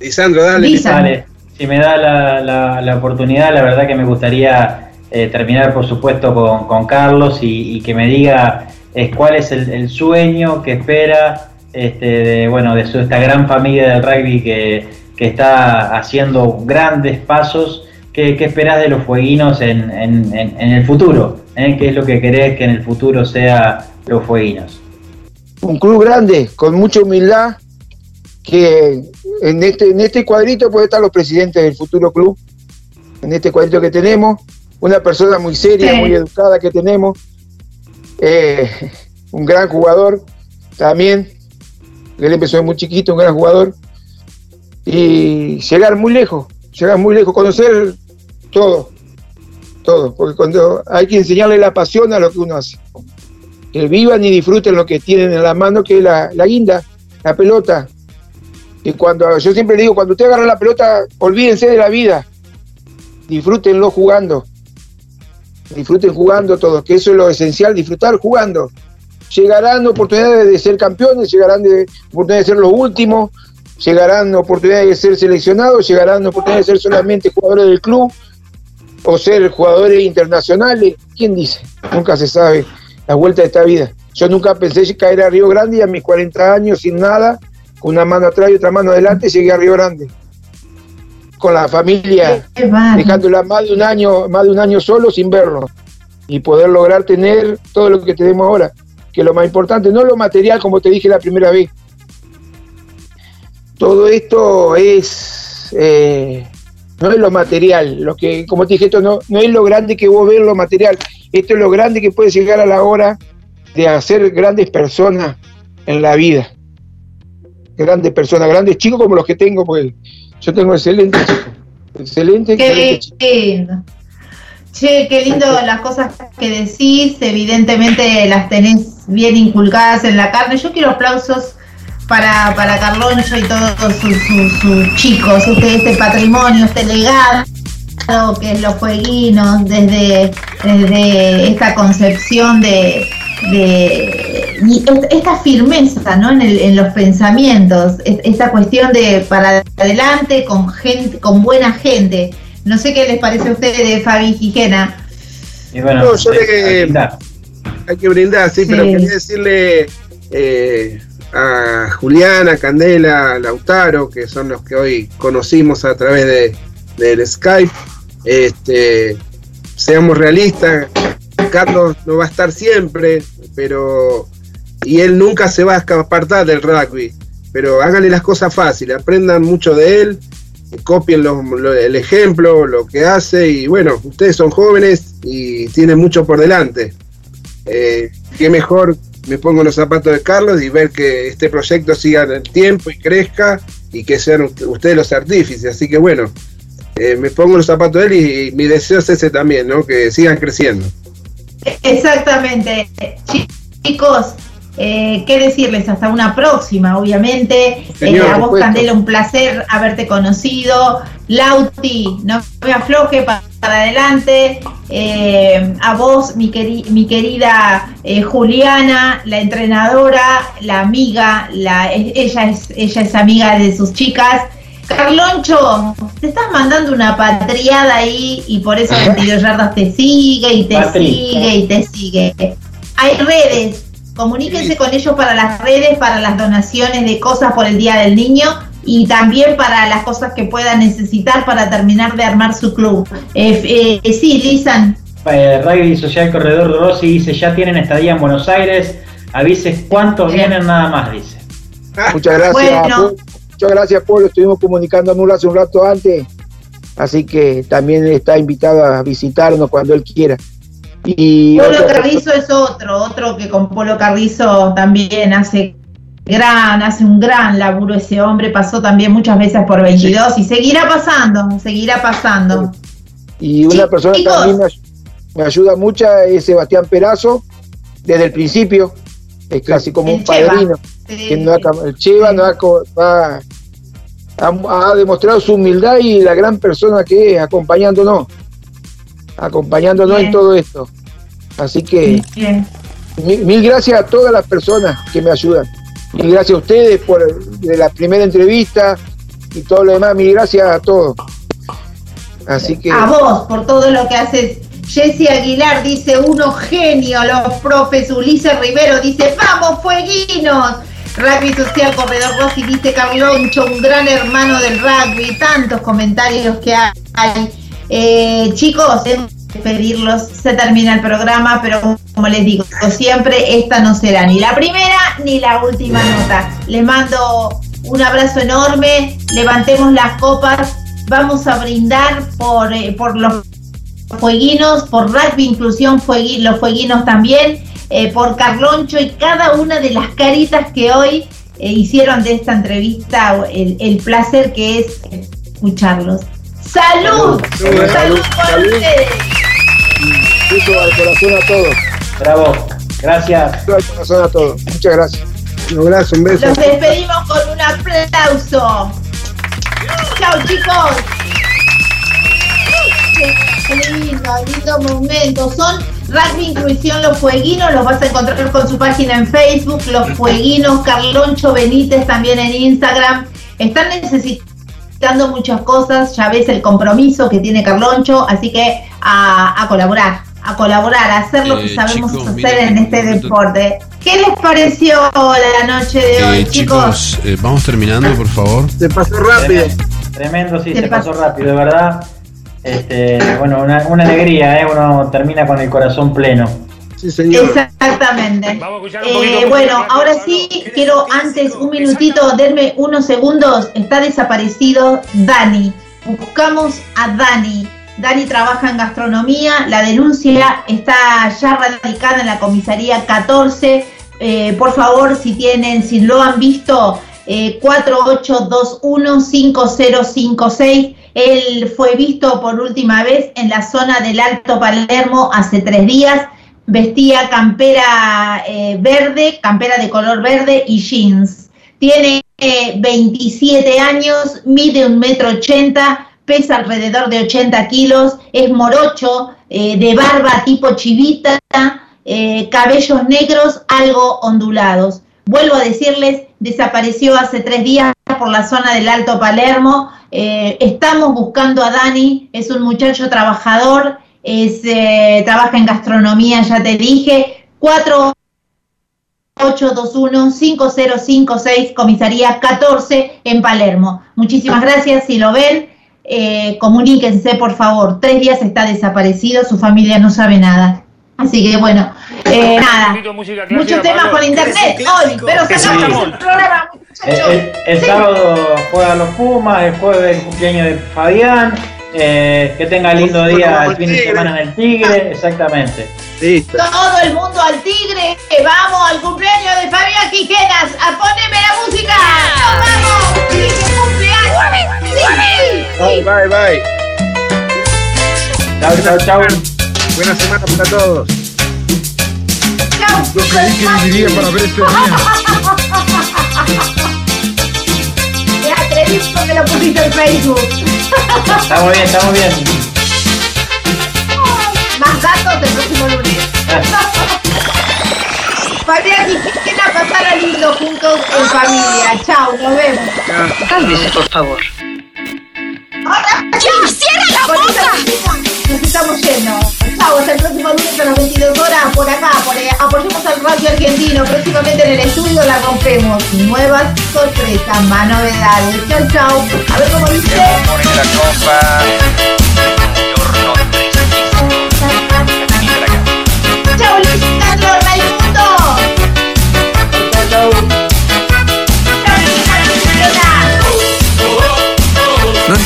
Lisandro, dale. Vale, si me da la, la- la oportunidad, la verdad que me gustaría eh, terminar, por supuesto, con, con Carlos y, y que me diga eh, cuál es el, el sueño que espera este, de, bueno, de su, esta gran familia del rugby que, que está haciendo grandes pasos. ¿Qué, qué esperás de los fueguinos en, en- en- en el futuro? eh? ¿Qué es lo que querés que en el futuro sea los fueguinos? un club grande, con mucha humildad, que en este, en este cuadrito pueden estar los presidentes del futuro club, en este cuadrito que tenemos, una persona muy seria, Sí. muy educada que tenemos, eh, un gran jugador también, él empezó de muy chiquito, un gran jugador, y llegar muy lejos, llegar muy lejos, conocer todo, todo, porque cuando hay que enseñarle la pasión a lo que uno hace que vivan y disfruten lo que tienen en la mano, que es la, la guinda, la pelota. Y cuando yo siempre digo, cuando usted agarra la pelota, olvídense de la vida, disfrútenlo jugando, disfruten jugando todos, que eso es lo esencial, disfrutar jugando. Llegarán oportunidades de ser campeones, llegarán de oportunidades de ser los últimos, llegarán oportunidades de ser seleccionados, llegarán oportunidades de ser solamente jugadores del club o ser jugadores internacionales. ¿Quién dice? Nunca se sabe la vuelta de esta vida. Yo nunca pensé caer a Río Grande y a mis 40 años sin nada, con una mano atrás y otra mano adelante, llegué a Río Grande. Con la familia, dejándola más de un año, más de un año solo sin verlo. Y poder lograr tener todo lo que tenemos ahora. Que lo más importante, no lo material, como te dije la primera vez. Todo esto es eh, no es lo material, lo que, como te dije, esto no, no es lo grande que vos ves lo material, esto es lo grande que puedes llegar a la hora de hacer grandes personas en la vida. Grandes personas, grandes chicos como los que tengo, porque yo tengo excelentes chicos. Excelente, Qué excelente lindo. Che, qué lindo las cosas que decís, evidentemente las tenés bien inculcadas en la carne. Yo quiero aplausos para, para Carloncho y todos sus, sus- sus chicos, este, este patrimonio, este legado que es los jueguinos, desde, desde esta concepción de, de y esta firmeza ¿no? en, el- en los pensamientos, est- esta cuestión de para adelante con gente, con buena gente. No sé qué les parece a ustedes, Fabi Gijena. Y bueno, No, yo está. Hay que brindar, sí, pero Sí. quería decirle eh, a Juliana, Candela, Lautaro, que son los que hoy conocimos a través de, del Skype. Este, seamos realistas, Carlos no va a estar siempre, pero y él nunca se va a apartar del rugby. Pero háganle las cosas fáciles, aprendan mucho de él, copien el ejemplo, lo que hace y bueno, ustedes son jóvenes y tienen mucho por delante. Eh, qué mejor me pongo los zapatos de Carlos y ver que este proyecto siga en el tiempo y crezca y que sean ustedes los artífices. Así que bueno, eh, me pongo los zapatos de él y, mi deseo es ese también, ¿no? Que sigan creciendo. Exactamente. Chicos, eh, ¿Qué decirles? Hasta una próxima, obviamente. Eh, a vos, Candela, un placer haberte conocido. Lauti, no me afloje para, adelante. Eh, a vos, mi, mi querida Juliana, la entrenadora, la amiga, la, ella, es, ella es amiga de sus chicas. Carloncho, te estás mandando una patriada ahí y por eso 22 yardas te sigue y te sigue y te sigue. Hay redes, comuníquense con ellos para las redes, para las donaciones de cosas por el Día del Niño y también para las cosas que puedan necesitar para terminar de armar su club. Eh, eh, sí, Lisan. Eh, Rugby Social Corredor Rossi dice, ya tienen estadía en Buenos Aires, avises cuántos vienen nada más, dice. Muchas gracias. Muchas gracias, Polo. Estuvimos comunicando hace un rato antes, así que también está invitado a visitarnos cuando él quiera. Y Polo Carrizo es otro, otro que con Polo Carrizo también hace gran, hace un gran laburo ese hombre, pasó también muchas veces por 22 y seguirá pasando, seguirá pasando. Y una persona que a mí me, ayuda mucho es Sebastián Perazo, desde el principio, es casi como un padrino. el Cheva no ha, ha, demostrado su humildad y la gran persona que es, acompañándonos, acompañándonos en todo esto. Así que mil, gracias a todas las personas que me ayudan. Mil gracias a ustedes por la primera entrevista y todo lo demás. Mil gracias a todos. Así que. A vos por todo lo que haces. Jesse Aguilar dice, uno genio, los profes. Ulises Rivero dice, vamos, fueguinos. Rugby Social Corredor Rossi dice Carloncho, un gran hermano del rugby. Tantos comentarios que hay. Eh, chicos, pedirlos, se termina el programa, pero como les digo, siempre esta no será ni la primera ni la última nota. Les mando un abrazo enorme, levantemos las copas, vamos a brindar por, eh, por los fueguinos, por Rugby Inclusión, los fueguinos también eh, por Carloncho y cada una de las caritas que hoy eh, hicieron de esta entrevista, el, placer que es escucharlos. ¡Salud! ¡Salud, salud, salud al corazón a todos. Bravo, gracias. al corazón a todos. Muchas gracias. Un abrazo, un beso. Nos despedimos con un aplauso. Chao, chicos. Qué lindo, lindo momento. Son Rugby Inclusión Los Fueguinos, los vas a encontrar con su página en Facebook, Los Fueguinos, Carloncho Benítez también en Instagram. Están necesitando muchas cosas, ya ves el compromiso que tiene Carloncho, así que a, colaborar, a colaborar, a hacer lo que eh, sabemos hacer en este deporte. ¿Qué les pareció la noche de eh, hoy, chicos? Eh, vamos terminando, por favor. Se pasó rápido. Tremendo, sí, se, pasó rápido, de verdad. Este, bueno, una, una alegría, ¿eh? uno termina con el corazón pleno. Sí, señor. Exactamente. Eh, bueno, ahora sí, quiero antes un minutito, denme unos segundos. Está desaparecido Dani. Buscamos a Dani. Dani trabaja en gastronomía. La denuncia está ya radicada en la comisaría 14. Eh, por favor, si tienen, si lo han visto, eh, 48215056 él fue visto por última vez en la zona del Alto Palermo hace tres días. Vestía campera eh, verde, campera de color verde y jeans. Tiene 27 eh, años, mide un metro ochenta, pesa alrededor de 80 kilos, es morocho, eh, de barba tipo chivita, cabellos negros, algo ondulados. Vuelvo a decirles, desapareció hace tres días por la zona del Alto Palermo. Eh, estamos buscando a Dani, es un muchacho trabajador, es, eh, trabaja en gastronomía, ya te dije, 4 821-5056, comisaría 14 en Palermo. Muchísimas gracias, si lo ven, eh, comuníquense por favor. Tres días está desaparecido, su familia no sabe nada. Así que bueno, eh, nada, muchos temas con internet hoy, pero sacamos el programa, muchachos. El, el Sí. sábado juegan los Pumas, el jueves el cumpleaños de Fabián. eh, que tenga lindo día el fin de semana en el Tigre, exactamente. Todo el mundo al tigre, que vamos al cumpleaños de Fabián Quijenas, a ponerme la música. ¡Nos vamos! ¡Sí, qué cumpleaños! ¡Sí! Bye, bye, bye. Chau, chau, chau. Buena semana para todos. ¡Chau! Lo creí que viviría para ver este día. Te atrevís porque lo pusiste en Facebook. Estamos bien, estamos bien. Más datos el próximo lunes. Fabián Quijenas, pasar a lindo juntos en familia. Chau, nos vemos. Cálmese, por favor. ¡Ya! ¡Cierra la boca! Nos estamos yendo. Chau, hasta el próximo lunes a las 22 horas por acá. Por, eh, apoyemos al radio argentino. Próximamente en el estudio la rompemos. Nuevas sorpresas, más novedades. Chau, chau. A ver cómo dice.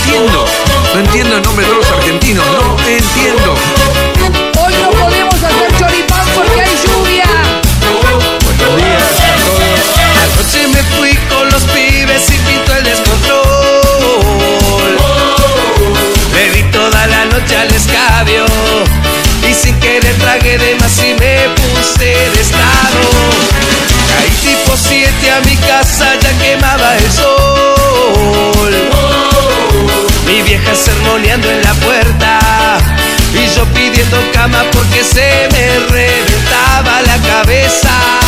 Entiendo, no entiendo el nombre de los argentinos, no entiendo. Hoy no podemos hacer choripán porque hay lluvia. Buenos días a todos. Anoche me fui con los pibes y pinto el descontrol. Bebí toda la noche al escabio y sin querer tragué de más y me puse de estado. Caí tipo 7 a mi casa, ya quemaba sermoneando en la puerta y yo pidiendo cama porque se me reventaba la cabeza.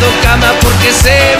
Yo pidiendo cama porque se